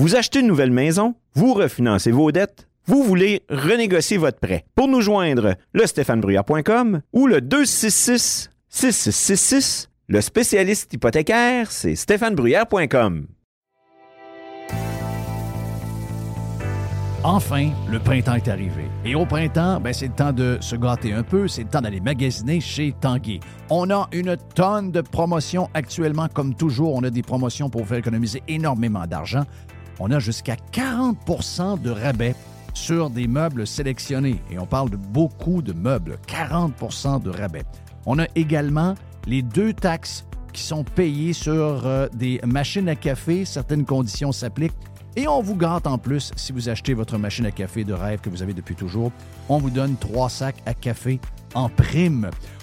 Vous achetez une nouvelle maison, vous refinancez vos dettes, vous voulez renégocier votre prêt. Pour nous joindre, le stéphanebruyère.com ou le 266 6666. Le spécialiste hypothécaire, c'est stéphanebruyère.com. Enfin, le printemps est arrivé. Et au printemps, ben, c'est le temps de se gâter un peu, c'est le temps d'aller magasiner chez Tanguy. On a une tonne de promotions actuellement, comme toujours. On a des promotions pour vous faire économiser énormément d'argent. On a jusqu'à 40 de rabais sur des meubles sélectionnés. Et on parle de beaucoup de meubles, 40% de rabais. On a également les deux taxes qui sont payées sur euh, des machines à café. Certaines conditions s'appliquent. Et on vous gâte en plus si vous achetez votre machine à café de rêve que vous avez depuis toujours. On vous donne trois sacs à café en prime.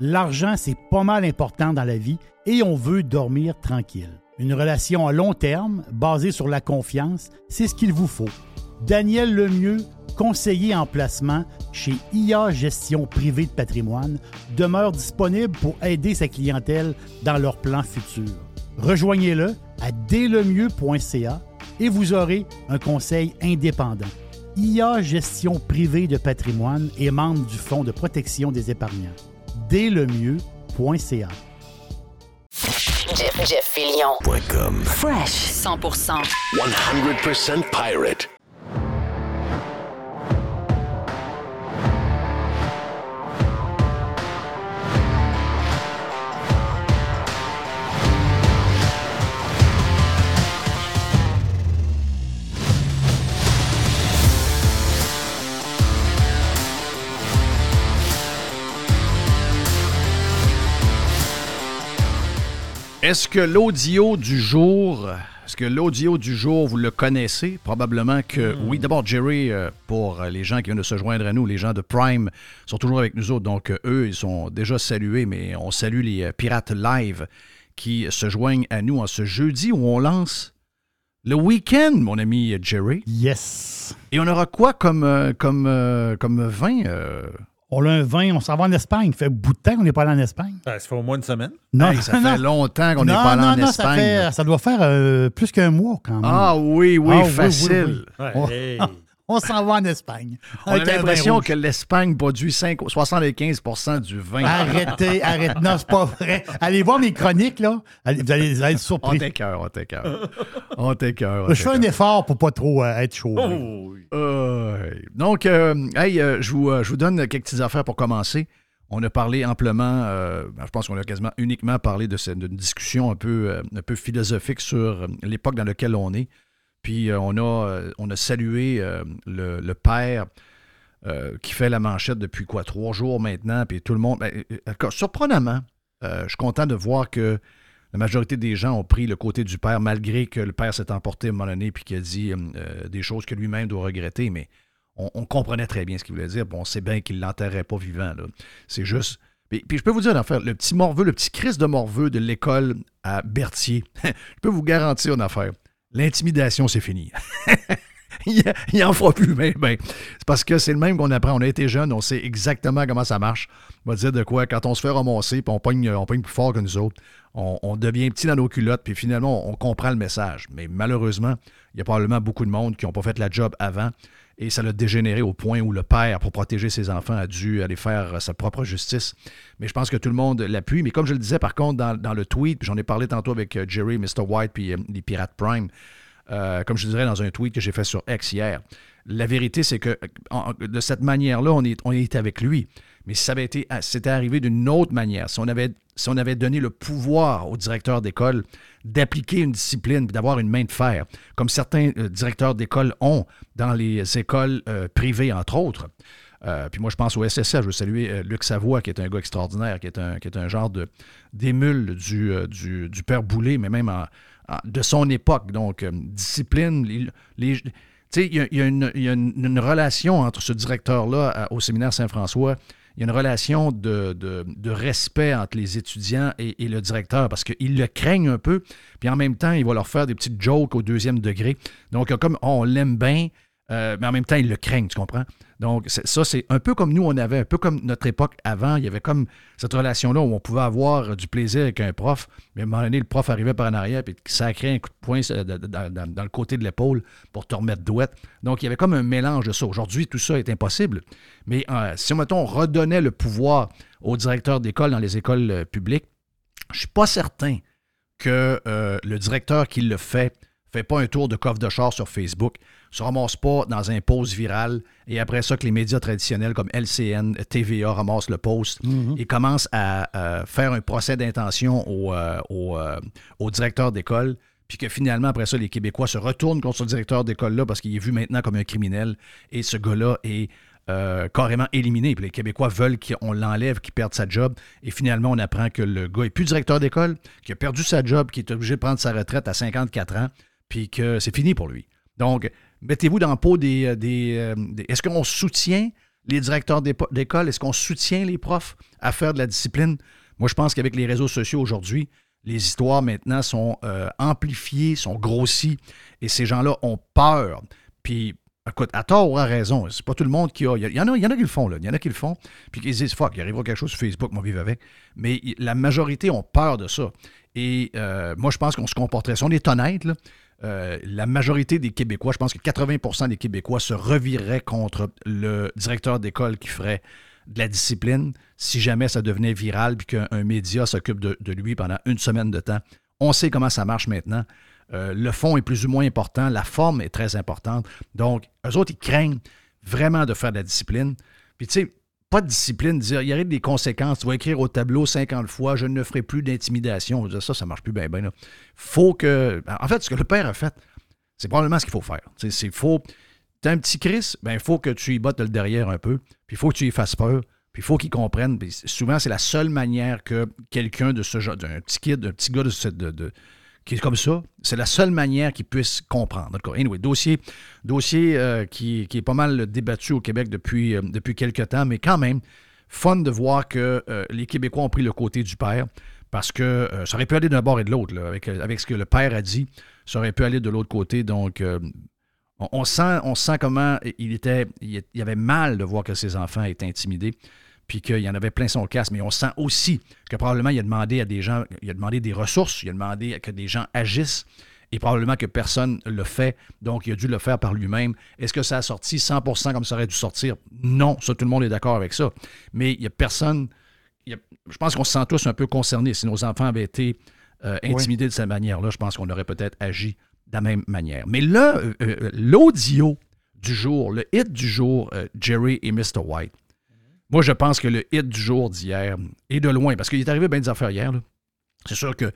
L'argent, c'est pas mal important dans la vie et on veut dormir tranquille. Une relation à long terme, basée sur la confiance, c'est ce qu'il vous faut. Daniel Lemieux, conseiller en placement chez IA Gestion Privée de Patrimoine, demeure disponible pour aider sa clientèle dans leurs plans futurs. Rejoignez-le à dlemieux.ca et vous aurez un conseil indépendant. IA Gestion Privée de Patrimoine est membre du Fonds de protection des épargnants. Dès-le-mieux.ca. Jeff, Jeff Fresh 100%. 100% pirate. Est-ce que l'audio du jour, est-ce que l'audio du jour, vous le connaissez? Probablement que oui. D'abord, Jerry, euh, pour les gens qui viennent de se joindre à nous, les gens de Prime sont toujours avec nous autres. Donc, euh, eux, ils sont déjà salués, mais on salue les euh, Pirates Live qui se joignent à nous en ce jeudi où on lance le week-end, mon ami Jerry. Yes. Et on aura quoi comme, comme, comme vin? On a un vin, on s'en va en Espagne. Ça fait bout de temps qu'on n'est pas allé en Espagne. Ben, ça fait au moins une semaine. Non, ça fait longtemps qu'on n'est pas allé en non, Espagne. Ça, fait, ça doit faire euh, plus qu'un mois quand même. Ah oui, oui, Ah, facile. oui, oui. On, on s'en va en Espagne. On a l'impression que l'Espagne produit 5 75% du vin. Arrêtez, arrêtez. Non, c'est pas vrai. Allez voir mes chroniques, là. Allez, vous, allez, vous allez être On surpris. t'écœure, on t'écœure. On t'écœure. on Je fais un t'écœure. effort pour pas trop euh, être chaud. Oh, Euh, donc, euh, hey, je, vous, je vous donne quelques petites affaires pour commencer. On a parlé amplement, je pense qu'on a quasiment uniquement parlé de cette d'une discussion un peu, un peu philosophique sur l'époque dans laquelle on est. Puis euh, on, a, euh, on a salué euh, le, père qui fait la manchette depuis quoi, trois jours maintenant. Puis tout le monde. ben, surprenamment, je suis content de voir que la majorité des gens ont pris le côté du père, malgré que le père s'est emporté à un moment donné puis qu'il a dit des choses que lui-même doit regretter. Mais on, comprenait très bien ce qu'il voulait dire. Bon, on sait bien qu'il ne l'enterrait pas vivant. C'est juste. Puis, je peux vous dire, une affaire, le petit morveux, le petit Christ de morveux de l'école à Berthier, je peux vous garantir une affaire. L'intimidation, c'est fini. il, il en fera plus, mais ben, c'est parce que c'est le même qu'on apprend. On a été jeunes, on sait exactement comment ça marche. On va dire de quoi, quand on se fait ramasser, puis on pogne, plus fort que nous autres, on, devient petit dans nos culottes, puis finalement, on comprend le message. Mais malheureusement, il y a probablement beaucoup de monde qui n'ont pas fait la job avant. Et ça l'a dégénéré au point où le père, pour protéger ses enfants, a dû aller faire euh, sa propre justice. Mais je pense que tout le monde l'appuie. Mais comme je le disais, par contre, dans, dans le tweet, j'en ai parlé tantôt avec euh, Jerry, Mr. White, puis euh, les Pirates Prime, comme je dirais dans un tweet que j'ai fait sur X hier, la vérité, c'est que de cette manière-là, on est, on est avec lui. Mais si ça avait été, ah, c'était arrivé d'une autre manière, si on, avait, si on avait donné le pouvoir au directeur d'école d'appliquer une discipline, d'avoir une main de fer, comme certains euh, directeurs d'école ont dans les écoles euh, privées, entre autres. Euh, puis moi, je pense au SSA. Je veux saluer Luc Savoie, qui est un gars extraordinaire, qui est un, qui est un genre de, d'émule du, du, père Boulay, mais même de son époque. Donc, discipline. Les, les- il y a, une, y a une- relation entre ce directeur-là au séminaire Saint-François. Il y a une relation de, respect entre les étudiants et, et le directeur parce qu'ils le craignent un peu. Puis en même temps, il va leur faire des petites jokes au deuxième degré. Donc, comme on l'aime bien, euh, mais en même temps, ils le craignent, tu comprends? Donc, ça, c'est un peu comme nous, on avait, un peu comme notre époque avant. Il y avait comme cette relation-là où on pouvait avoir du plaisir avec un prof, mais à un moment donné, le prof arrivait par en arrière et sacrait un coup de poing euh, dans, le côté de l'épaule pour te remettre douette. Donc, il y avait comme un mélange de ça. Aujourd'hui, tout ça est impossible. Mais euh, si, mettons, on redonnait le pouvoir aux directeurs d'école dans les écoles publiques, je suis pas certain que le directeur qui le fait fait pas un tour de coffre de char sur Facebook, se ramasse pas dans un post viral. Et après ça que les médias traditionnels comme LCN, TVA ramassent le post et commencent à euh, faire un procès d'intention au, euh, au, euh, au directeur d'école. Puis que finalement, après ça, les Québécois se retournent contre ce directeur d'école-là parce qu'il est vu maintenant comme un criminel. Et ce gars-là est euh, carrément éliminé. Puis les Québécois veulent qu'on l'enlève, qu'il perde sa job. Et finalement, on apprend que le gars est plus directeur d'école, qu'il a perdu sa job, qu'il est obligé de prendre sa retraite à 54 ans, puis que c'est fini pour lui. Donc, mettez-vous dans le pot des... euh, euh, des- Est-ce qu'on soutient les directeurs d'école? Est-ce qu'on soutient les profs à faire de la discipline? Moi, je pense qu'avec les réseaux sociaux aujourd'hui, les histoires maintenant sont euh, amplifiées, sont grossies, et ces gens-là ont peur. Puis, écoute, à tort ou à raison, c'est pas tout le monde qui a. Il y, en a, y en a qui le font, là. Il y en a qui le font, puis qui se disent, fuck, il arrivera quelque chose sur Facebook, moi, vivre avec. Mais la majorité ont peur de ça. Et moi, je pense qu'on se comporterait. Si on est honnête, là, euh, la majorité des Québécois, je pense que 80% des Québécois se revireraient contre le directeur d'école qui ferait de la discipline si jamais ça devenait viral puis qu'un média s'occupe de, lui pendant une semaine de temps. On sait comment ça marche maintenant. Euh, le fond est plus ou moins important, la forme est très importante. Donc, eux autres, ils craignent vraiment de faire de la discipline. Puis, tu sais, pas de discipline, dire il y aurait des conséquences. Tu vas écrire au tableau 50 fois je ne ferai plus d'intimidation. Ça, ça marche plus bien, bien. Faut que. En fait, ce que le père a fait, c'est probablement ce qu'il faut faire. C'est faux. T'as un petit Chris, ben il faut que tu y bottes le derrière un peu, puis il faut que tu y fasses peur, puis il faut qu'il comprenne. Souvent, c'est la seule manière que quelqu'un de ce genre, d'un petit kid, d'un petit gars de, ce- de- qui est comme ça, c'est la seule manière qu'il puisse comprendre. D'accord. Anyway, dossier, dossier euh, qui, est pas mal débattu au Québec depuis, euh, depuis quelques temps, mais quand même, fun de voir que euh, les Québécois ont pris le côté du père, parce que euh, ça aurait pu aller d'un bord et de l'autre, avec, avec ce que le père a dit, ça aurait pu aller de l'autre côté. Donc, on, on sent, on sent comment il était, il il avait mal de voir que ses enfants étaient intimidés, puis qu'il y en avait plein son casque. Mais on sent aussi que probablement il a demandé à des gens, il a demandé des ressources, il a demandé que des gens agissent. Et probablement que personne ne le fait, donc il a dû le faire par lui-même. Est-ce que ça a sorti 100% comme ça aurait dû sortir? Non, ça, tout le monde est d'accord avec ça. Mais il n'y a personne. il y a- je pense qu'on se sent tous un peu concernés. Si nos enfants avaient été euh, intimidés de cette manière-là, je pense qu'on aurait peut-être agi de la même manière. Mais là, euh, euh, l'audio du jour, le hit du jour, euh, Jerry et Mr. White, moi, je pense que le hit du jour d'hier est de loin, parce qu'il est arrivé bien des affaires hier. C'est sûr que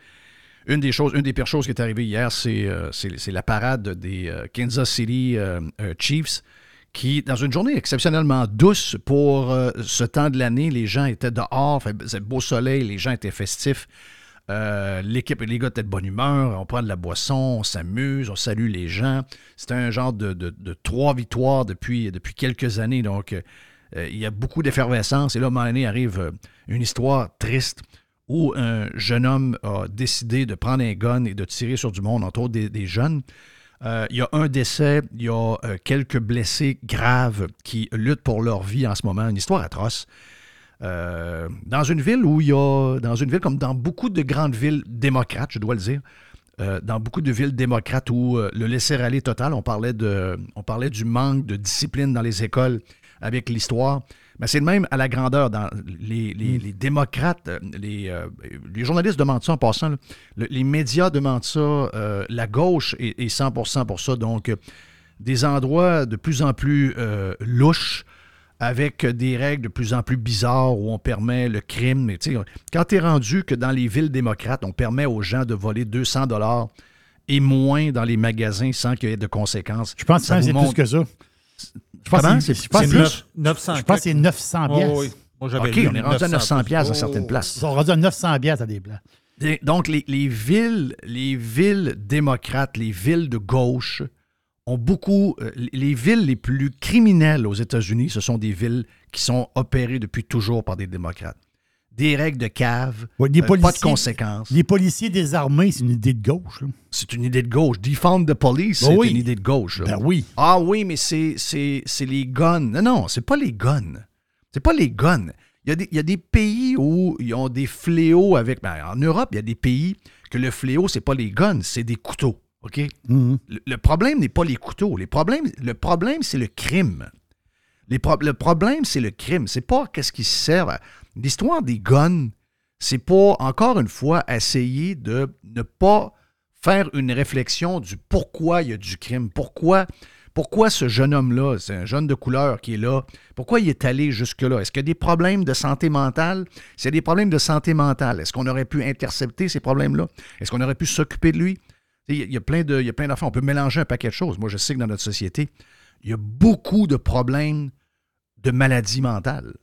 une des choses, une des pires choses qui est arrivée hier, c'est la parade des Kansas City Chiefs qui, dans une journée exceptionnellement douce pour ce temps de l'année, les gens étaient dehors, faisait beau soleil, les gens étaient festifs. Euh, l'équipe, les gars étaient de bonne humeur, on prend de la boisson, on s'amuse, on salue les gens. C'était un genre de, trois victoires depuis, depuis quelques années, donc euh, il y a beaucoup d'effervescence. Et là, à un moment donné, arrive euh, une histoire triste où un jeune homme a décidé de prendre un gun et de tirer sur du monde, entre autres des, jeunes. il y a un décès, il y a quelques blessés graves qui luttent pour leur vie en ce moment. Une histoire atroce. Euh, dans une ville où il y a, dans une ville comme dans beaucoup de grandes villes démocrates, je dois le dire, euh, dans beaucoup de villes démocrates où euh, le laisser-aller total, on parlait, de, on parlait du manque de discipline dans les écoles avec l'histoire. Mais c'est le même à la grandeur. Dans les, les, mm. démocrates, les, les, journalistes demandent ça en passant. les médias demandent ça. la gauche est, est, 100% pour ça. Donc, des endroits de plus en plus louches avec des règles de plus en plus bizarres où on permet le crime. Mais quand tu es rendu que dans les villes démocrates, on permet aux gens de voler 200 dollars et moins dans les magasins sans qu'il y ait de conséquences. Je pense que c'est plus que ça. Je pense que c'est plus. 900. Je pense que c'est 900 pièces. oui. Moi, OK, on est rendu à 900 pièces dans certaines places. Ils sont rendus à 900 pièces à des places. Donc, les, les, villes, les villes démocrates, les villes de gauche ont beaucoup. Euh, les villes les plus criminelles aux États-Unis, ce sont des villes qui sont opérées depuis toujours par des démocrates. Des règles de cave, euh, pas de conséquences. Les policiers désarmés, c'est une idée de gauche. C'est une idée de gauche. Defend the police, ben c'est une idée de gauche. Ben oui. Ah oui, mais c'est les guns. Non, non, c'est pas les guns. C'est pas les guns. Il y, a des, il y, a des, pays où ils ont des fléaux avec. Ben, en Europe, il y a des pays que le fléau, c'est pas les guns, c'est des couteaux. OK? Mhm. Le, problème n'est pas les couteaux. Les problèmes, le problème, c'est le crime. Le problème, c'est le crime. C'est pas qu'est-ce qui sert. L'histoire des guns, c'est pas, encore une fois, essayer de ne pas faire une réflexion du pourquoi il y a du crime. Pourquoi, pourquoi ce jeune homme-là, c'est un jeune de couleur qui est là, pourquoi il est allé jusque-là? Est-ce qu'il y a des problèmes de santé mentale? S'il y a des problèmes de santé mentale, est-ce qu'on aurait pu intercepter ces problèmes-là? Est-ce qu'on aurait pu s'occuper de lui? Il y, a plein de, il y a plein d'affaires. On peut mélanger un paquet de choses. Moi, je sais que dans notre société, il y a beaucoup de problèmes de maladies mentales.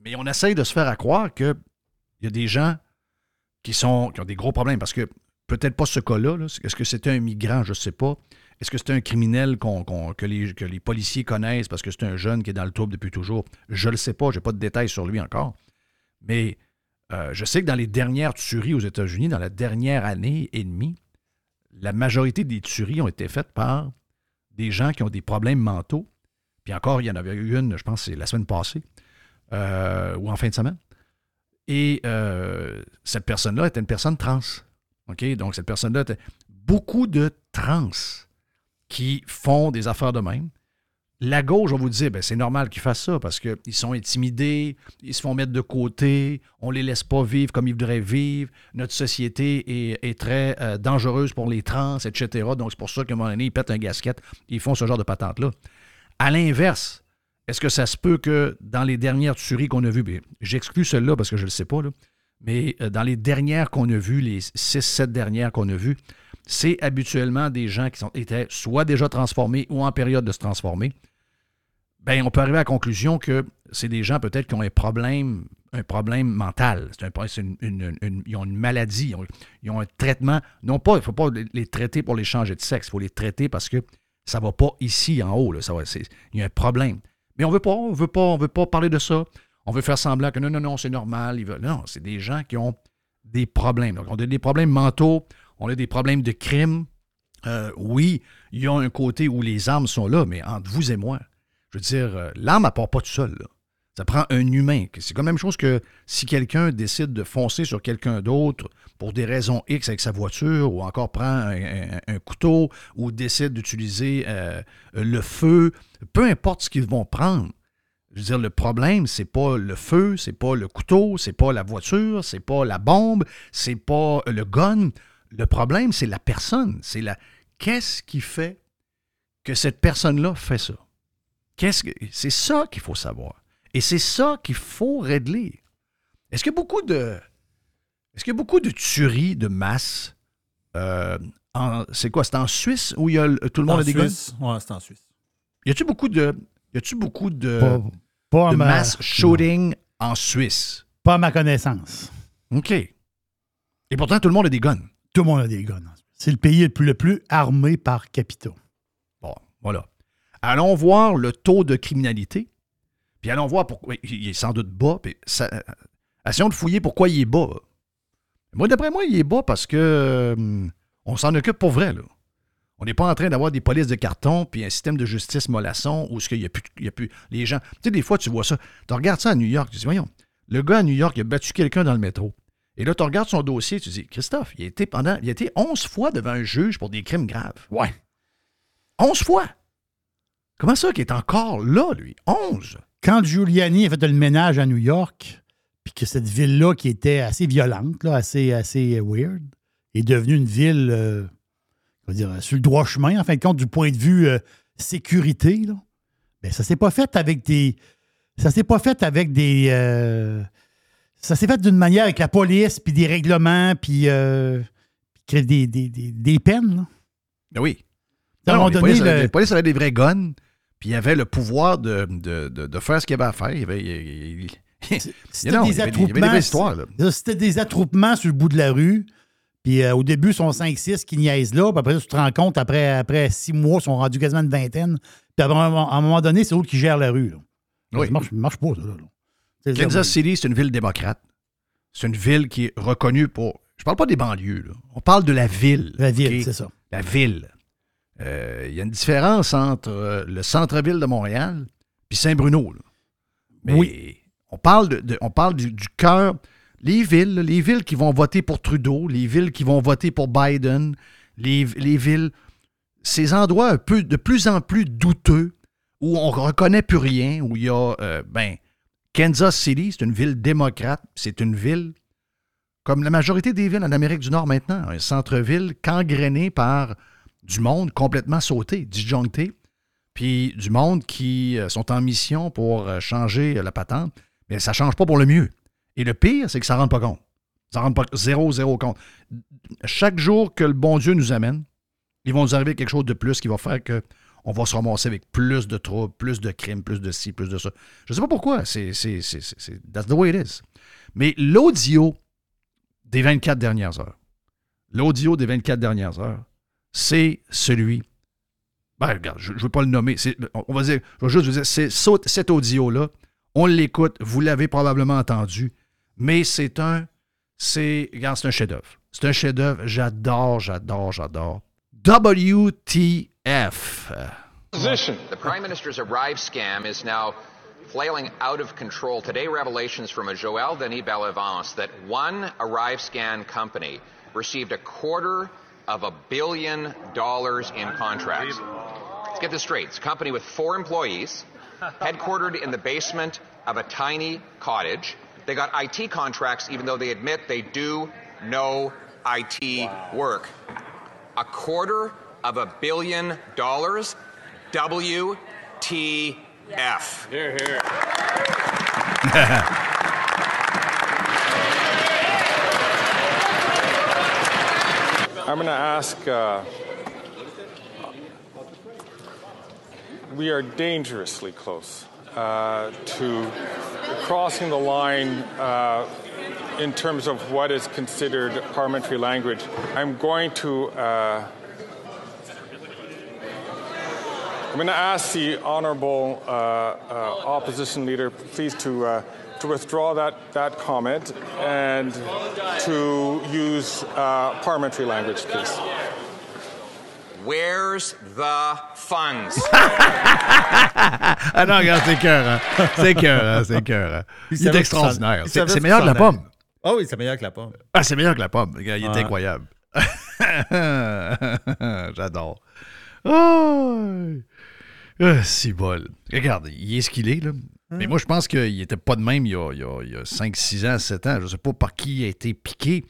Mais on essaye de se faire à croire qu'il y a des gens qui, sont, qui ont des gros problèmes. Parce que peut-être pas ce cas-là. Est-ce que c'était un migrant? Je ne sais pas. Est-ce que c'est un criminel que, les, que, les, policiers connaissent parce que c'est un jeune qui est dans le trouble depuis toujours? Je ne le sais pas. Je n'ai pas de détails sur lui encore. Mais euh, je sais que dans les dernières tueries aux États-Unis, dans la dernière année et demie, la majorité des tueries ont été faites par des gens qui ont des problèmes mentaux. Puis encore, il y en avait eu une, je pense, c'est la semaine passée, euh, ou en fin de semaine. Et euh, cette personne-là était une personne trans. OK? Donc, cette personne-là était. Beaucoup de trans qui font des affaires de même la gauche, on vous dit, ben, c'est normal qu'ils fassent ça parce qu'ils sont intimidés, ils se font mettre de côté, on ne les laisse pas vivre comme ils voudraient vivre, notre société est, très euh, dangereuse pour les trans, etc. Donc, c'est pour ça qu'à un moment donné, ils pètent un gasket, ils font ce genre de patente-là. À l'inverse, est-ce que ça se peut que dans les dernières tueries qu'on a vues, ben, j'exclus celle-là parce que je ne le sais pas, mais euh, dans les dernières qu'on a vues, les six, sept dernières qu'on a vues, c'est habituellement des gens qui sont, étaient soit déjà transformés ou en période de se transformer. Bien, on peut arriver à la conclusion que c'est des gens peut-être qui ont un problème, un problème mental. Un, ils ont une maladie, ils ont, un traitement. Non pas, il ne faut pas les traiter pour les changer de sexe, il faut les traiter parce que ça ne va pas ici en haut. Là, ça il y a un problème. Mais on veut pas, on veut pas, on veut pas parler de ça. On veut faire semblant que non, non, non, c'est normal. Non, c'est des gens qui ont des problèmes. Donc, on a des problèmes mentaux, on a des problèmes de crime. Euh, oui, il y a un côté où les armes sont là, mais entre vous et moi, je veux dire, euh, l'arme, elle part pas tout seul. Ça prend un humain. C'est la même chose que si quelqu'un décide de foncer sur quelqu'un d'autre pour des raisons X avec sa voiture, ou encore prend un, couteau, ou décide d'utiliser euh, le feu, peu importe ce qu'ils vont prendre. Je veux dire, le problème, c'est pas le feu, c'est pas le couteau, c'est pas la voiture, c'est pas la bombe, c'est pas le gun. Le problème, c'est la personne. C'est la. Qu'est-ce qui fait que cette personne-là fait ça? Qu'est-ce que. C'est ça qu'il faut savoir. Et c'est ça qu'il faut régler. Est-ce qu'il y a beaucoup de. Est-ce qu'il y a beaucoup de tueries de masse Euh, en- c'est quoi? C'est en Suisse où il y a, tout le monde a des guns? Suisse. Ouais, c'est en Suisse. Y a-tu beaucoup de, y a-tu beaucoup de, Pas, de ma- mass shooting en Suisse? Pas à ma connaissance. OK. Et pourtant, tout le monde a des guns. Tout le monde a des guns. en Suisse. C'est le pays le plus, le plus armé par capita. Bon, voilà. Allons voir le taux de criminalité. Puis allons voir pourquoi. Il est sans doute bas. Puis ça, euh, essayons de fouiller pourquoi il est bas. Moi, d'après moi, il est bas parce que euh, on s'en occupe pour vrai. Là. On n'est pas en train d'avoir des polices de carton puis un système de justice mollasson où ce qu'il y a plus, il y a plus les gens. Tu sais, des fois, tu vois ça. Tu regardes ça à New York. Tu dis, voyons, le gars à New York, il a battu quelqu'un dans le métro. Et là, tu regardes son dossier, tu dis, Christophe, il a été pendant, il a été 11 fois devant un juge pour des crimes graves. Ouais. 11 fois! Comment ça qu'il est encore là, lui? 11! Quand Giuliani a fait le ménage à New York, puis que cette ville-là, qui était assez violente, là, assez, assez weird, est devenue une ville, euh, on va dire, sur le droit chemin, en fin de compte, du point de vue euh, sécurité, là, ben, ça s'est pas fait avec des. Ça s'est pas fait avec des. euh, ça s'est fait d'une manière avec la police, puis des règlements, puis des, des, des, des peines. Là. Ben oui. À un Non, moment donné, polices, le- avaient- les polices avaient des vrais guns, puis il avait le pouvoir de, de, de, de faire ce qu'il avait à faire. Il avait, il- C'était des des- attroupements. sur le bout de la rue. Puis euh, au début, ils sont 5-6 qui niaisent là. Puis après, ça, tu te rends compte, après, après six mois, ils sont rendus quasiment une vingtaine. Puis à un moment, à un moment donné, c'est eux qui gèrent la rue. Là. Oui. Ça marche, marche pas, ça. Là, Kansas. City, c'est une ville démocrate. C'est une ville qui est reconnue pour. Je parle pas des banlieues, là. On parle de la ville. La ville, c'est ça. La ville. Euh, Il y a une différence entre euh, le centre-ville de Montréal puis Saint-Bruno. Mais Oui. on parle, de, de- on parle du, du cœur. Les villes, les villes qui vont voter pour Trudeau, les villes qui vont voter pour Biden, les, les villes, ces endroits un peu de plus en plus douteux où on ne reconnaît plus rien, où il y a, euh, ben, Kansas City, c'est une ville démocrate, c'est une ville comme la majorité des villes en Amérique du Nord maintenant, un centre-ville gangréné par du monde complètement sauté, disjoncté, puis du monde qui euh, sont en mission pour euh, changer euh, la patente, mais ça ne change pas pour le mieux. Et le pire, c'est que ça ne rend pas compte. Ça ne rend pas zéro, zéro compte. Chaque jour que le bon Dieu nous amène, ils vont nous arriver quelque chose de plus qui va faire que on va se ramasser avec plus de troubles, plus de crimes, plus de ci, plus de ça. Je ne sais pas pourquoi. C'est, c'est, c'est, c'est- c'est- that's the way it is. Mais l'audio des 24 dernières heures, l'audio des 24 dernières heures, c'est celui. Ben, regarde, je ne veux pas le nommer. On va dire, je vais juste vous dire, c'est cet audio-là, on l'écoute, vous l'avez probablement entendu, mais c'est un. C'est. Regarde, c'est un chef-d'œuvre. C'est un chef-d'œuvre. J'adore, j'adore, j'adore. WTF. The Prime Minister's Arrive scam is now flailing out of control. Today, revelations from a Joël Denis Bellevance that one Arrive scan company received a quarter of a billion dollars in contracts. Let's get this straight. It's a company with four employees, headquartered in the basement of a tiny cottage. They got IT contracts even though they admit they do no IT work. A quarter of a billion dollars? WTF. Here, here. I'm going to ask. Uh, we are dangerously close uh, to crossing the line uh, in terms of what is considered parliamentary language. I'm going to. Uh, I'm going to ask the honourable uh, uh, opposition leader, please, to uh, to withdraw that that comment and to use uh, parliamentary language, please. Where's the funds? Ah non, regarde, c'est cœur, hein. C'est cœur, hein, c'est cœur. hein. Il, est extraordinaire. C'est c'est meilleur que la pomme. Ah oui, c'est meilleur que la pomme. Ah, c'est meilleur que la pomme. Regarde, Il est Ouais. incroyable. J'adore. Oh! Ah, si bol. Regarde, il est ce qu'il est, là. Mais moi, je pense qu'il était pas de même il y a, il y a- il y a 5, 6 ans, 7 ans. Je sais pas par qui il a été piqué.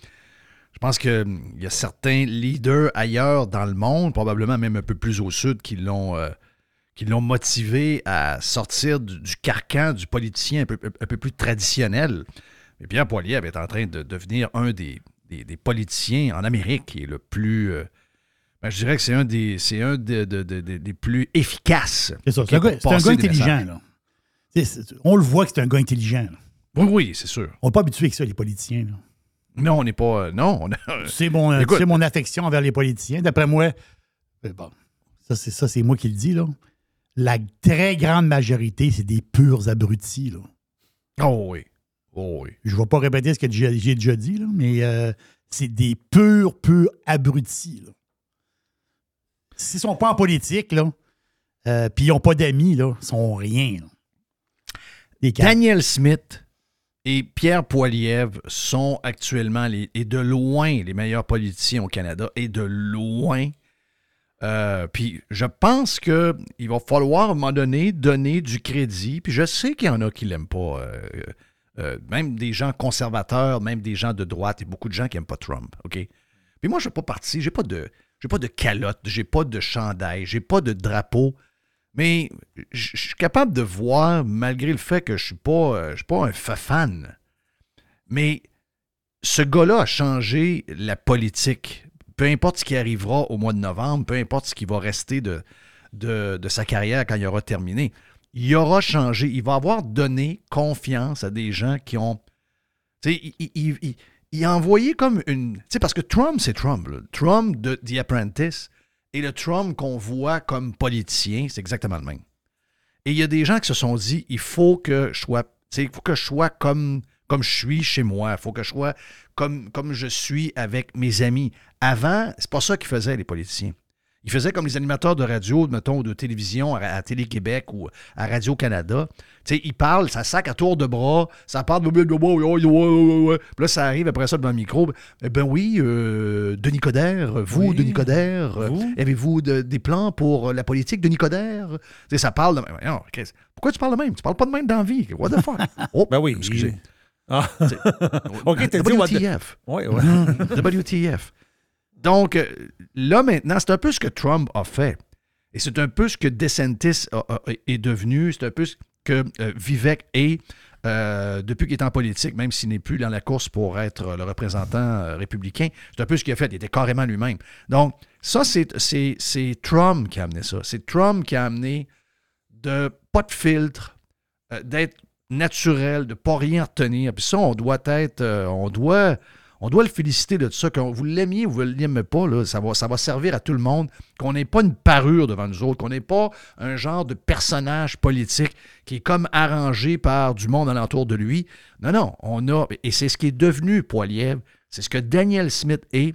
Je pense qu'il y a certains leaders ailleurs dans le monde, probablement même un peu plus au sud, qui l'ont euh, motivé à sortir du, du carcan du politicien un peu, un peu plus traditionnel. Mais Pierre Poilievre est en train de devenir un des, des, des politiciens en Amérique qui est le plus. euh, ben, je dirais que c'est un des, un de- de- de- de- des plus efficaces. C'est ça. C'est un, un gars intelligent. Là. On le voit que c'est un gars intelligent. là. Oui, oui, c'est sûr. On n'est pas habitué avec ça, les politiciens. là. Non, on n'est pas. euh, non, on a- C'est mon, euh, mon affection envers les politiciens. D'après moi, euh, bon, ça c'est ça, c'est moi qui le dis là. La très grande majorité, c'est des purs abrutis. Là. Oh oui. Oh oui. Je ne vais pas répéter ce que j'ai déjà dit, là, mais c'est des purs, purs abrutis. là. S'ils ne sont pas en politique, là, puis ils n'ont pas d'amis, là, ils sont rien. là. Daniel Smith et Pierre Poilievre sont actuellement et de loin les meilleurs politiciens au Canada et de loin. Euh, puis je pense qu'il va falloir à un moment donné donner du crédit. Puis je sais qu'il y en a qui l'aiment pas. euh, euh, même des gens conservateurs, même des gens de droite, et beaucoup de gens qui n'aiment pas Trump. Puis moi, je ne suis pas parti. J'ai pas de. J'ai pas de calotte, j'ai pas de chandail, j'ai pas de drapeau. Mais je suis capable de voir, malgré le fait que je pas, euh, suis pas un fa- fan, mais ce gars-là a changé la politique. Peu importe ce qui arrivera au mois de novembre, peu importe ce qui va rester de, sa carrière quand il aura terminé, il aura changé. Il va avoir donné confiance à des gens qui ont. Il, a envoyé comme une. Tu sais, parce que Trump, c'est Trump. Trump de The Apprentice et le Trump qu'on voit comme politicien, c'est exactement le même. Et il y a des gens qui se sont dit il faut que je sois, comme, comme je suis chez moi, il faut que je sois comme, comme je suis avec mes amis. Avant, c'est pas ça qu'ils faisaient, les politiciens. Ils faisaient comme les animateurs de radio, mettons, de télévision à, à Télé-Québec ou à Radio-Canada. Tu sais, ils parlent, ça sac à tour de bras, ça parle de... Puis là, ça arrive après ça devant le micro. Eh ben oui, euh, Denis Coderre, vous, Oui, Denis Coderre, euh, vous. avez-vous de- des plans pour la politique, Denis Coderre? Tu sais, ça parle de... Non, pourquoi tu parles de même? Tu parles pas de même dans la vie. What the fuck? Oh, Ben oui. excusez. Ah. OK, t'as dit WTF. Ouais, ouais. WTF. Donc, euh, là, maintenant, c'est un peu ce que Trump a fait. Et c'est un peu ce que DeSantis est devenu. C'est un peu ce que euh, Vivek est euh, depuis qu'il est en politique, même s'il n'est plus dans la course pour être le représentant républicain. C'est un peu ce qu'il a fait. Il était carrément lui-même. Donc, ça, c'est- Trump qui a amené ça. C'est Trump qui a amené de pas de filtre, d'être naturel, de pas rien retenir. Puis ça, on doit être, on doit, on doit le féliciter de ça. Que vous l'aimiez ou vous ne l'aimez pas, ça, va, servir à tout le monde. Qu'on n'ait pas une parure devant nous autres, qu'on n'ait pas un genre de personnage politique qui est comme arrangé par du monde alentour de lui. Non, non, on a, et c'est ce qui est devenu Poilievre, c'est ce que Daniel Smith est.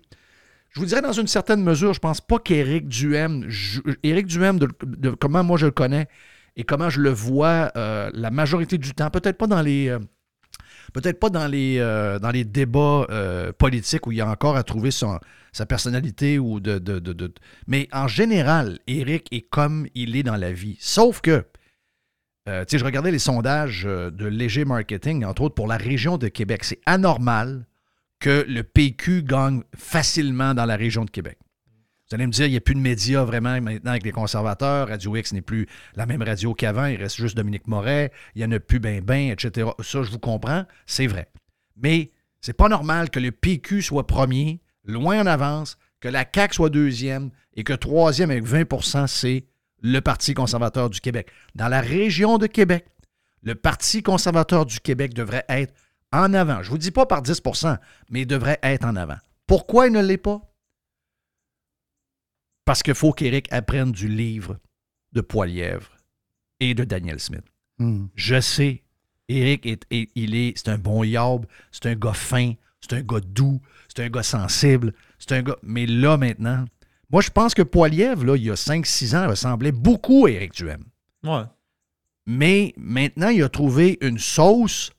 Je vous dirais dans une certaine mesure, je pense pas qu'Éric Duhem, Éric Duhem, comment moi je le connais et comment je le vois euh, la majorité du temps, peut-être pas dans les, euh, peut-être pas dans les, euh, dans les débats euh, politiques où il y a encore à trouver sa personnalité ou de, de- de- mais en général, Éric est comme il est dans la vie. Sauf que euh, tu sais, je regardais les sondages de Léger Marketing, entre autres pour la région de Québec. C'est anormal que le PQ gagne facilement dans la région de Québec. Vous allez me dire, il n'y a plus de médias vraiment maintenant avec les conservateurs. Radio X n'est plus la même radio qu'avant. Il reste juste Dominique Moret. Il n'y en a plus ben ben, etc. Ça, je vous comprends. C'est vrai. Mais c'est pas normal que le PQ soit premier, loin en avance, que la CAQ soit deuxième et que troisième avec 20% c'est le Parti conservateur du Québec. Dans la région de Québec, le Parti conservateur du Québec devrait être en avant. Je ne vous dis pas par 10% mais il devrait être en avant. Pourquoi il ne l'est pas? Parce qu'il faut qu'Éric apprenne du livre de Poilièvre et de Daniel Smith. Hmm. Je sais, Éric, est, est- il est, c'est un bon yob, c'est un gars fin, c'est un gars doux, c'est un gars sensible, c'est un gars... Mais là, maintenant, moi, je pense que Poilièvre, là, il y a 5-6 ans, ressemblait beaucoup à Éric Duhem. Ouais. Mais maintenant, il a trouvé une sauce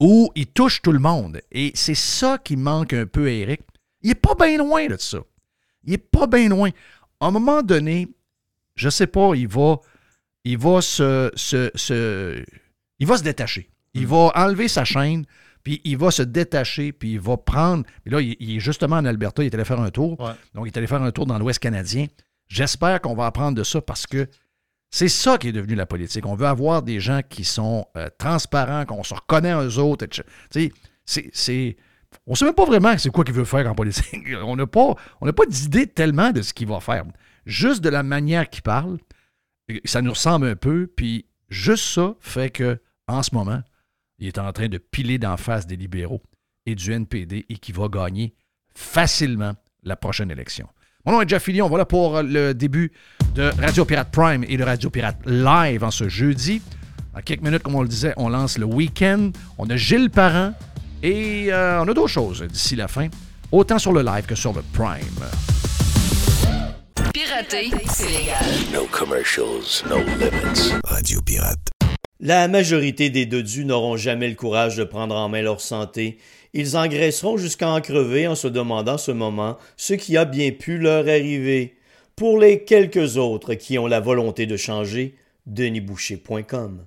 où il touche tout le monde. Et c'est ça qui manque un peu à Eric. Il est pas bien loin de ça. Il est pas bien loin. À un moment donné, je sais pas, il va, il va se, se- se- il va se détacher. Il va enlever sa chaîne, puis il va se détacher, puis il va prendre. Puis là, il, il est justement en Alberta, il est allé faire un tour. Ouais. Donc, il est allé faire un tour dans l'Ouest canadien. J'espère qu'on va apprendre de ça parce que c'est ça qui est devenu la politique. On veut avoir des gens qui sont euh, transparents, qu'on se reconnaît eux autres. etc. Tu sais, c'est- c'est. On ne sait même pas vraiment c'est quoi qu'il veut faire en politique. On n'a pas, d'idée tellement de ce qu'il va faire. Juste de la manière qu'il parle, ça nous ressemble un peu, puis juste ça fait que en ce moment, il est en train de piler d'en face des libéraux et du NPD et qu'il va gagner facilement la prochaine élection. Mon nom est Jeff Fillion. Voilà pour le début de Radio Pirate Prime et de Radio Pirate Live en ce jeudi. En quelques minutes, comme on le disait, on lance le week-end. On a Gilles Parent et euh, on a d'autres choses d'ici la fin, autant sur le live que sur le Prime. Pirater, c'est légal. No commercials, no limits. Radio Pirate. La majorité des dodus n'auront jamais le courage de prendre en main leur santé. Ils engraisseront jusqu'à en crever en se demandant ce moment ce qui a bien pu leur arriver. Pour les quelques autres qui ont la volonté de changer, denisboucher.com.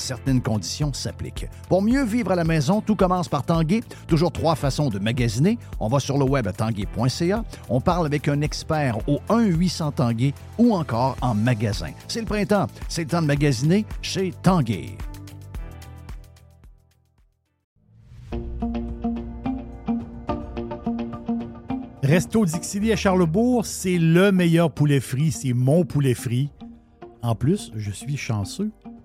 certaines conditions s'appliquent. Pour mieux vivre à la maison, tout commence par Tanguay. Toujours trois façons de magasiner. On va sur le web à tanguay.ca. On parle avec un expert au 1-800 Tanguay ou encore en magasin. C'est le printemps. C'est le temps de magasiner chez Tanguay. Resto Dixili à Charlebourg, c'est le meilleur poulet frit. C'est mon poulet frit. En plus, je suis chanceux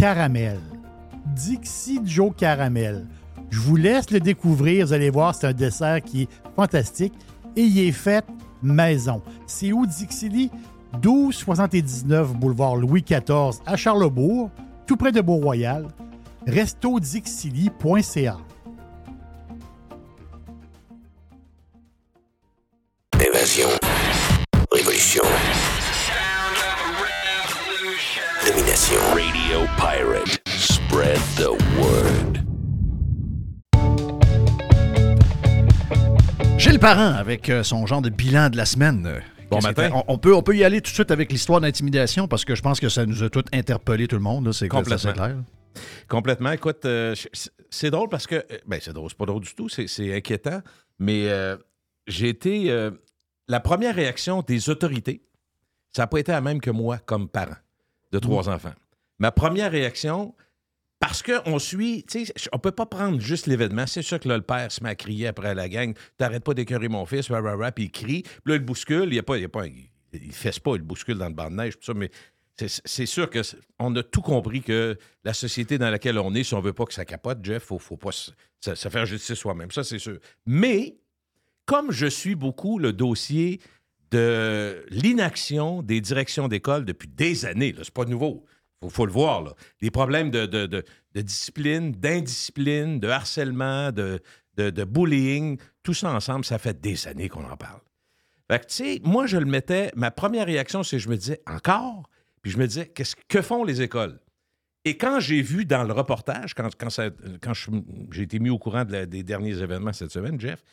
caramel. Dixie Joe Caramel. Je vous laisse le découvrir. Vous allez voir, c'est un dessert qui est fantastique et il est fait maison. C'est où Dixili? 1279 boulevard Louis XIV à Charlebourg, tout près de Beau-Royal. restodixili.ca. Gilles Parent avec euh, son genre de bilan de la semaine. Bon Qu'est-ce matin. On, on peut, on peut y aller tout de suite avec l'histoire d'intimidation parce que je pense que ça nous a tous interpellé tout le monde. C'est Complètement. clair. Complètement. Écoute, euh, c'est- drôle parce que. euh, Ben, c'est drôle, c'est pas drôle du tout, c'est inquiétant. Mais euh, j'ai été. euh, la première réaction des autorités, ça n'a pas été la même que moi comme parent de trois enfants. Ma première réaction, parce qu'on suit, tu sais, on peut pas prendre juste l'événement. C'est sûr que là, le père se met à crier après la gang. T'arrêtes pas d'écœurer mon fils, rah, rah, puis il crie. Puis là, il bouscule. Il y a pas, il y a pas, il, fesse pas, il bouscule dans le banc de neige, tout ça, mais c'est- sûr que on a tout compris que la société dans laquelle on est, si on veut pas que ça capote, Jeff, faut, faut pas se, se- faire justice soi-même. Ça, c'est sûr. Mais, comme je suis beaucoup le dossier de l'inaction des directions d'école depuis des années, c'est pas nouveau. Faut, faut le voir, là. Problèmes de, discipline, d'indiscipline, de harcèlement, de, bullying, tout ça ensemble, ça fait des années qu'on en parle. Fait que, tu sais, moi, je le mettais. Ma première réaction, c'est que je me disais, encore? Puis je me disais, qu'est-ce que font les écoles? Et quand j'ai vu dans le reportage, quand, quand, j'ai été mis au courant des derniers événements cette semaine, Jeff,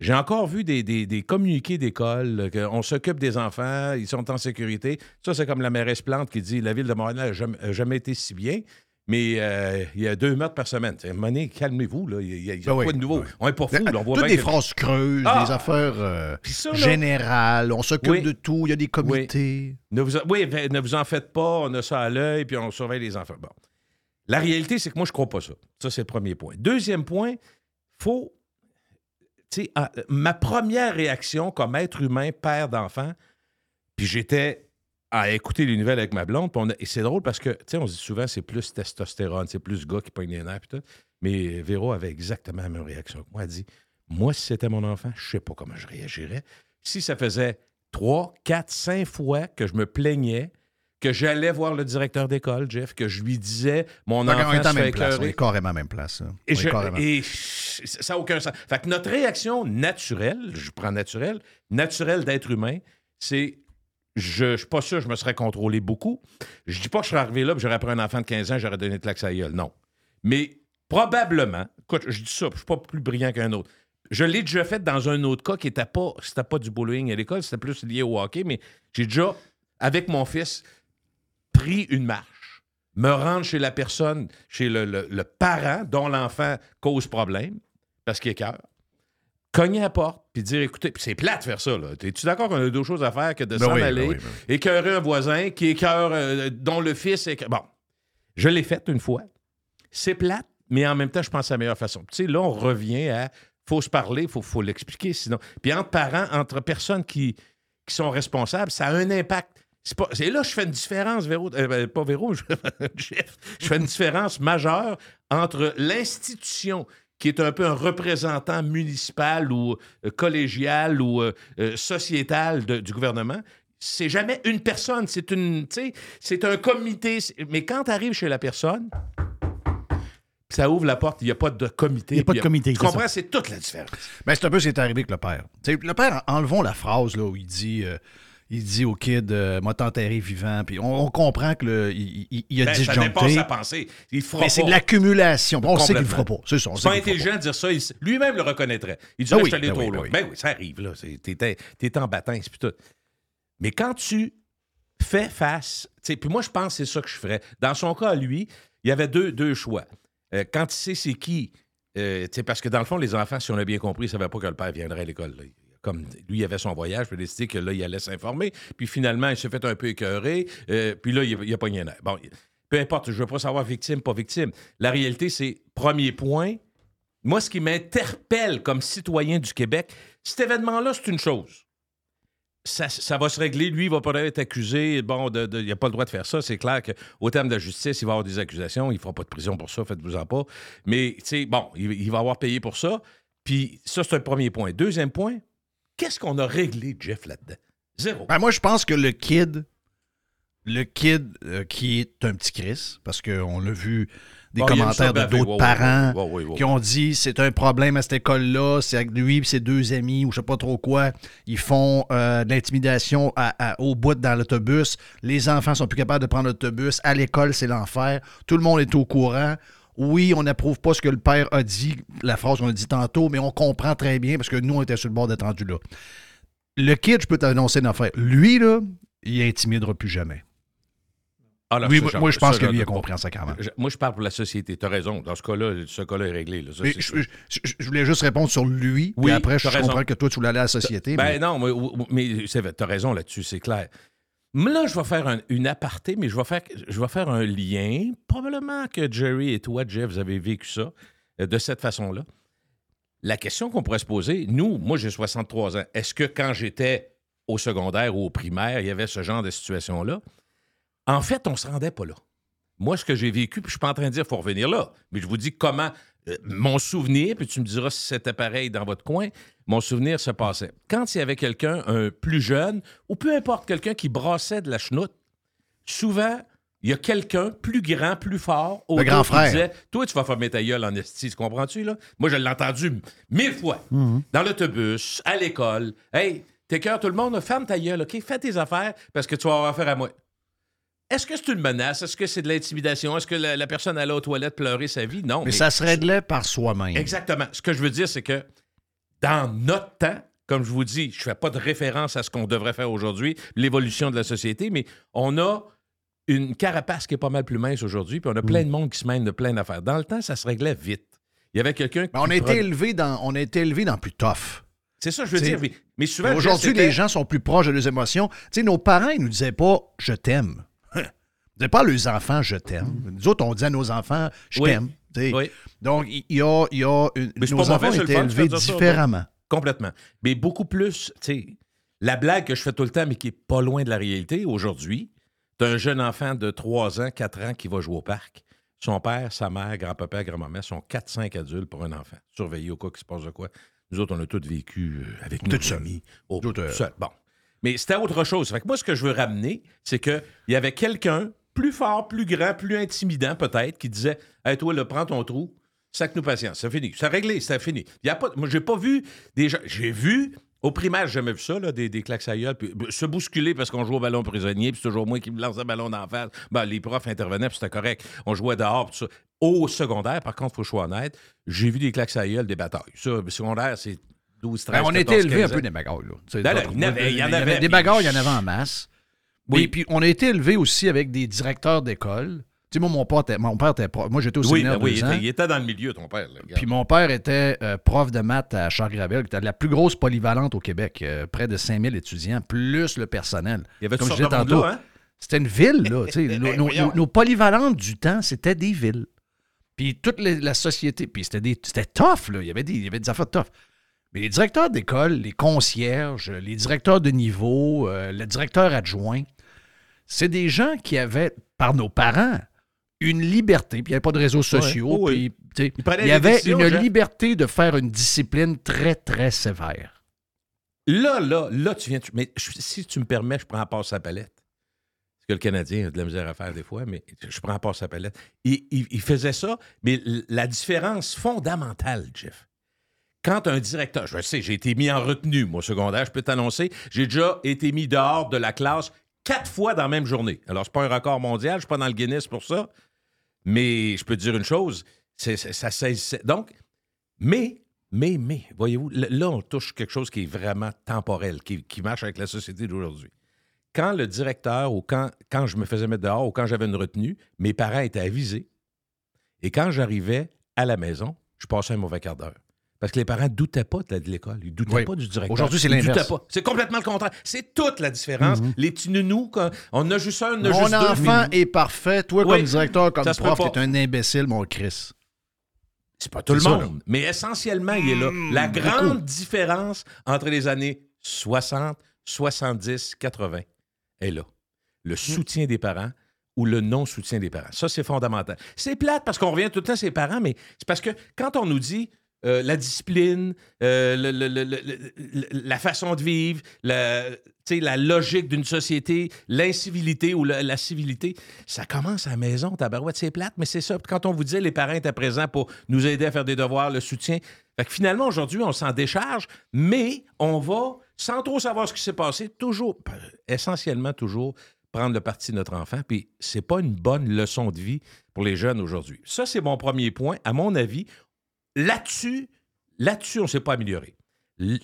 j'ai encore vu des, des- des communiqués d'école, qu'on s'occupe des enfants, ils sont en sécurité. Ça, c'est comme la mairesse Plante qui dit la ville de Montréal n'a jamais, jamais été si bien, mais euh, il y a deux meurtres par semaine. Donné, calmez-vous, là. il y a, il y a Ben oui, pas de nouveau. oui. On n'est pas fous, là, on voit Toutes bien des que- phrases creuses, Ah! des affaires euh, ça, générales, on s'occupe Oui. de tout, il y a des comités. Ne vous en- oui, ben, ne vous en faites pas, on a ça à l'œil, puis on surveille les enfants. Bon. La réalité, c'est que moi, je ne crois pas ça. Ça, c'est le premier point. Deuxième point, faut. Tu sais, ah, ma première réaction comme être humain, père d'enfant, puis j'étais à écouter les nouvelles avec ma blonde, et c'est drôle parce que, tu sais, on se dit souvent, c'est plus testostérone, c'est plus gars qui pogne les nerfs, tout. Mais Véro avait exactement la même réaction que moi. Elle dit Moi, si c'était mon enfant, je sais pas comment je réagirais. Si ça faisait trois, quatre, cinq fois que je me plaignais, que j'allais voir le directeur d'école, Jeff, que je lui disais Mon enfant est à se la fait même place, on est carrément à la même place. hein. Et, On est je- carrément. et ça n'a aucun sens. Fait que notre réaction naturelle, je prends naturelle, naturelle d'être humain, c'est je ne suis pas sûr que je me serais contrôlé beaucoup. Je dis pas que je serais arrivé là j'aurais pris un enfant de 15 ans, j'aurais donné de claque à gueule. Non. Mais probablement, écoute, je dis ça, je suis pas plus brillant qu'un autre. Je l'ai déjà fait dans un autre cas qui n'était pas, pas du bullying à l'école, c'était plus lié au hockey, mais j'ai déjà, avec mon fils, pris une marche, me rendre chez la personne, chez le, le- le parent dont l'enfant cause problème, parce qu'il est cœur, cogner à la porte, puis dire écoutez, c'est plate de faire ça, là. Es-tu d'accord qu'on a deux choses à faire que de Ben s'en oui, ben aller, oui, ben oui. écœurer un voisin qui écœure, euh, dont le fils est. Bon, je l'ai fait une fois. C'est plate, mais en même temps, je pense que c'est la meilleure façon. Tu sais, là, on revient à faut se parler, il faut, faut l'expliquer, sinon. Puis entre parents, entre personnes qui, qui sont responsables, ça a un impact. C'est là que je fais une différence, Véro, euh, ben, pas Véro, je, Jeff. je fais une différence majeure entre l'institution qui est un peu un représentant municipal ou euh, collégial ou euh, sociétal de- du gouvernement. C'est jamais une personne, c'est une, tu c'est un comité. Mais quand tu arrives chez la personne, ça ouvre la porte, il n'y a pas de comité. Il y a pas de comité, Tu c'est comprends? C'est toute la différence. Ben, c'est un peu ce qui est arrivé avec le père. Tu le père, enlevons la phrase là, où il dit, il dit au kid, euh, m'a t'enterré vivant. Puis on, on comprend que le, il, il- il a Ben, ça dépasse disjoncté. sa pensée. Il fera Mais c'est de l'accumulation. On sait qu'il le fera pas. C'est ça. pas qu'il intelligent de dire ça. Lui-même le reconnaîtrait. Il dit Ben là, oui, je suis allé ben trop oui, loin. ben oui. Ben oui, ça arrive. là. T'es en bâtisse puis tout. Mais quand tu fais face. Puis moi, je pense que c'est ça que je ferais. Dans son cas, lui, il y avait deux, deux choix. Euh, quand il sait c'est qui, euh, parce que dans le fond, les enfants, si on a bien compris, ils ne savaient pas que le père viendrait à l'école. Comme lui, il avait son voyage, puis il a décidé que là, allait s'informer. Puis finalement, il s'est fait un peu écœurer. euh, puis là, il, il a pogné un air. Bon, peu importe, je ne veux pas savoir victime, pas victime. La réalité, c'est, premier point, moi, ce qui m'interpelle comme citoyen du Québec, cet événement-là, c'est une chose. Ça, va se régler. Lui, il va pas être accusé. Bon, de, de- il n'a pas le droit de faire ça. C'est clair qu'au terme de la justice, il va avoir des accusations. Il ne fera pas de prison pour ça, faites-vous-en pas. Mais, tu sais, bon, il va avoir payé pour ça. Puis ça, c'est un premier point. Deuxième point, qu'est-ce qu'on a réglé, Jeff, là-dedans? Zéro. Ben, moi, je pense que le kid, le kid euh, qui est un petit Chris, parce qu'on a vu des Bon, commentaires de d'autres parents qui ont dit c'est un problème à cette école-là, c'est avec lui et ses deux amis ou je sais pas trop quoi, ils font euh, de l'intimidation au bout dans l'autobus, les enfants sont plus capables de prendre l'autobus, à l'école c'est l'enfer, tout le monde est au courant. Oui, on n'approuve pas ce que le père a dit, la phrase qu'on a dit tantôt, mais on comprend très bien parce que nous, on était sur le bord d'être rendu là. Le kid, je peux t'annoncer une affaire. Lui, là, il intimidera plus jamais. Ah, là, ça, moi, je pense ça, que lui, il a compris en sacrament. Je- Moi, je parle pour la société. Tu as raison. Dans ce cas-là, ce cas-là est réglé. là. Ça, Mais c'est je, voulais juste répondre sur lui, Oui, puis après, je raison. comprends que toi, tu voulais aller à la société. Ben mais- non, mais, mais c'est vrai, t'as raison là-dessus, c'est clair. Là, je vais faire un- une aparté, mais je vais, faire, je vais faire un lien. Probablement que Jerry et toi, Jeff, vous avez vécu ça euh, de cette façon-là. La question qu'on pourrait se poser, nous, moi j'ai 63 ans, est-ce que quand j'étais au secondaire ou au primaire, il y avait ce genre de situation-là? En fait, on se rendait pas là. Moi, ce que j'ai vécu, puis je suis pas en train de dire qu'il faut revenir là, mais je vous dis comment mon souvenir, puis tu me diras si c'était pareil dans votre coin, mon souvenir se passait. Quand il y avait quelqu'un, un plus jeune, ou peu importe, quelqu'un qui brassait de la chenoute, souvent, il y a quelqu'un plus grand, plus fort, autour grand qui frère. disait Toi, tu vas fermer ta gueule en esti, tu comprends-tu, là Moi, je l'ai entendu mille fois. Mhm. Dans l'autobus, à l'école. Hey, t'es cœur, tout le monde, ferme ta gueule, OK? Fais tes affaires parce que tu vas avoir affaire à moi. Est-ce que c'est une menace? Est-ce que c'est de l'intimidation? Est-ce que la, la personne allait aux toilettes pleurer sa vie? Non. Mais ça se réglait par soi-même. Exactement. Ce que je veux dire, c'est que dans notre temps, comme je vous dis, je ne fais pas de référence à ce qu'on devrait faire aujourd'hui, l'évolution de la société, mais on a une carapace qui est pas mal plus mince aujourd'hui, puis on a Mm. plein de monde qui se mène de plein d'affaires. Dans le temps, ça se réglait vite. Il y avait quelqu'un qui. Mais on a été élevé dans, on a été élevé dans plus tough. C'est ça, je veux T'sais, dire. Mais, mais souvent, Aujourd'hui, les gens sont plus proches de leurs émotions. Tu sais, nos parents, ils nous disaient pas « je t'aime ». Disaient pas à leurs enfants « je t'aime ». Nous autres, on disait à nos enfants « je Oui. t'aime ». Oui. Donc, il y a, il y a une- nos mauvais, enfants le étaient de élevés ça, différemment. Complètement. Mais beaucoup plus, tu sais, la blague que je fais tout le temps, mais qui est pas loin de la réalité aujourd'hui, t'as un jeune enfant de 3 ans, 4 ans qui va jouer au parc. Son père, sa mère, grand-papa, grand-maman sont 4-5 adultes pour un enfant. Surveillés au cas qu'il se passe de quoi. Nous autres, on a tous vécu euh, avec nos Tout amis. au- autres, euh, tout seul. Bon. Mais c'était autre chose. Fait que moi, ce que je veux ramener, c'est qu'il y avait quelqu'un plus fort, plus grand, plus intimidant peut-être, qui disait Hey, toi, là, prends ton trou, sac-nous patience. C'est fini. C'est réglé, c'est fini. Y a pas, moi, j'ai pas vu des gens. J'ai vu. Au primaire, j'ai jamais vu ça, là, des, des claques à gueule, puis se bousculer parce qu'on joue au ballon prisonnier, puis c'est toujours moi qui me lance un ballon d'en face. Ben, les profs intervenaient, puis c'était correct. On jouait dehors, tout ça. Au secondaire, par contre, il faut que je sois honnête, j'ai vu des claques à gueule, des batailles. Ça, le secondaire, c'est 12, 13, Ben, on était 14, élevé un 15 peu des bagarres. Là. Ben il y en avait- Des bagarres, il y en avait en masse. Oui. Oui. Puis on a été élevé aussi avec des directeurs d'école. Tu sais, moi, mon père était, mon père était prof. Moi, j'étais au Oui, séminaire ben oui, deux il ans. était, il était dans le milieu, ton père. là. Puis mon père était euh, prof de maths à Charles-Gravel, qui était la plus grosse polyvalente au Québec. euh, près de 5000 étudiants, plus le personnel. Il y avait Comme je disais tantôt, hein? C'était une ville, là. nos, nos- polyvalentes du temps, c'était des villes. Puis toute les- la société, puis c'était tough, là. Il y, avait des, il y avait des affaires tough. Mais les directeurs d'école, les concierges, les directeurs de niveau, euh, le directeur adjoint, c'est des gens qui avaient, par nos parents, une liberté, puis il n'y avait pas de réseaux sociaux, Ouais, puis prenaient il y avait une liberté de faire une discipline très, très sévère. Là, là, là, tu viens. tu- mais je- si tu me permets, je prends à part sa palette. Parce que le Canadien a de la misère à faire des fois, mais je prends à part sa palette. Il, il- il faisait ça, mais la différence fondamentale, Jeff. Quand un directeur, je sais, j'ai été mis en retenue, moi, au secondaire, je peux t'annoncer, j'ai déjà été mis dehors de la classe quatre fois dans la même journée. Alors, c'est pas un record mondial, je suis pas dans le Guinness pour ça, mais je peux te dire une chose, ça saisissait. Donc, mais, mais, mais, voyez-vous, là, on touche quelque chose qui est vraiment temporel, qui, qui marche avec la société d'aujourd'hui. Quand le directeur ou quand, quand je me faisais mettre dehors ou quand j'avais une retenue, mes parents étaient avisés. Et quand j'arrivais à la maison, je passais un mauvais quart d'heure. Parce que les parents ne doutaient pas de l'école. Ils ne doutaient Oui. pas du directeur. Aujourd'hui, c'est Ils doutaient l'inverse. pas. C'est complètement le contraire. C'est toute la différence. Les petits nounous, on a juste un, on a Mon juste deux. enfant est parfait. Toi, Oui. comme directeur, comme Ça prof, t'es un imbécile, mon Chris. C'est pas tout le ça, monde, mais essentiellement, il est là. La grande différence entre les années 60, 70, 80 est là. Le soutien des parents ou le non-soutien des parents. Ça, c'est fondamental. C'est plate parce qu'on revient tout le temps à ses parents, mais c'est parce que quand on nous dit euh, la discipline, euh, la façon de vivre, la, la logique d'une société, l'incivilité ou la, civilité, ça commence à la maison, tabarouette, c'est plate, mais c'est ça. Quand on vous disait les parents étaient présents pour nous aider à faire des devoirs, le soutien, finalement, aujourd'hui, on s'en décharge, mais on va, sans trop savoir ce qui s'est passé, toujours, essentiellement toujours, prendre le parti de notre enfant. Puis c'est pas une bonne leçon de vie pour les jeunes aujourd'hui. Ça, c'est mon premier point. À mon avis, là-dessus, là-dessus, on ne s'est pas amélioré.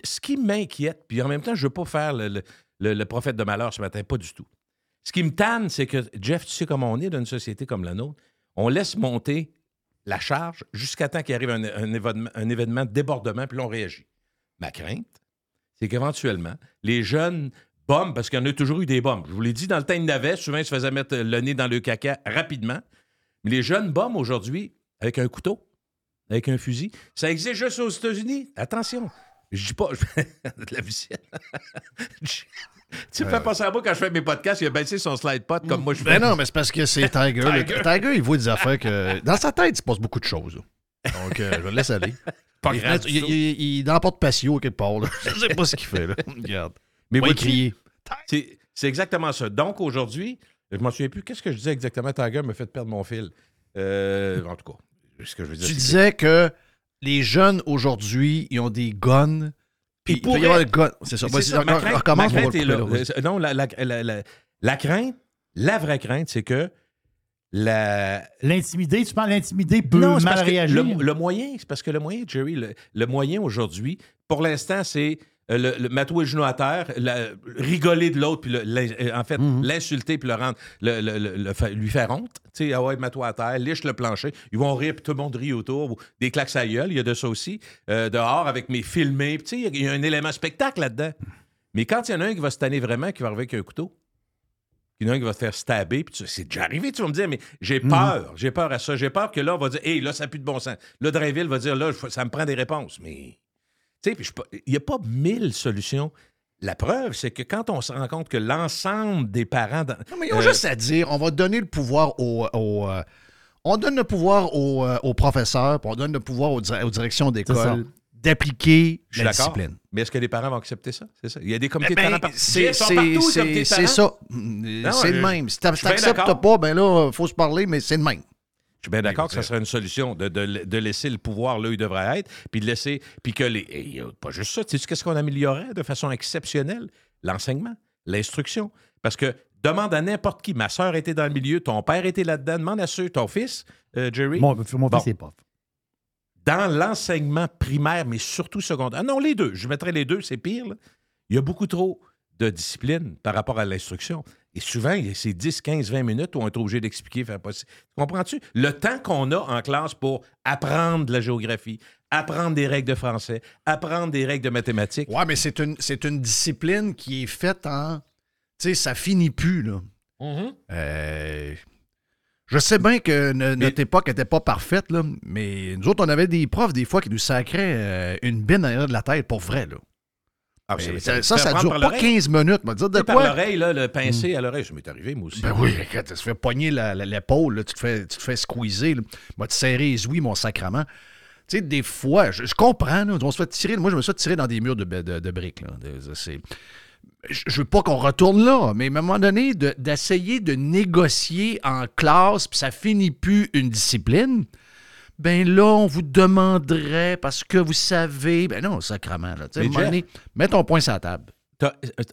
Ce qui m'inquiète, puis en même temps, je ne veux pas faire le, prophète de malheur ce matin, pas du tout. Ce qui me tanne, c'est que, Jeff, tu sais comment on est dans une société comme la nôtre, on laisse monter la charge jusqu'à temps qu'il arrive un, événement, de débordement, puis on réagit. Ma crainte, c'est qu'éventuellement, les jeunes bombes, parce qu'il y en a toujours eu des bombes. Je vous l'ai dit, dans le temps, il y en avait, souvent, ils se faisaient mettre le nez dans le caca rapidement. Mais les jeunes bombes aujourd'hui, avec un couteau, avec un fusil, ça existe juste aux États-Unis? Attention, Je dis pas. de la visite. tu me fais passer à moi quand je fais mes podcasts, il a baissé son slide pot comme moi je fais. Ben non, mais c'est parce que c'est Tiger. Tiger. il voit des affaires que. Dans sa tête, il se passe beaucoup de choses. là. Donc, euh, je le laisse aller. Pas il, grave, il, il- il est dans la porte patio quelque part. Là. Je sais pas ce qu'il fait. Là. Regarde. Mais vois-tu, crier. C'est c'est exactement ça. Donc aujourd'hui, je m'en souviens plus. Qu'est-ce que je disais exactement? Tiger me fait perdre mon fil. Euh, en tout cas, ce que je veux dire. Tu que- disais que les jeunes aujourd'hui, ils ont des guns. Puis il peut y avoir des guns. C'est ça. Ça, ma crainte- recommence, ma crainte là. Euh, Non, la, la- la- la- la crainte, la vraie crainte, c'est que la. L'intimider, tu penses l'intimider peut Non, mal parce que réagir? le, le moyen, c'est parce que le moyen, Jerry, le, le moyen aujourd'hui, pour l'instant, c'est euh, le, le mettre le genou à terre, la- rigoler de l'autre, puis le- euh, en fait, Mhm. l'insulter, puis le rendre, le, le- le- le lui faire honte. Tu sais, ah ouais, mets-toi à terre, liche le plancher. Ils vont rire, puis tout le monde rit autour. ou Des claques à gueule, il y a de ça aussi. Euh, dehors, avec mes filmés. Tu sais, il y a un élément spectacle là-dedans. Mais quand il y en a un qui va se tanner vraiment, qui va arriver avec un couteau, il y en a un qui va te faire stabber, puis tu- c'est déjà arrivé, tu vas me dire, mais j'ai peur, j'ai peur à ça. J'ai peur que là, on va dire, hey, là, ça pue de bon sens. Là, Drainville va dire, là, ça me prend des réponses. Mais, il n'y a pas mille solutions. La preuve, c'est que quand on se rend compte que l'ensemble des parents. dans- Non, mais ils ont euh, juste à dire, on va donner le pouvoir au. au, euh, on donne le pouvoir aux, euh, aux professeurs, puis on donne le pouvoir aux, dir- aux directions d'école d'appliquer la discipline. Mais est-ce que les parents vont accepter ça? C'est ça. Il y a des comités Ben, de parents partout. c'est ça. C'est le même. Si t'acceptes d'accord. pas, ben là, il faut se parler, mais c'est le même. Je suis bien d'accord que ça serait une solution de, de- de laisser le pouvoir là où il devrait être, puis de laisser. Puis que les. et a pas juste ça. Tu sais, qu'est-ce qu'on améliorerait de façon exceptionnelle? L'enseignement, l'instruction. Parce que demande à n'importe qui. Ma soeur était dans le milieu, ton père était là-dedans, demande à ceux, ton fils, euh, Jerry. Mon, mon Bon. fils. Dans l'enseignement primaire, mais surtout secondaire. Ah non, les deux. Je mettrais les deux, c'est pire. là. Il y a beaucoup trop de discipline par rapport à l'instruction. Et souvent, il y a ces 10, 15, 20 minutes où on est obligé d'expliquer, faire passer. Comprends-tu? Le temps qu'on a en classe pour apprendre de la géographie, apprendre des règles de français, apprendre des règles de mathématiques. Ouais, mais c'est une, c'est une discipline qui est faite en. Tu sais, ça finit plus, là. Euh, je sais bien que no- notre époque n'était pas parfaite, là, mais nous autres, on avait des profs, des fois, qui nous sacraient euh, une bine derrière de la tête, pour vrai, là. Ah, Mais mais ça, ça- ça, dure pas l'oreille. 15 minutes. Me dire de sais, par quoi? l'oreille, le pincé à l'oreille, ça m'est arrivé, moi aussi. Ben oui, regarde, tu te fais pogner l'épaule, tu, te fais, tu te fais squeezer. Va te serrer les ouïes, mon sacrement. Tu sais, des fois, je, je comprends, là, on se fait tirer. Moi, je me suis tirer dans des murs de, de- de briques. Là. De- c'est- je, veux pas qu'on retourne là, mais à un moment donné, de- d'essayer de, négocier en classe, puis ça finit plus une discipline, ben là, on vous demanderait, parce que vous savez, ben non, sacrement, là. Mais Jeff- donné, mets ton poing sur la table. Euh,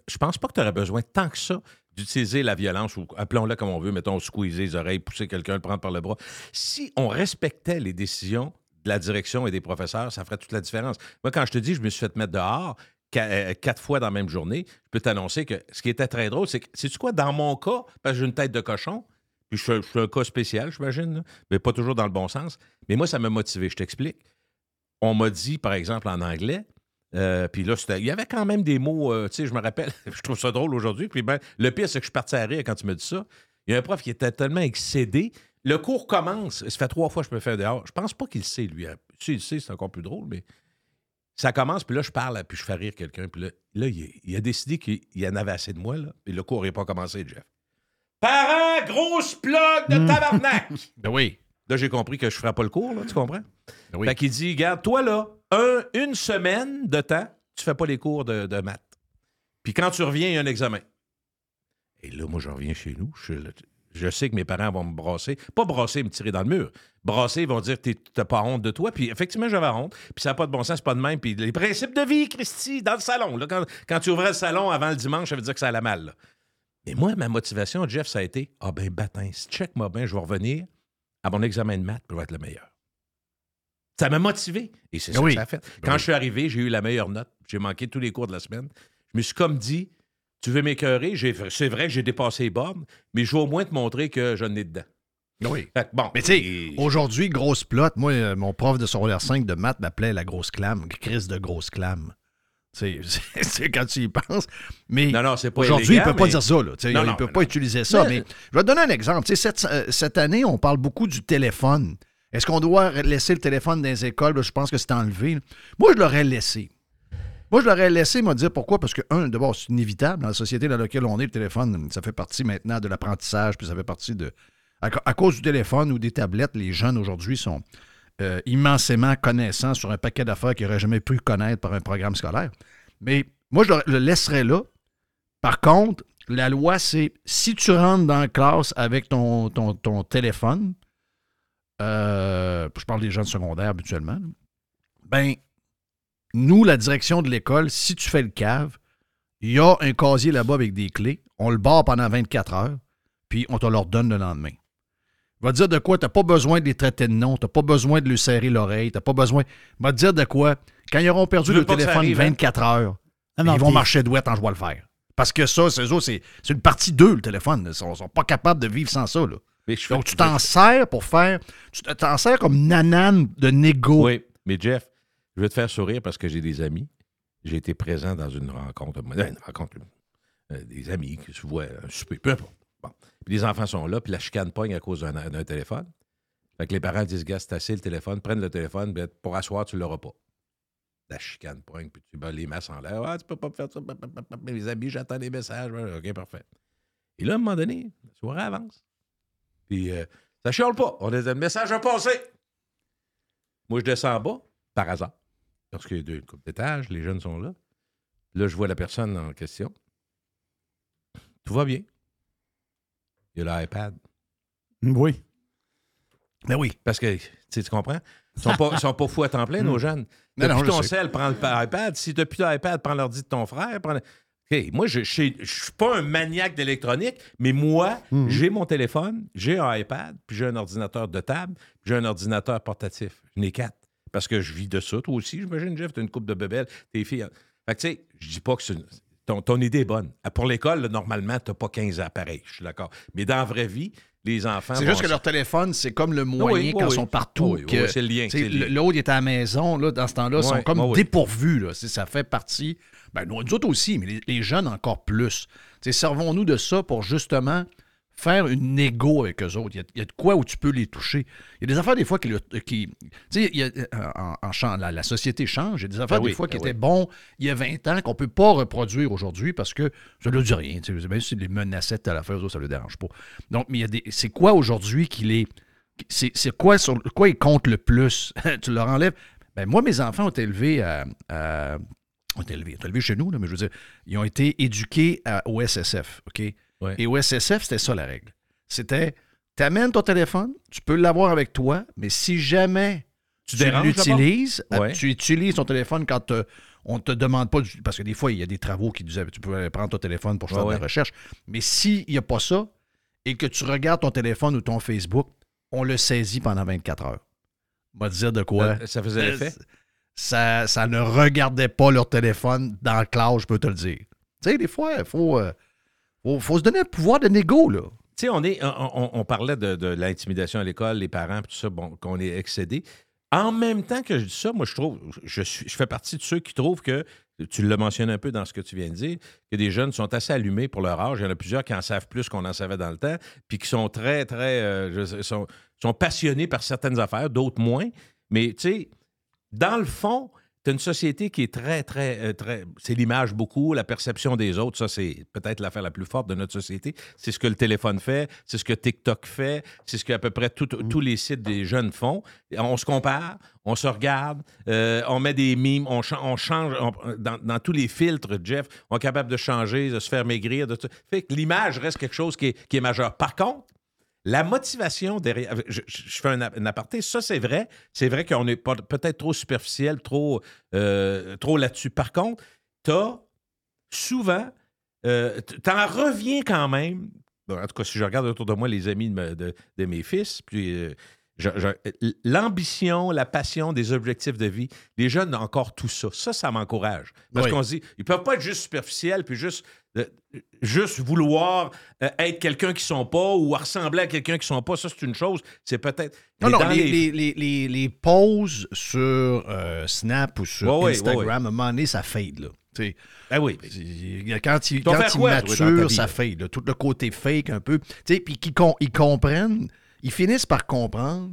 Je pense pas que tu aurais besoin tant que ça d'utiliser la violence, ou appelons-la comme on veut, mettons, squeezer les oreilles, pousser quelqu'un, le prendre par le bras. Si on respectait les décisions de la direction et des professeurs, ça ferait toute la différence. Moi, quand je te dis, je me suis fait mettre dehors euh, quatre fois dans la même journée, je peux t'annoncer que ce qui était très drôle, c'est que, sais-tu quoi, dans mon cas, parce que j'ai une tête de cochon, je suis, un cas spécial, j'imagine, mais pas toujours dans le bon sens, mais moi, ça m'a motivé, je t'explique. On m'a dit, par exemple, en anglais, euh, puis là, il y avait quand même des mots, euh, tu sais, je me rappelle, je trouve ça drôle aujourd'hui. Puis ben, le pire, c'est que je suis parti à rire quand tu me dis ça. Il y a un prof qui était tellement excédé. Le cours commence. Ça fait trois fois que je me fais dehors. Je pense pas qu'il sait, lui. Si il sait, c'est encore plus drôle, mais ça commence, puis là, je parle, puis je fais rire quelqu'un. Puis là, là, il, il a décidé qu'il y en avait assez de moi, là. Puis le cours n'est pas commencé, Jeff. Parents, grosse plug de tabarnak! Ben oui. Là, j'ai compris que je ne ferai pas le cours, là, tu comprends? Ben oui. Fait qu'il dit, regarde, toi, là, un- une semaine de temps, tu fais pas les cours de, de maths. Puis quand tu reviens, il y a un examen. Et là, moi, je reviens chez nous. Je, je sais que mes parents vont me brasser. Pas brasser, me tirer dans le mur. Brasser, ils vont dire, T'es- t'as pas honte de toi. Puis effectivement, j'avais honte. Puis ça n'a pas de bon sens, c'est pas de même. Puis les principes de vie, Christy, dans le salon. Là, quand, quand tu ouvrais le salon avant le dimanche, ça veut dire que ça allait mal. là. Mais moi, ma motivation, Jeff, ça a été, ah ben, bâtin, check-moi bien, je vais revenir à mon examen de maths, vais être le meilleur. Ça m'a motivé. Et c'est ça Oui. que ça a fait. Quand je suis arrivé, j'ai eu la meilleure note. J'ai manqué tous les cours de la semaine. Je me suis comme dit, tu veux m'écœurer? C'est vrai que j'ai dépassé les bornes, mais je vais au moins te montrer que je n'ai dedans. Oui. Fait que bon. Mais tu sais, et- aujourd'hui, grosse plot. Moi, euh, mon prof de secondaire 5 de maths m'appelait la grosse clame, crise de grosse clame. C'est quand tu y penses. Mais aujourd'hui, il ne peut pas mais- dire ça. Là, Non, il ne peut pas non. utiliser ça. Mais- Mais, je vais te donner un exemple. Cette, euh, cette année, on parle beaucoup du téléphone. Est-ce qu'on doit laisser le téléphone dans les écoles? Là, Je pense que c'est enlevé. là. Moi, je l'aurais laissé. Moi, je l'aurais laissé me dire pourquoi? Parce que, un, d'abord, c'est inévitable. Dans la société dans laquelle on est, le téléphone, ça fait partie maintenant de l'apprentissage, puis ça fait partie de. À, à cause du téléphone ou des tablettes, les jeunes aujourd'hui sont euh, immensément connaissants sur un paquet d'affaires qu'ils n'auraient jamais pu connaître par un programme scolaire. Mais moi, je le, laisserais là. Par contre, la loi, c'est si tu rentres dans la classe avec ton, ton, téléphone, euh, je parle des jeunes secondaires habituellement, là, ben, nous, la direction de l'école, si tu fais le cave, il y a un casier là-bas avec des clés, on le barre pendant 24 heures, puis on te leur donne le lendemain. Va te dire de quoi, t'as pas besoin de les traiter de nom, t'as pas besoin de lui serrer l'oreille, t'as pas besoin. Va te dire de quoi, quand ils auront perdu Tu le téléphone arrive, hein? 24 heures, Ah non, ils vont puis- marcher douette en je vais le faire. Parce que ça, c'est une partie d'eux, le téléphone. Ils sont, sont pas capables de vivre sans ça. Là. Mais je fais- Donc, tu t'en sers pour faire. Tu t'en sers comme nanane de négo. Oui, mais Jeff, je vais te faire sourire parce que j'ai des amis. J'ai été présent dans une rencontre, une rencontre, euh, des amis qui se voient, un souper, peu importe. Puis les enfants sont là, puis la chicane pogne à cause d'un téléphone. Fait que les parents disent, gars, c'est assez le téléphone, prennent le téléphone, ben, pour asseoir, tu l'auras pas. La chicane pogne, puis tu bats les masses en l'air. Ah, tu peux pas me faire ça. Mes amis, j'attends des messages. OK, parfait. Et là, à un moment donné, la soirée avance. Puis euh, ça chiale pas. On a le message à passer. Moi, je descends en bas, par hasard. Parce qu'il y a deux coupes d'étage, les jeunes sont là. Là, je vois la personne en question. Tout va bien. Il y a l'iPad. Oui. Ben oui. Parce que, tu sais, tu comprends? Ils sont pas, sont pas fous à temps plein, nos jeunes. Non, non, ton sel, prends l'iPad. Si depuis l'iPad, prends l'ordi de ton frère. Prends moi, je ne suis pas un maniaque d'électronique, mais moi, Mhm. j'ai mon téléphone, j'ai un iPad, puis j'ai un ordinateur de table, puis j'ai un ordinateur portatif. J'en ai quatre. Parce que je vis de ça, toi aussi. J'imagine, Jeff, tu as une coupe de bébelles, tes filles. Fait que, tu sais, je dis pas que c'est une- ton, ton idée est bonne. Pour l'école, normalement, tu n'as pas 15 appareils. Je suis d'accord. Mais dans la vraie vie, les enfants. C'est juste que leur téléphone, c'est comme le moyen oui, quand oui. ils sont partout. C'est le lien. L'autre, est à la maison, là, dans ce temps-là, ils sont comme dépourvus. Là. Ça fait partie. Ben, nous nous autres aussi, mais les, les jeunes encore plus. Servons-nous de ça pour justement faire une négo avec eux autres. Il y, a, il y a de quoi où tu peux les toucher. Il y a des affaires des fois qui. qui tu sais, a- en, la, la société change. Il y a des affaires Ben des oui, fois qui ben étaient oui. bons il y a 20 ans qu'on ne peut pas reproduire aujourd'hui parce que ça ne dit rien. Tu sais, Même si les menaçaient à eux autres, ça ne le dérange pas. Donc, mais il y a des. C'est quoi aujourd'hui qui les. C'est c'est quoi, sur quoi ils comptent le plus? tu leur enlèves. Ben, moi, mes enfants ont été élevés à. à- ont été élevés, ont été élevés chez nous, là, mais je veux dire, ils ont été éduqués à- au SSF, OK? Ouais. Et au SSF, c'était ça la règle. C'était, t'amènes ton téléphone, tu peux l'avoir avec toi, mais si jamais Tu l'utilises, euh, Ouais. tu utilises ton téléphone quand euh, on ne te demande pas, du- parce que des fois, il y a des travaux qui disaient, tu peux prendre ton téléphone pour faire Ouais, de la recherche, mais s'il n'y a pas ça, et que tu regardes ton téléphone ou ton Facebook, on le saisit pendant 24 heures. On va te dire de quoi? Ça- ça faisait l'effet? Ça, ça ne regardait pas leur téléphone dans le classe, je peux te le dire. Tu sais, des fois, il faut, euh, faut, faut se donner un pouvoir de négo, là. Tu sais, on, est, on, parlait de, l'intimidation à l'école, les parents, tout ça, bon, qu'on est excédé. En même temps que je dis ça, moi, je trouve, je, fais partie de ceux qui trouvent que, tu l'as mentionné un peu dans ce que tu viens de dire, que des jeunes sont assez allumés pour leur âge. Il y en a plusieurs qui en savent plus qu'on en savait dans le temps, puis qui sont très, très, euh, sont passionnés par certaines affaires, d'autres moins. Mais, tu sais, dans le fond, tu as une société qui est très, très, euh, très. C'est l'image beaucoup, la perception des autres. Ça, c'est peut-être l'affaire la plus forte de notre société. C'est ce que le téléphone fait, c'est ce que TikTok fait, c'est ce qu'à peu près tout- tous les sites des jeunes font. On se compare, on se regarde, euh, on met des mimes, on, cha- on change. on- dans, dans tous les filtres, Jeff, on est capable de changer, de se faire maigrir. De tout. Fait que l'image reste quelque chose qui est, qui est majeur. Par contre, la motivation derrière. Je, je- fais un, ap- un aparté. Ça, c'est vrai. C'est vrai qu'on est peut-être trop superficiel, trop, euh, trop là-dessus. Par contre, tu as souvent. euh, T'en reviens quand même. En tout cas, si je regarde autour de moi les amis de, me- de- de mes fils, puis euh, l'ambition, la passion des objectifs de vie, les jeunes ont encore tout ça. Ça, ça m'encourage. Parce Oui. qu'on se dit, ils peuvent pas être juste superficiels, puis juste, euh, juste vouloir euh, être quelqu'un qui sont pas ou ressembler à quelqu'un qui sont pas. Ça, c'est une chose. C'est peut-être. Non, non, les, les- les, les, pauses sur euh, Snap ou sur Ouais, Instagram, ouais, ouais. à un moment donné, ça fade. Là. Ah oui. Quand ils, T'en quand quoi, maturent, vie, ça fade. là. Tout le côté fake un peu. Puis qu'ils com- ils comprennent, ils finissent par comprendre.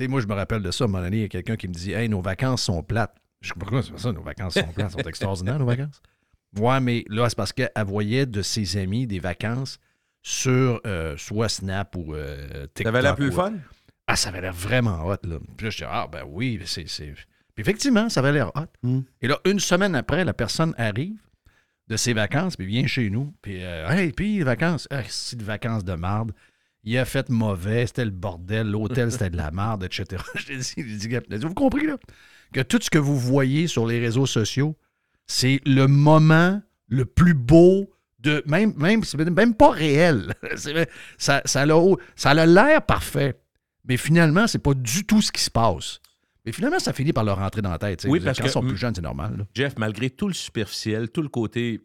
Moi, je me rappelle de ça. À un moment donné, il y a quelqu'un qui me dit Hey, nos vacances sont plates. Je sais pas pourquoi c'est pas ça, nos vacances sont plates, sont extraordinaires, nos vacances. Ouais, mais là, c'est parce qu'elle voyait de ses amis des vacances sur euh, soit Snap ou euh, TikTok. Ça avait l'air plus ou- fun? Ah, ça avait l'air vraiment hot, là. Puis là, je dis, ah, ben oui, c'est. Puis effectivement, ça avait l'air hot. Mm. Et là, une semaine après, la personne arrive de ses vacances, puis vient chez nous. Puis, euh, hey, puis vacances, ah, c'est de vacances de marde. Il a fait mauvais, c'était le bordel, l'hôtel, c'était de la marde, etc. Je l'ai dit, j'ai dit, gars, vous compris, là? Que tout ce que vous voyez sur les réseaux sociaux, c'est le moment le plus beau de. Même, même, c'est même pas réel. C'est- ça, ça, a, ça a l'air parfait. Mais finalement, c'est pas du tout ce qui se passe. Mais finalement, ça finit par leur rentrer dans la tête. Oui, parce quand que- ils sont plus jeunes, c'est normal. là. Jeff, malgré tout le superficiel, tout le côté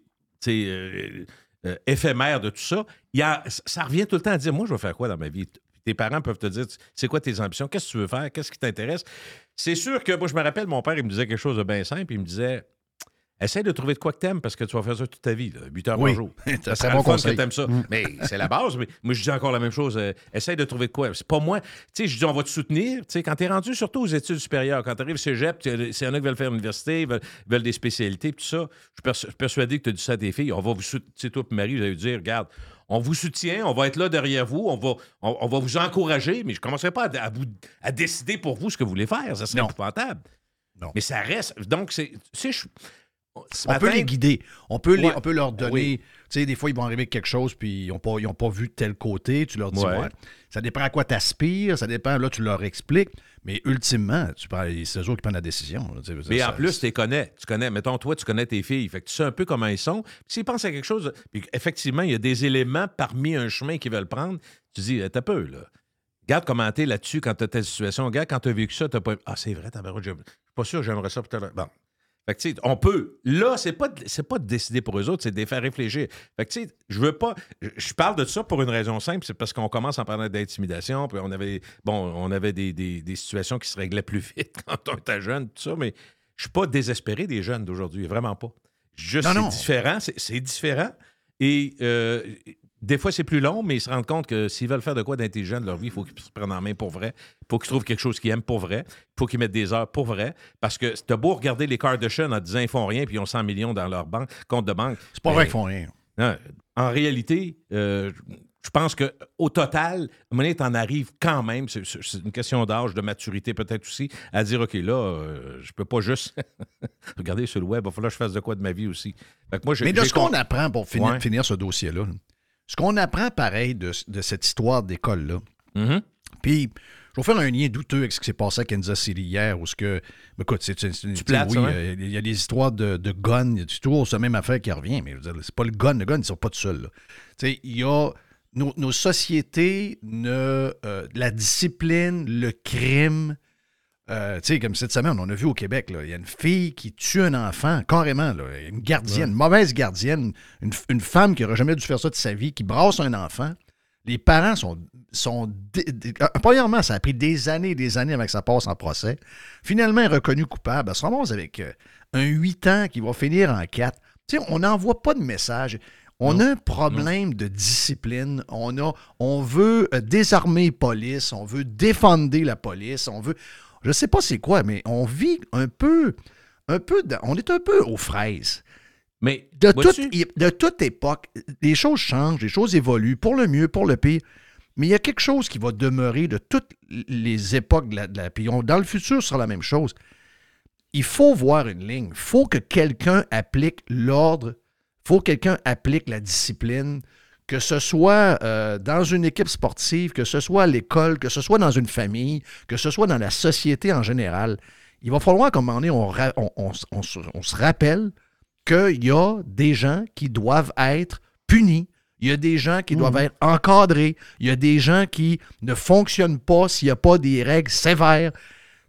euh, euh, éphémère de tout ça, y a, ça revient tout le temps à dire Moi, je vais faire quoi dans ma vie? Tes parents peuvent te dire C'est quoi tes ambitions? Qu'est-ce que tu veux faire? Qu'est-ce qui t'intéresse? C'est sûr que moi, je me rappelle, mon père, il me disait quelque chose de bien simple. Il me disait Essaye de trouver de quoi que t'aimes parce que tu vas faire ça toute ta vie, là, 8 heures Oui. par jour. C'est Ça un serait bon fun conseil. que t'aimes ça. Mais c'est la base. Mais moi, je dis encore la même chose. euh, essaye de trouver de quoi. C'est pas moi. Tu sais, je dis, on va te soutenir. Tu sais, quand t'es rendu surtout aux études supérieures, quand t'arrives cégep, tu- s'il y en a qui veulent faire l'université, ils veulent, des spécialités, tout ça, je suis persu- persuadé que tu as dit ça à tes filles. On va vous soutenir. Tu sais, toi et Marie, vous allez dire, regarde, on vous soutient, on va être là derrière vous, on va, on, on va vous encourager, mais je ne commencerai pas à, à vous, à décider pour vous ce que vous voulez faire. Ça serait Non. épouvantable. Non. Mais ça reste. Donc, c'est. On peut les guider. On peut, les, Ouais. on peut leur donner. Oui. Tu sais, des fois, ils vont arriver avec quelque chose, puis ils n'ont pas, ils ont pas vu tel côté. Tu leur dis, Ouais. ouais. Ça dépend à quoi tu aspires, ça dépend. Là, tu leur expliques. Mais ultimement, tu prends- c'est eux qui prennent la décision. là, Mais ça- en plus, tu les connais. Tu connais, mettons, toi, tu connais tes filles. Fait que tu sais un peu comment ils sont. Puis S'ils pensent à quelque chose, puis effectivement, il y a des éléments parmi un chemin qu'ils veulent prendre, tu dis, t'as peu, là. Garde commenter là-dessus quand tu as telle situation. Regarde, quand tu as vécu ça, tu pas. Ah, c'est vrai, t'as je suis pas sûr, j'aimerais ça peut-être. Bon. Fait que, tu sais, on peut. Là, c'est pas, c'est pas de décider pour eux autres, c'est de les faire réfléchir. Fait que, tu sais, je veux pas. je- parle de ça pour une raison simple, c'est parce qu'on commence en parlant d'intimidation, puis on avait, bon, on avait des, des- des situations qui se réglaient plus vite quand on était jeune, tout ça, mais je suis pas désespéré des jeunes d'aujourd'hui, vraiment pas. Juste, c'est différent, c'est, c'est différent. Et euh, des fois, c'est plus long, mais ils se rendent compte que s'ils veulent faire de quoi d'intelligent de leur vie, il faut qu'ils se prennent en main pour vrai. Il faut qu'ils trouvent quelque chose qu'ils aiment pour vrai. Il faut qu'ils mettent des heures pour vrai. Parce que t'as beau regarder les Kardashians en disant ils font rien puis ils ont 100 millions dans leur banque, compte de banque. C'est pas Ben, vrai qu'ils font rien. non, en réalité, euh, je pense qu'au total, donné, t'en arrives quand même, c'est c'est une question d'âge, de maturité peut-être aussi, à dire, OK, là, euh, je peux pas juste regarder sur le web, il va falloir que je fasse de quoi de ma vie aussi. Fait que moi, j'ai- Mais de ce qu'on apprend pour finir, Ouais. finir ce dossier-là, là, ce qu'on apprend pareil de, de cette histoire d'école-là, Mhm. puis je vais faire un lien douteux avec ce qui s'est passé à Kansas City hier, où ce que. mais Écoute, c'est c'est- c'est- plates, oui, ça, hein? euh, il y a des histoires de, de y a toujours cette même affaire qui revient, mais c'est pas le gun, le gun, ils sont pas tout seuls. Tu sais, il y a. Nos, nos sociétés, ne, euh, la discipline, le crime, euh, tu sais, comme cette semaine, on a vu au Québec, il y a une fille qui tue un enfant, carrément, là, une gardienne, une mauvaise gardienne, une, une femme qui n'aurait jamais dû faire ça de sa vie, qui brasse un enfant. Les parents sont. sont euh, premièrement, ça a pris des années et des années avant que ça passe en procès. Finalement, elle est reconnue coupable. Elle se ramasse avec euh, un 8 ans qui va finir en 4. Tu sais, on n'envoie pas de message. On a un problème de discipline. On, a, on veut euh, désarmer les polices. On veut défendre la police. On veut. Je sais pas c'est quoi, mais on vit un peu. Un peu on est un peu aux fraises. Mais De, toute, de toute époque, les choses changent, les choses évoluent, pour le mieux, pour le pire. Mais il y a quelque chose qui va demeurer de toutes les époques de la, de la- puis on- dans le futur, ce sera la même chose. Il faut voir une ligne. Il faut que quelqu'un applique l'ordre. Il faut que quelqu'un applique la discipline. Que ce soit euh, dans une équipe sportive, que ce soit à l'école, que ce soit dans une famille, que ce soit dans la société en général. Il va falloir qu'à un moment donné, on, ra- on- on s- on se- rappelle qu'il y a des gens qui doivent être punis. Il y a des gens qui doivent être encadrés. Il y a des gens qui ne fonctionnent pas s'il n'y a pas des règles sévères.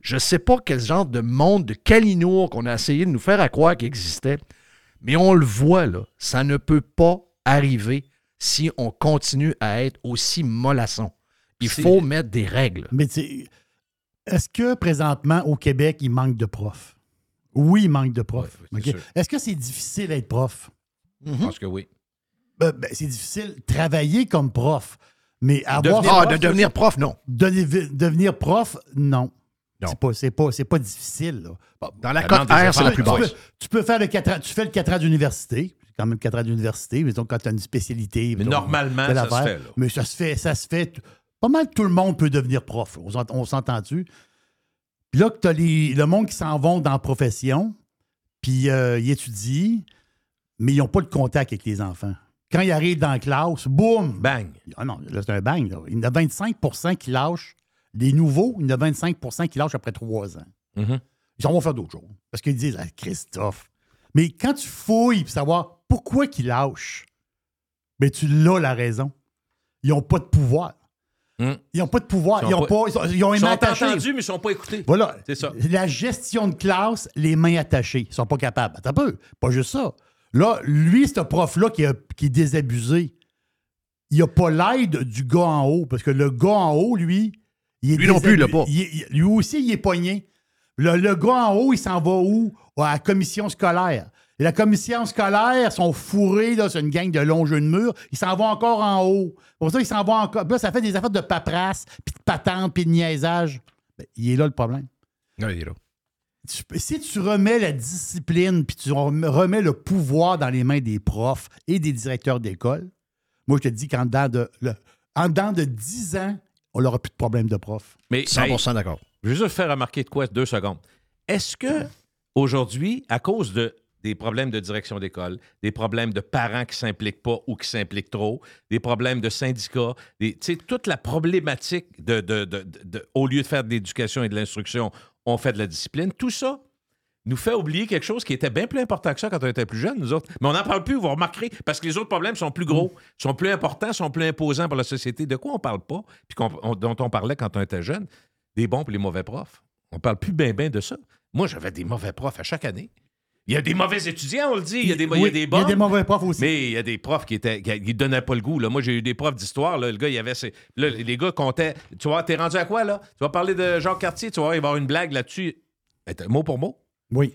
Je ne sais pas quel genre de monde de calinours qu'on a essayé de nous faire à croire qu'il existait, mais on le voit, là. Ça ne peut pas arriver si on continue à être aussi mollasson. Il faut mettre des règles. Mais tu sais, est-ce que présentement au Québec, il manque de profs? Oui, il manque de profs. Ouais. Est-ce que c'est difficile d'être prof? Je pense que oui. Ben, ben, c'est difficile de travailler comme prof. Mais avoir. Devenir Ah, prof, de devenir prof, non. de- devenir prof, non. Non. C'est pas, c'est pas, c'est pas difficile. là. Dans la cote R, c'est la plus tu, peux, basse. tu peux faire le 4 ans, tu fais le 4 ans d'université, c'est quand même 4 ans d'université, mais donc quand tu as une spécialité. Mais mettons, normalement, ça se fait, là. Mais ça se fait, ça se fait. Pas mal tout le monde peut devenir prof. On s'ent- On s'entend-tu? Puis là, que tu as le monde qui s'en vont dans la profession, puis euh, ils étudient, mais ils n'ont pas de contact avec les enfants. Quand ils arrivent dans la classe, boum! Bang. Ah non, là, c'est un bang. Là. Il y en a 25% qui lâchent. Les nouveaux, il y en a 25% qui lâchent après trois ans. Mhm. Ils s'en vont faire d'autres choses. Parce qu'ils disent, ah, Christophe. Mais quand tu fouilles pour savoir pourquoi qu'ils lâchent, ben tu l'as la raison. Ils n'ont pas de pouvoir. Hmm. Ils n'ont pas de pouvoir. Ils Ils ont ont, pas- pas, ils ont, ils ont sont entendus, mais ils ne sont pas écoutés. Voilà. C'est ça. La gestion de classe, les mains attachées. Ils sont pas capables. Attends un peu. Pas juste ça. Là, lui, ce prof-là qui, a- qui est désabusé, il n'a pas l'aide du gars en haut. Parce que le gars en haut, lui, il est Lui non plus, il l'a pas. il- lui aussi, il est pogné. Le, le gars en haut, il s'en va où? À la commission scolaire. Et la commission scolaire sont fourrés, là, c'est une gang de longs jeux de mur. Ils s'en vont encore en haut. Pour ça, ils s'en vont encore. Là, ça fait des affaires de paperasse, puis de patente, puis de niaisage. Ben, il est là le problème. Ouais, il est là. Tu si tu remets la discipline puis tu rem- remets le pouvoir dans les mains des profs et des directeurs d'école, moi, je te dis qu'en dedans de, le- en dedans de 10 ans, on n'aura plus de problème de prof. Mais 100 d'accord. Je veux juste faire remarquer de quoi, deux secondes. Est-ce que aujourd'hui, à cause de des problèmes de direction d'école, des problèmes de parents qui ne s'impliquent pas ou qui s'impliquent trop, des problèmes de syndicats, toute la problématique de, de- de- de- au lieu de faire de l'éducation et de l'instruction, on fait de la discipline, tout ça nous fait oublier quelque chose qui était bien plus important que ça quand on était plus jeunes, nous autres. Mais on n'en parle plus, vous remarquerez, parce que les autres problèmes sont plus gros, sont plus importants, sont plus imposants pour la société. De quoi on parle pas, puis dont on parlait quand on était jeune, des bons et les mauvais profs. On parle plus bien bien de ça. Moi, j'avais des mauvais profs à chaque année. Il y a des mauvais étudiants, on le dit. Il y a des, il y a Oui, des il y bons. a des mauvais profs aussi. Mais il y a des profs qui étaient qui, qui donnaient pas le goût. Là. Moi, j'ai eu des profs d'histoire. là. Le gars, il avait ses- là, les gars comptaient. Tu vois, t'es rendu à quoi, là? Tu vas parler de Jacques Cartier, tu vas il va y avoir une blague là-dessus. Ben, Mot pour mot. Oui.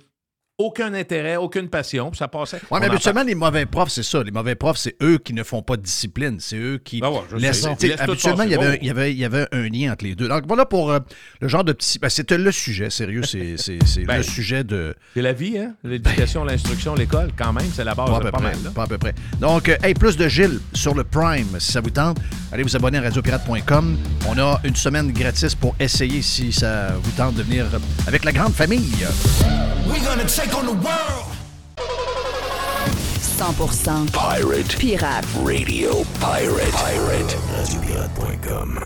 Aucun intérêt, aucune passion, puis ça passait. Oui, mais habituellement, les mauvais profs, c'est ça. Les mauvais profs, c'est eux qui ne font pas de discipline. C'est eux qui Ah ouais, je laissent. tout habituellement, il y, passer. avait, Oh. il, y avait, il y avait un lien entre les deux. Donc voilà pour euh, le genre de petit. ben, C'était le sujet, sérieux. C'est c'est Ben, le sujet de. C'est la vie, hein? L'éducation, l'instruction, l'école, quand même, c'est la base Pas à de peu pas près. mal. là. Pas à peu près. Donc, euh, hey, plus de Gilles sur le Prime, si ça vous tente. Allez vous abonner à radiopirate.com. On a une semaine gratis pour essayer si ça vous tente de venir avec la grande famille. 100% Pirate pirate. Radio Pirate. Pirate. RadioPirate.com.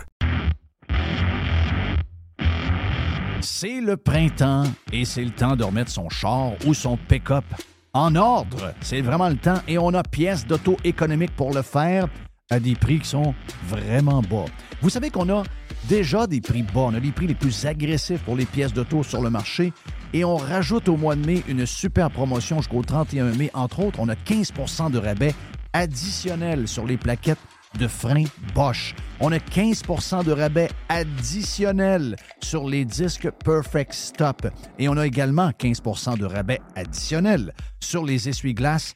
C'est le printemps et c'est le temps de remettre son char ou son pick-up en ordre. C'est vraiment le temps et on a pièces d'auto économiques pour le faire à des prix qui sont vraiment bas. Vous savez qu'on a déjà des prix bas. On a les prix les plus agressifs pour les pièces d'auto sur le marché et on rajoute au mois de mai une super promotion jusqu'au 31 mai. Entre autres, on a 15% de rabais additionnel sur les plaquettes de frein Bosch. On a 15% de rabais additionnel sur les disques Perfect Stop. Et on a également 15% de rabais additionnel sur les essuie-glaces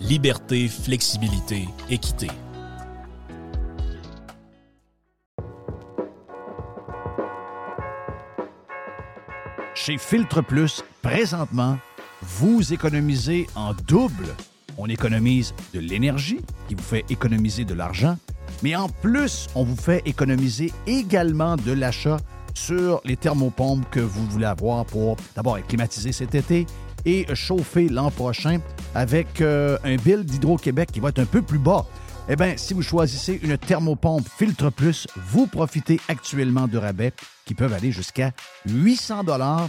liberté, flexibilité, équité. Chez Filtre Plus, présentement, vous économisez en double. On économise de l'énergie qui vous fait économiser de l'argent, mais en plus, on vous fait économiser également de l'achat sur les thermopompes que vous voulez avoir pour d'abord être climatisé cet été et chauffer l'an prochain avec euh, un bill d'Hydro-Québec qui va être un peu plus bas. Eh bien, si vous choisissez une thermopompe Filtre Plus, vous profitez actuellement de rabais qui peuvent aller jusqu'à 800 dollars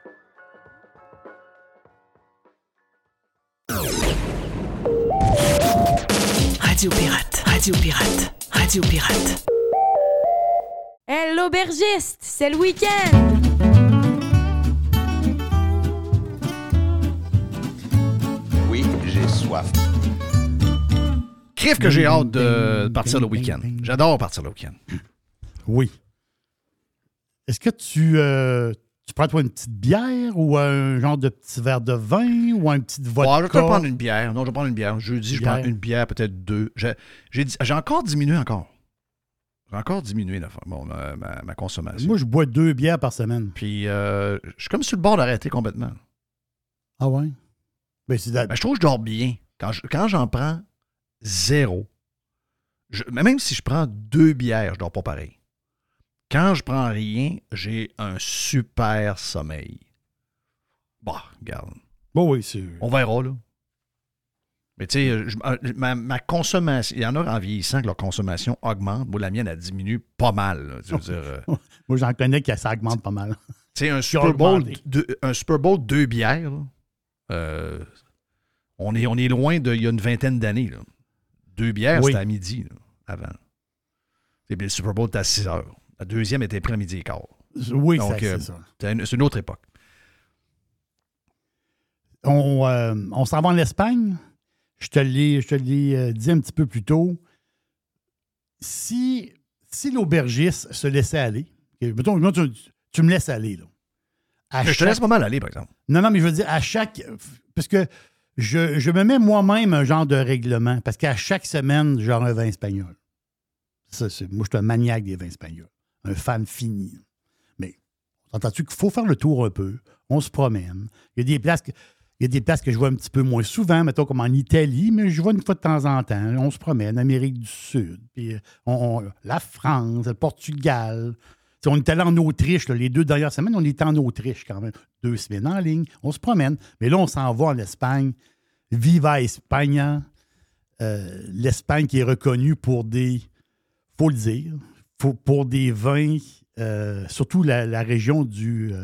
Radio Pirate, Radio Pirate, Radio Pirate. Hey, l'aubergiste, c'est le week-end! Oui, j'ai soif. Crif que j'ai hâte de partir le week-end. J'adore partir le week-end. Oui. Est-ce que tu, euh, tu prends toi une petite bière ou un genre de petit verre de vin ou un petit vodka? Ouais, je vais prendre une bière. Non, je vais prendre une bière. Jeudi, je prends Bière. une bière, peut-être deux. J'ai encore diminué encore. J'ai encore diminué la, bon, ma, ma- ma consommation. Moi, je bois deux bières par semaine. Puis, euh, je suis comme sur le bord d'arrêter complètement. Ah ouais? Ben, Ben, je trouve que je dors bien. Quand je- quand j'en prends zéro, je- même si je prends deux bières, je dors pas pareil. Quand je prends rien, j'ai un super sommeil. Bah, regarde. Bon, oui, c'est. On verra, là. Mais tu sais, je- euh, ma, ma consommation, il y en a en vieillissant que leur consommation augmente. Moi, la mienne, elle diminue pas mal. veux dire, euh, Moi, j'en connais qui ça augmente pas mal. tu sais, un Super Bowl, deux- un Super Bowl, deux bières, là, euh, on, est, on est loin d'il y a une vingtaine d'années. là. Deux bières, Oui. c'était à midi, là, avant. Et puis le Super Bowl était à 6 heures. La deuxième était prise à midi et quart. Oui, ça, c'est euh, ça. c'est une, autre époque. On, euh, on s'en va en Espagne. Je te l'ai je te l'ai, euh, dit un petit peu plus tôt. Si, si l'aubergiste se laissait aller, ok, mettons, moi, tu, tu me laisses aller. Là, À Je te laisse pas mal aller, par exemple. Non, non, mais je veux dire, à chaque. Parce que je, je me mets moi-même un genre de règlement. Parce qu'à chaque semaine, genre un vin espagnol. Ça, moi, je suis un maniaque des vins espagnols. Un fan fini. Mais, entends-tu qu'il faut faire le tour un peu? On se promène. Il y a des places que. Je vois un petit peu moins souvent, mettons comme en Italie, mais je vois une fois de temps en temps. On se promène, Amérique du Sud, puis euh, la France, le Portugal. On est allé en Autriche, les deux dernières semaines, on était en Autriche quand même. Deux semaines en ligne, on se promène. Mais là, on s'en va en Espagne. Viva España. Euh, L'Espagne qui est reconnue pour des, faut le dire, pour, des vins, euh, surtout la, la région du, euh,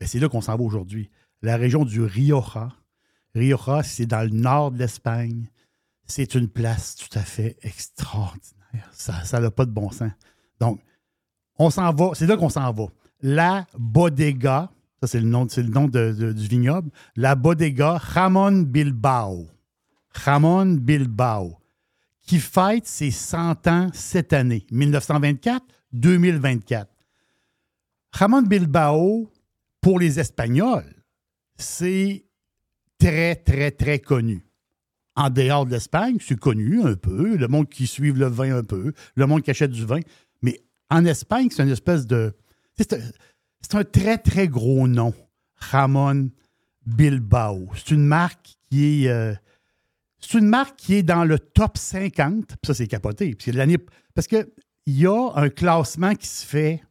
Ben, c'est là qu'on s'en va aujourd'hui. La région du Rioja. Rioja, c'est dans le nord de l'Espagne. C'est une place tout à fait extraordinaire. Ça n'a pas de bon sens. Donc, on s'en va. C'est là qu'on s'en va. La Bodega, ça c'est le nom, c'est le nom du vignoble. La Bodega Ramon Bilbao. Ramon Bilbao, qui fête ses 100 ans cette année, 1924-2024. Ramon Bilbao, pour les Espagnols, c'est très, très, très connu. En dehors de l'Espagne, c'est connu un peu, le monde qui suit le vin un peu, le monde qui achète du vin. Mais en Espagne, c'est une espèce de. C'est un, très, très gros nom. Ramon Bilbao. C'est une marque qui est. Euh, c'est une marque qui est dans le top 50. ça, c'est capoté. Parce qu'il y a un classement qui se fait,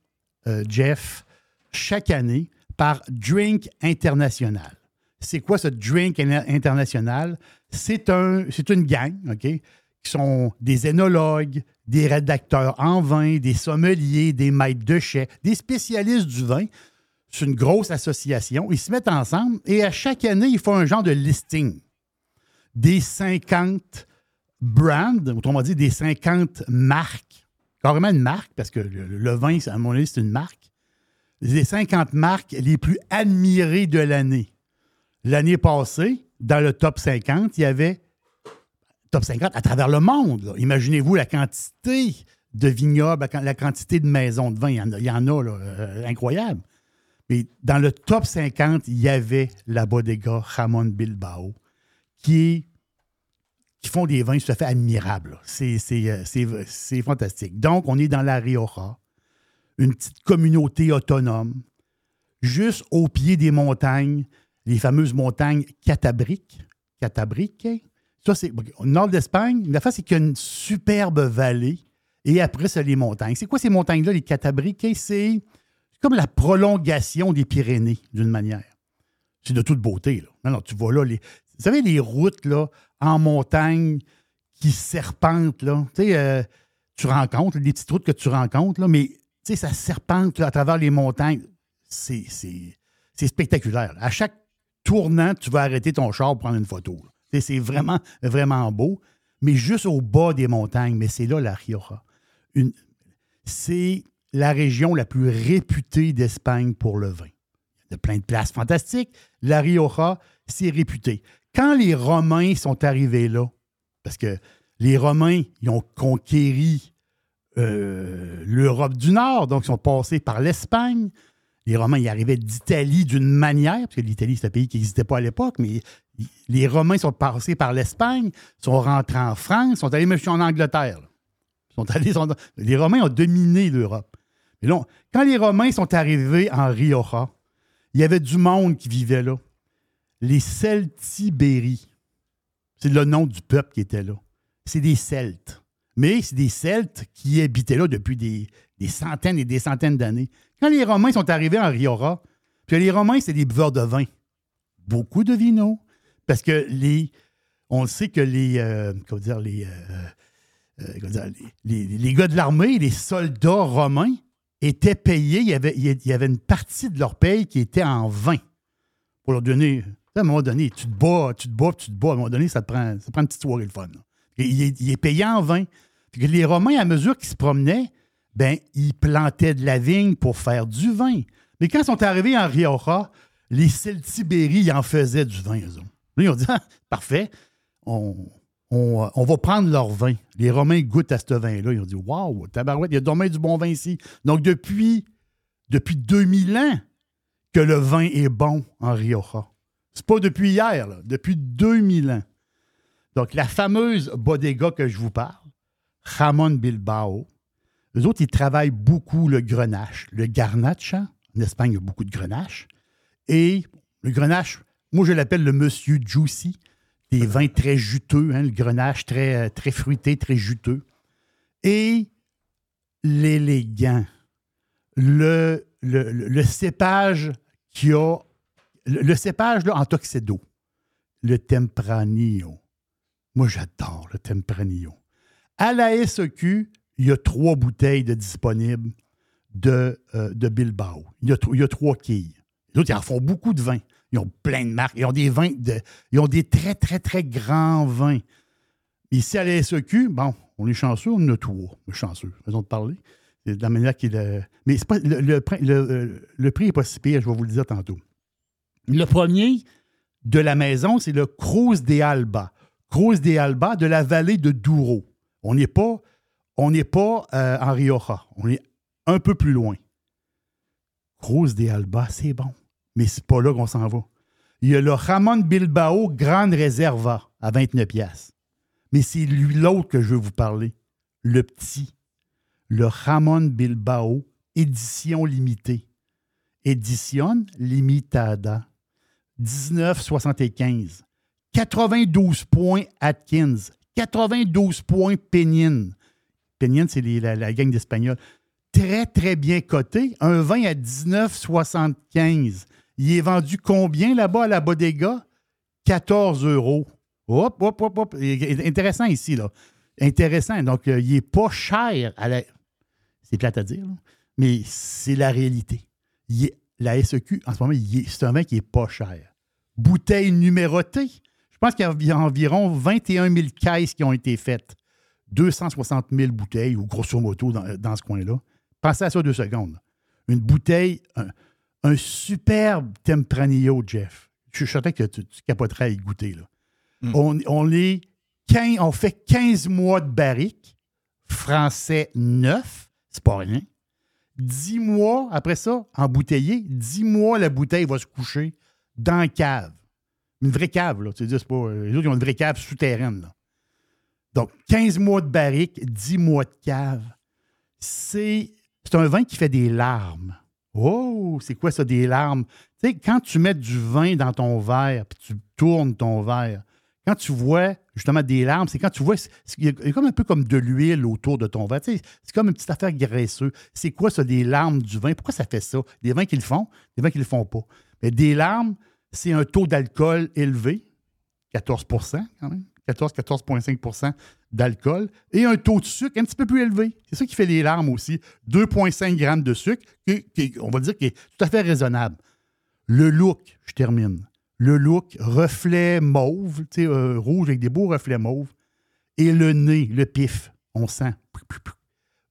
euh, Jeff, chaque année par Drink International. C'est quoi ce Drink International? C'est un, une gang, OK? Qui sont des énologues, des rédacteurs en vin, des sommeliers, des maîtres de chais, des spécialistes du vin. C'est une grosse association. Ils se mettent ensemble et à chaque année, ils font un genre de listing des 50 brands, autrement dit, des 50 marques, carrément une marque, parce que le, vin, à mon avis, c'est une marque, les 50 marques les plus admirées de l'année. L'année passée, dans le top 50, il y avait top 50 à travers le monde. Imaginez-vous la quantité de vignobles, la quantité de maisons de vin. Il y en a, euh, incroyable. Mais dans le top 50, il y avait la bodega Ramon Bilbao, qui, font des vins tout à fait admirables. Euh, c'est fantastique. Donc, on est dans la Rioja, une petite communauté autonome, juste au pied des montagnes, les fameuses montagnes catabriques. Catabriques. Ça, c'est au nord d'Espagne. La face, c'est qu'il y a une superbe vallée. Et après, c'est les montagnes. C'est quoi ces montagnes-là, les catabriques? C'est comme la prolongation des Pyrénées, d'une manière. C'est de toute beauté. Là. Non, tu vois là, les, vous savez, les routes là, en montagne qui serpentent, là, tu euh, tu rencontres, les petites routes que tu rencontres, là, mais ça serpente à travers les montagnes. C'est spectaculaire. À chaque tournant, tu vas arrêter ton char pour prendre une photo. C'est vraiment, vraiment beau, mais juste au bas des montagnes. Mais c'est là la Rioja. C'est la région la plus réputée d'Espagne pour le vin. Il y a plein de places fantastiques. La Rioja, c'est réputé. Quand les Romains sont arrivés là, parce que les Romains, ils ont conquéri euh, l'Europe du Nord, donc ils sont passés par l'Espagne. Les Romains, ils arrivaient d'Italie d'une manière, parce que l'Italie, c'est un pays qui n'existait pas à l'époque, mais les Romains sont passés par l'Espagne, sont rentrés en France, sont allés même en Angleterre. Sont allés, les Romains ont dominé l'Europe. Mais là, quand les Romains sont arrivés en Rioja, il y avait du monde qui vivait là les Celtibéries. C'est le nom du peuple qui était là. C'est des Celtes. Mais c'est des Celtes qui habitaient là depuis des, centaines et des centaines d'années. Quand les Romains sont arrivés en Riora, puis les Romains, c'est des buveurs de vin. Beaucoup de vino. Parce que les. On sait que les. Euh, comment dire, les, euh, euh, les, les, gars de l'armée, les soldats romains, étaient payés. Il y, avait, il y avait une partie de leur paye qui était en vin. Pour leur donner à un moment donné, tu te bats, tu te bats, tu te bats. À un moment donné, ça prend, une petite soirée le fun. il, est, payé en vin. les Romains, à mesure qu'ils se promenaient, ben, ils plantaient de la vigne pour faire du vin. Mais quand ils sont arrivés en Rioja, les Celtibéries, en faisaient du vin, ils ont dit ah, parfait, on, on, va prendre leur vin. Les Romains goûtent à ce vin-là. Ils ont dit Waouh, tabarouette, il y a dommage du bon vin ici. Donc, depuis, depuis 2000 ans que le vin est bon en Rioja. C'est pas depuis hier, depuis 2000 ans. Donc, la fameuse bodega que je vous parle, Ramon Bilbao, eux autres, ils travaillent beaucoup le grenache, le garnacha. En Espagne, il y a beaucoup de grenache. Et le grenache, moi, je l'appelle le monsieur juicy. Des vins très juteux, hein, le grenache très, très fruité, très juteux. Et l'élégant, le, le, le, cépage qui a le, cépage là, en Toxedo, le Tempranillo. Moi, j'adore le Tempranillo. À la SEQ, il y a trois bouteilles de disponibles de, euh, Bilbao. Il y, a, trois quilles. Les autres, ils en font beaucoup de vins. Ils ont plein de marques. Ils ont des vins, de, ils ont des très, très, très grands vins. Ici, à la SEQ, bon, on est chanceux, on en a trois. Chanceux, faisons de parler. C'est de la manière qu'il. Mais c'est pas, le, le, le- le prix n'est pas si pire, je vais vous le dire tantôt. Le premier de la maison, c'est le Cruz de Alba. Cruz de Alba de la vallée de Douro. On n'est pas, on pas euh, en Rioja. On est un peu plus loin. Cruz de Alba, c'est bon. Mais c'est pas là qu'on s'en va. Il y a le Ramon Bilbao Grande Reserva à 29 pièces. Mais c'est lui l'autre que je veux vous parler. Le petit. Le Ramon Bilbao édition limitée. Édition limitada. 1975. 92 points Atkins. 92 points Penin. Penin, c'est la, la gang d'Espagnols. Très, très bien coté. Un vin à 19,75. Il est vendu combien là-bas à la bodega? 14 euros. Hop, hop, hop, hop. Intéressant ici, là. Intéressant. Donc, euh, il n'est pas cher. la- C'est plate à dire, mais c'est la réalité. Il est- La SEQ, en ce moment, c'est un vin qui n'est pas cher. Bouteille numérotée. Je pense qu'il y a environ 21 000 caisses qui ont été faites. 260 000 bouteilles, ou grosso modo, dans, dans ce coin-là. Pensez à ça deux secondes. Une bouteille, un, un superbe Tempranillo, Jeff. Je suis certain que tu, tu capoterais à y goûter. Là. On, on, les 15 on fait 15 mois de barrique, français neuf, c'est pas rien. 10 mois après ça, embouteillé, 10 mois, la bouteille va se coucher dans la cave. Une vraie cave, là. Tu sais, c'est pas, euh, les autres, ils ont une vraie cave souterraine. Donc, 15 mois de barrique, 10 mois de cave. C'est c'est un vin qui fait des larmes. Oh, c'est quoi ça, des larmes? Tu sais, quand tu mets du vin dans ton verre, puis tu tournes ton verre, quand tu vois justement des larmes, c'est quand tu vois, il y a comme un peu comme de l'huile autour de ton sais, c'est comme une petite affaire graisseuse. C'est quoi ça, des larmes du vin? Pourquoi ça fait ça? Des vins qui le font, des vins qui le font pas. Mais des larmes, c'est un taux d'alcool élevé, 14% quand même, 14, 14,5% d'alcool, et un taux de sucre un petit peu plus élevé. C'est ça qui fait les larmes aussi. 2,5 grammes de sucre, on va dire qui est tout à fait raisonnable. Le look, je termine. Le look, reflet mauve, euh, rouge avec des beaux reflets mauves. Et le nez, le pif, on sent.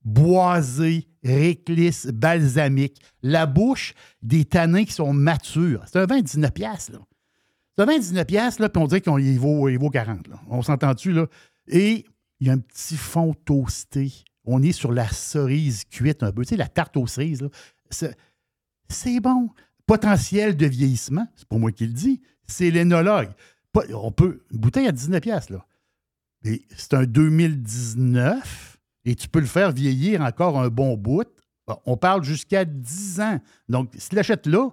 Boisé, réclisse, balsamique. La bouche, des tanins qui sont matures. C'est un vin de 19 piastres, là. C'est un vin de 19 piastres, là, puis on dirait qu'il vaut, il vaut 40, là. On s'entend-tu, là? Et il y a un petit fond toasté. On est sur la cerise cuite un peu. Tu sais, la tarte aux cerises, c'est bon. Potentiel de vieillissement, c'est pas moi qui le dis, c'est l'énologue. On peut. Une bouteille à 19 piastres, là. C'est un 2019 et tu peux le faire vieillir encore un bon bout. On parle jusqu'à 10 ans. Donc, si tu l'achètes là,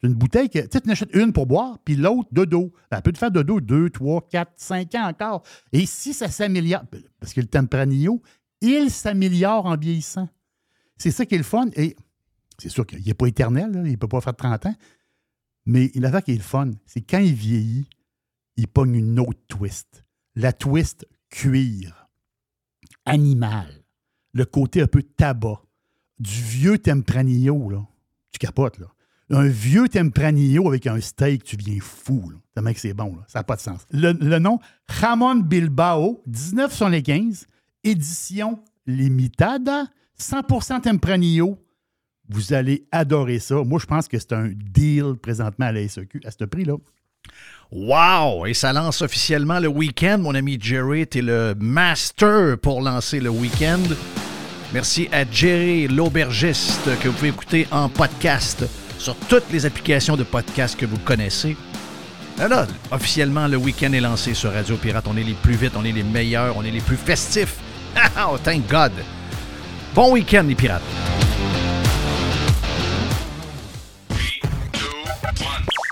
c'est une bouteille que. Tu sais, tu en achètes une pour boire, puis l'autre de dos. Ben, elle peut te faire de dos 2, 3, 4, 5 ans encore. Et si ça s'améliore, parce que le Tempranillo, il s'améliore en vieillissant. C'est ça qui est le fun. Et c'est sûr qu'il n'est pas éternel, il ne peut pas faire 30 ans. Mais l'affaire qui est le fun, c'est quand il vieillit, il pogne une autre twist. La twist cuir, animal, le côté un peu tabac, du vieux Tempranillo, là. Tu capotes. Un vieux Tempranillo avec un steak, tu viens fou, là. Tellement que c'est bon. Ça n'a pas de sens. Le, le nom, Ramon Bilbao, 1975, édition limitada, 100% Tempranillo. Vous allez adorer ça. Moi, je pense que c'est un deal présentement à la SEQ, à ce prix-là. Wow! Et ça lance officiellement le week-end. Mon ami Jerry, t'es le master pour lancer le week-end. Merci à Jerry, l'aubergiste, que vous pouvez écouter en podcast sur toutes les applications de podcast que vous connaissez. Là, officiellement, le week-end est lancé sur Radio Pirate. On est les plus vite, on est les meilleurs, on est les plus festifs. oh, thank God! Bon week-end, les pirates!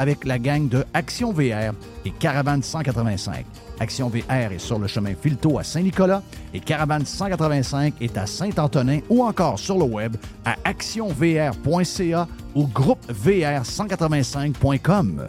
avec la gang de Action VR et Caravane 185. Action VR est sur le chemin Filto à Saint-Nicolas et Caravane 185 est à Saint-Antonin ou encore sur le web à actionvr.ca ou groupevr185.com.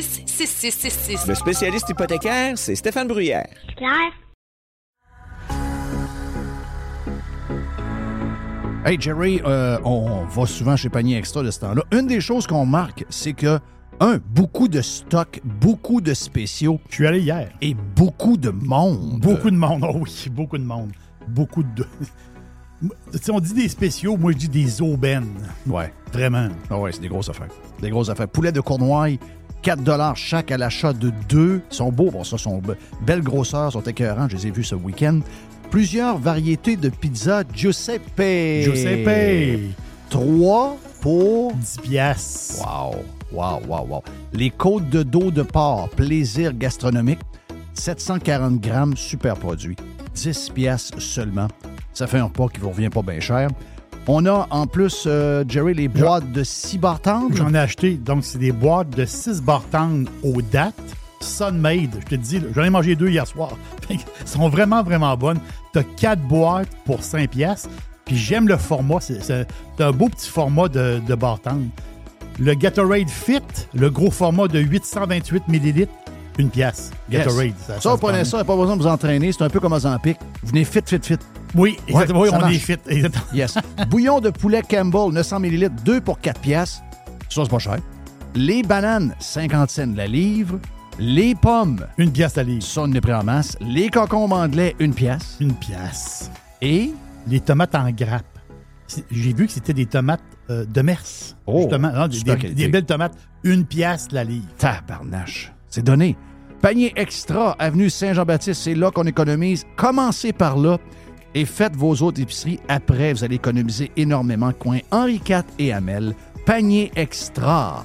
266-6666. Le spécialiste hypothécaire, c'est Stéphane Bruyère. Claire? Hey Jerry, euh, on va souvent chez Panier Extra de ce temps-là. Une des choses qu'on marque, c'est que, un, beaucoup de stocks, beaucoup de spéciaux. Je suis allé hier. Et beaucoup de monde. Beaucoup de monde, oh oui, beaucoup de monde. Beaucoup de. Tu sais, on dit des spéciaux, moi je dis des aubaines. Ouais. Vraiment. Ah ouais, c'est des grosses affaires. Des grosses affaires. Poulet de Cournoye, 4 chaque à l'achat de deux. Ils sont beaux, bon, ça, sont be- belles grosseurs, sont écœurants. Je les ai vus ce week-end. Plusieurs variétés de pizza Giuseppe. Giuseppe. 3 pour 10 piastres. Wow, wow, wow, wow. Les côtes de dos de porc, plaisir gastronomique, 740 grammes, super produit. 10 piastres seulement. Ça fait un repas qui vous revient pas bien cher. On a en plus, euh, Jerry, les boîtes de 6 barres tendres. J'en ai acheté. Donc, c'est des boîtes de 6 bartendes aux dates. Sunmade, je te dis, j'en ai mangé deux hier soir. Elles sont vraiment, vraiment bonnes. Tu as 4 boîtes pour 5 piastres. Puis j'aime le format. C'est un beau petit format de, de bartende. Le Gatorade Fit, le gros format de 828 ml, une pièce. Yes. Gatorade. Ça, se vous prenez ça, pas besoin de vous entraîner. C'est un peu comme Ozempic. Vous venez fit, fit, fit. Oui, exactement. Oui, ça on marche. est fit. Exactement. Yes. Bouillon de poulet Campbell, 900 ml, 2 pour 4 piastres. Ça, c'est pas cher. Les bananes, 50 cents la livre. Les pommes. Une pièce la livre. Ça, on est pris en masse. Les concombres anglais, une pièce. Une pièce. Et? Les tomates en grappe. J'ai vu que c'était des tomates euh, de Mers. Oh, justement. Non, des, des- des belles tomates. Une pièce la livre. Tabarnache. C'est donné. Panier extra, avenue Saint-Jean-Baptiste, c'est là qu'on économise. Commencez par là et faites vos autres épiceries. Après, vous allez économiser énormément. Coin Henri IV et Hamel. Panier extra.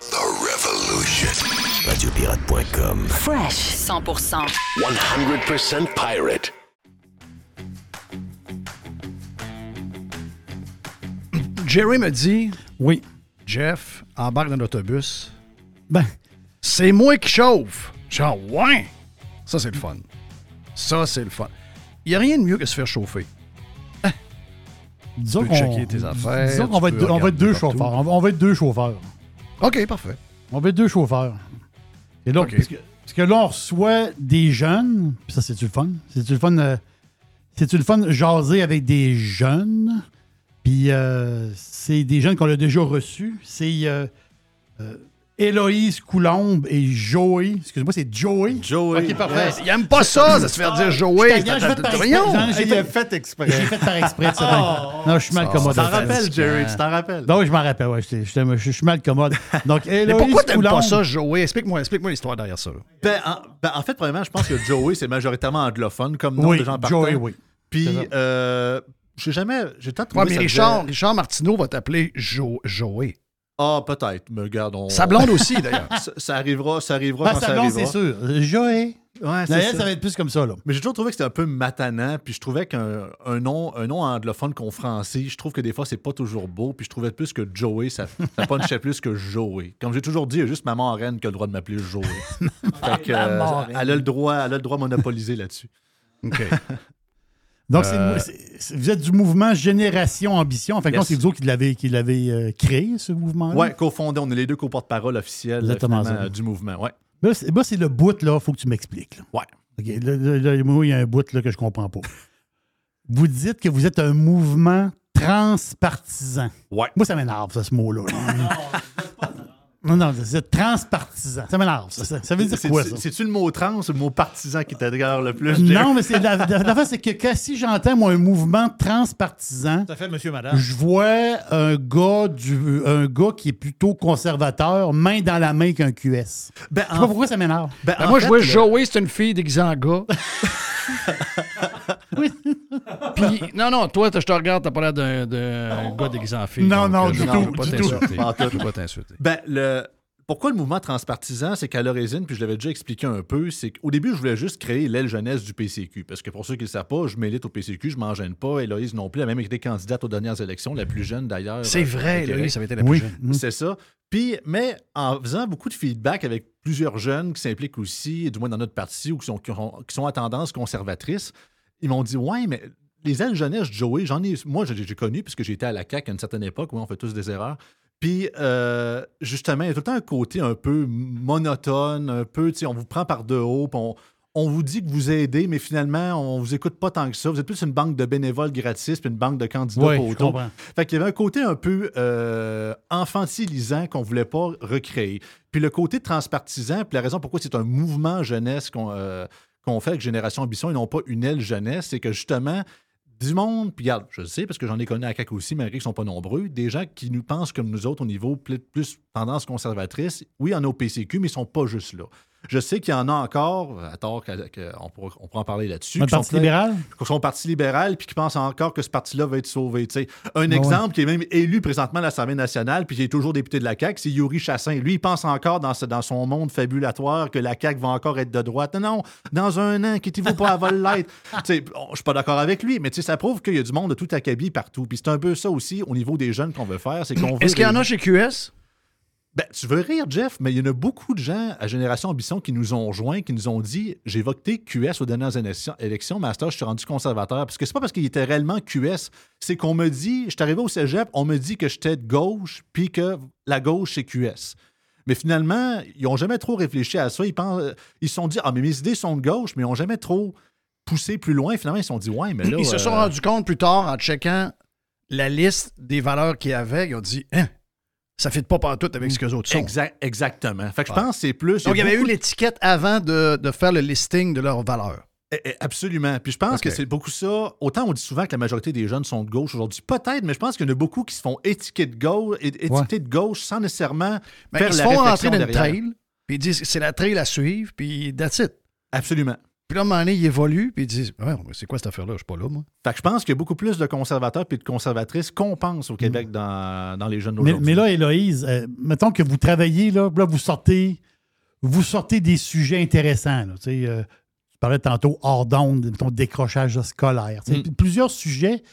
The Revolution. Radiopirate.com. Fresh 100%. 100% pirate. Jerry me dit Oui. Jeff, embarque dans l'autobus. Ben, C'est moi qui chauffe. Genre, ouais? Ça, c'est le fun. Ça, c'est le fun. Il n'y a rien de mieux que se faire chauffer. disons Tu peux qu'on checker tes affaires, disons va, être, deux- on va être deux regarder partout. chauffeurs. On va, on va être deux chauffeurs. OK, parfait. On être deux chauffeurs. Et là, parce, que, parce que là, on reçoit des jeunes. Puis ça, c'est-tu le fun? C'est-tu le fun? euh, c'est-tu le fun jaser avec des jeunes? Puis euh, c'est des jeunes qu'on a déjà reçus. C'est euh, Héloïse Coulombe et Joey. Excuse-moi, c'est Joey? Joey. OK, parfait. Il aime pas ça, de se faire dire Joey. Je j'ai fait fait- exprès. J'ai fait par exprès, ça. Oh. Non, je suis mal Ça, commode. tu t'en rappelles, Jerry, tu t'en rappelles? Non, oui, je m'en rappelle, ouais. Je, je- je suis mal commode. Donc, Mais Héloïse pourquoi t'aimes pas ça, Joey? Explique-moi explique l'histoire derrière ça. Ben en, ben, en fait, premièrement, je pense que Joey, c'est majoritairement anglophone comme nom Oui, de gens partant. Joey, oui. Puis, euh, j'ai jamais. J'ai tant Ouais, trouvé mais ça Richard, Martineau va t'appeler Jo- Joey. Ah, peut-être. Mais regarde, on- Sa blonde aussi, d'ailleurs. ça, ça arrivera, ça arrivera Ben, quand ça blonde, c'est sûr. Joey. Ouais, D'ailleurs, ça. ça va être plus comme ça, là. Mais j'ai toujours trouvé que c'était un peu matanant, puis je trouvais qu'un un nom, un nom anglophone qu'on français, je trouve que des fois, c'est pas toujours beau, puis je trouvais plus que Joey, ça, ça punchait plus que Joey. Comme j'ai toujours dit, il y a juste maman reine qui a le droit de m'appeler Joey. fait que, euh, elle, a le droit, elle a le droit de monopoliser là-dessus. OK. Donc, Euh, c'est- vous êtes du mouvement Génération Ambition. En fait, Yes. c'est vous autres qui l'avez, qui l'avez euh, créé, ce mouvement-là? Ouais, cofondé, on est les deux co-porte-parole officiels du mouvement. Ouais. Là, c'est là, c'est le bout, là, faut que tu m'expliques. là. Ouais. OK, là, là, là, moi, il y a un bout là, que je comprends pas. vous dites que vous êtes un mouvement transpartisan. Ouais. Moi, ça m'énerve, ça, ce mot-là. non, non, c'est transpartisan. Ça m'énerve, ça. Veut dire C'est- quoi, c'est- ça? C'est-tu le mot trans ou le mot partisan qui t'adhère le plus? Non, mais c'est la, la- l'affaire, c'est que quand- si j'entends moi un mouvement transpartisan, Ça fait monsieur, madame. je vois un gars du un gars qui est plutôt conservateur, main dans la main qu'un QS. Ben, je sais pas pourquoi ça m'énerve. Ben, Ben, en moi, fait, je vois le- Joey, c'est une fille déguisée en gars. Puis, non, non, toi, je te regarde, t'as pas l'air d'un d'un gars déguisé en fille. Non, donc, non, euh, du je tout, veux pas du t'insulter. tout. Je veux pas t'insulter. Ben, le... Pourquoi le mouvement transpartisan, c'est qu'à l'origine, puis je l'avais déjà expliqué un peu, c'est qu'au début, je voulais juste créer l'aile jeunesse du PCQ. Parce que pour ceux qui ne le savent pas, je m'élite au PCQ, je m'en gêne pas. Héloïse non plus, elle a même été candidate aux dernières élections, la plus jeune d'ailleurs. C'est euh, vrai, Québec. Héloïse, ça avait été la plus Oui. jeune. C'est ça. Puis, mais en faisant beaucoup de feedback avec plusieurs jeunes qui s'impliquent aussi, du moins dans notre parti, ou qui sont, qui ont- qui sont à tendance conservatrice, ils m'ont dit Ouais, mais les ailes jeunesse, Joey, j'en ai. Moi, j'ai connu, puisque j'étais à la CAQ à une certaine époque, où on fait tous des erreurs. Puis, euh, justement, il y a tout le temps un côté un peu monotone, un peu, tu sais, on vous prend par de haut, puis on, on vous dit que vous aidez, mais finalement, on vous écoute pas tant que ça. Vous êtes plus une banque de bénévoles gratis, puis une banque de candidats Oui, pour auto. Fait qu'il y avait un côté un peu euh, infantilisant qu'on voulait pas recréer. Puis le côté transpartisan, puis la raison pourquoi c'est un mouvement jeunesse qu'on euh, qu'on fait avec Génération Ambition et non pas une aile jeunesse, c'est que justement, du monde, puis regarde, je le sais parce que j'en ai connu à CAC aussi, malgré qu'ils ne sont pas nombreux, des gens qui nous pensent comme nous autres au niveau plus, plus tendance conservatrice. Oui, en a au PCQ, mais ils ne sont pas juste là. Je sais qu'il y en a encore, à tort, que- on, pourra, on pourra en parler là-dessus. Le Parti libéral? qui sont parti libéral puis qui pensent encore que ce parti-là va être sauvé. Un ouais. exemple qui est même élu présentement à l'Assemblée nationale puis qui est toujours député de la CAQ, c'est Yuri Chassin. Lui, il pense encore dans, ce- dans son monde fabulatoire que la CAQ va encore être de droite. Non, non, dans un an, quittez-vous pas à l'être. Je suis pas d'accord avec lui, mais ça prouve qu'il y a du monde de tout acabit partout. Puis c'est un peu ça aussi au niveau des jeunes qu'on veut faire. c'est qu'on Est-ce qu'il y en a chez QS? Ben, tu veux rire, Jeff, mais il y en a beaucoup de gens à Génération Ambition qui nous ont joints, qui nous ont dit J'ai voté QS aux dernières élections, Master, je suis rendu conservateur. Parce que c'est pas parce qu'il était réellement QS, c'est qu'on me dit, je suis arrivé au cégep, on me dit que j'étais de gauche, puis que la gauche, c'est QS. Mais finalement, ils n'ont jamais trop réfléchi à ça. Ils, pensent, ils se sont dit Ah, mais mes idées sont de gauche, mais ils n'ont jamais trop poussé plus loin. Finalement, ils se sont dit Ouais, mais là. Ils se sont euh, rendus compte plus tard, en checkant la liste des valeurs qu'il y avait, ils ont dit Hein, ça ne fit pas partout avec ce que les autres sont. Exact, exactement. Fait que je pense que c'est plus. Donc, il y avait eu l'étiquette avant de, de faire le listing de leurs valeurs. Eh, eh, Absolument. Puis je pense que c'est beaucoup ça. Autant on dit souvent que la majorité des jeunes sont de gauche aujourd'hui. Peut-être, mais je pense qu'il y en a beaucoup qui se font étiqueter de gauche, étiqueter de gauche sans nécessairement Ben, faire ils se font rentrer dans une derrière. trail, puis ils disent que c'est la trail à suivre, puis that's it. Absolument. Puis là, à un moment donné, ils évoluent, puis ils disent Ouais, c'est quoi cette affaire-là? Je suis pas là, moi. Fait que je pense qu'il y a beaucoup plus de conservateurs et de conservatrices qu'on pense au Québec dans, dans les jeunes Mais, d'aujourd'hui. mais là, Héloïse, euh, mettons que vous travaillez, là, là, vous sortez vous sortez des sujets intéressants. là. Euh, tu parlais tantôt hors d'onde, mettons, décrochage scolaire. Tu sais, Mm. Plusieurs sujets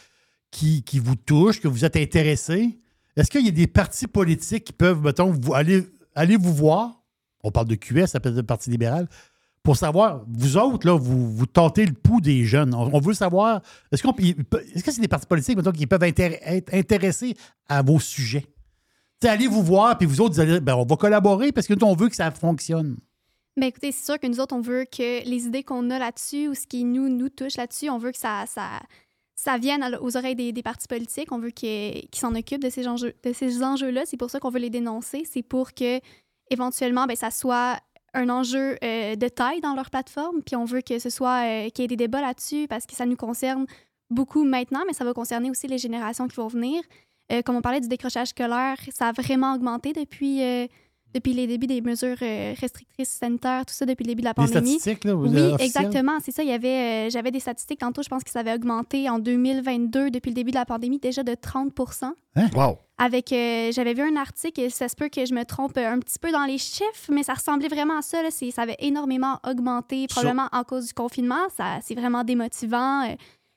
qui, qui vous touchent, que vous êtes intéressés. Est-ce qu'il y a des partis politiques qui peuvent, mettons, vous, aller, aller vous voir? On parle de QS, ça peut être le Parti libéral. Pour savoir, vous autres, là, vous, vous tentez le pouls des jeunes. On, veut savoir, est-ce, que c'est des partis politiques, mettons, qui peuvent être intéressés à vos sujets? Tu sais, allez vous voir, puis vous autres, vous allez, ben, on va collaborer parce que nous, on veut que ça fonctionne. Ben écoutez, c'est sûr que nous autres, on veut que les idées qu'on a là-dessus ou ce qui nous, nous touche là-dessus, on veut que ça, ça, ça vienne aux oreilles des, des partis politiques. On veut qu'ils s'en occupent de ces enjeux, de ces enjeux-là. C'est pour ça qu'on veut les dénoncer. C'est pour que éventuellement, ben, ça soit un enjeu euh, de taille dans leur plateforme. Puis on veut que ce soit euh, qu'il y ait des débats là-dessus parce que ça nous concerne beaucoup maintenant, mais ça va concerner aussi les générations qui vont venir. Euh, comme on parlait du décrochage scolaire, ça a vraiment augmenté depuis, depuis les débuts des mesures euh, restrictrices sanitaires, tout ça depuis le début de la Les pandémie. statistiques, là, oui, officielles? exactement. C'est ça. Il y avait, euh, j'avais des statistiques tantôt. Je pense que ça avait augmenté en 2022 depuis le début de la pandémie déjà de 30 Wow. avec, euh, j'avais vu un article, et ça se peut que je me trompe un petit peu dans les chiffres, mais ça ressemblait vraiment à ça. Là. C'est- Ça avait énormément augmenté, probablement en cause du confinement. Ça, c'est vraiment démotivant. Euh,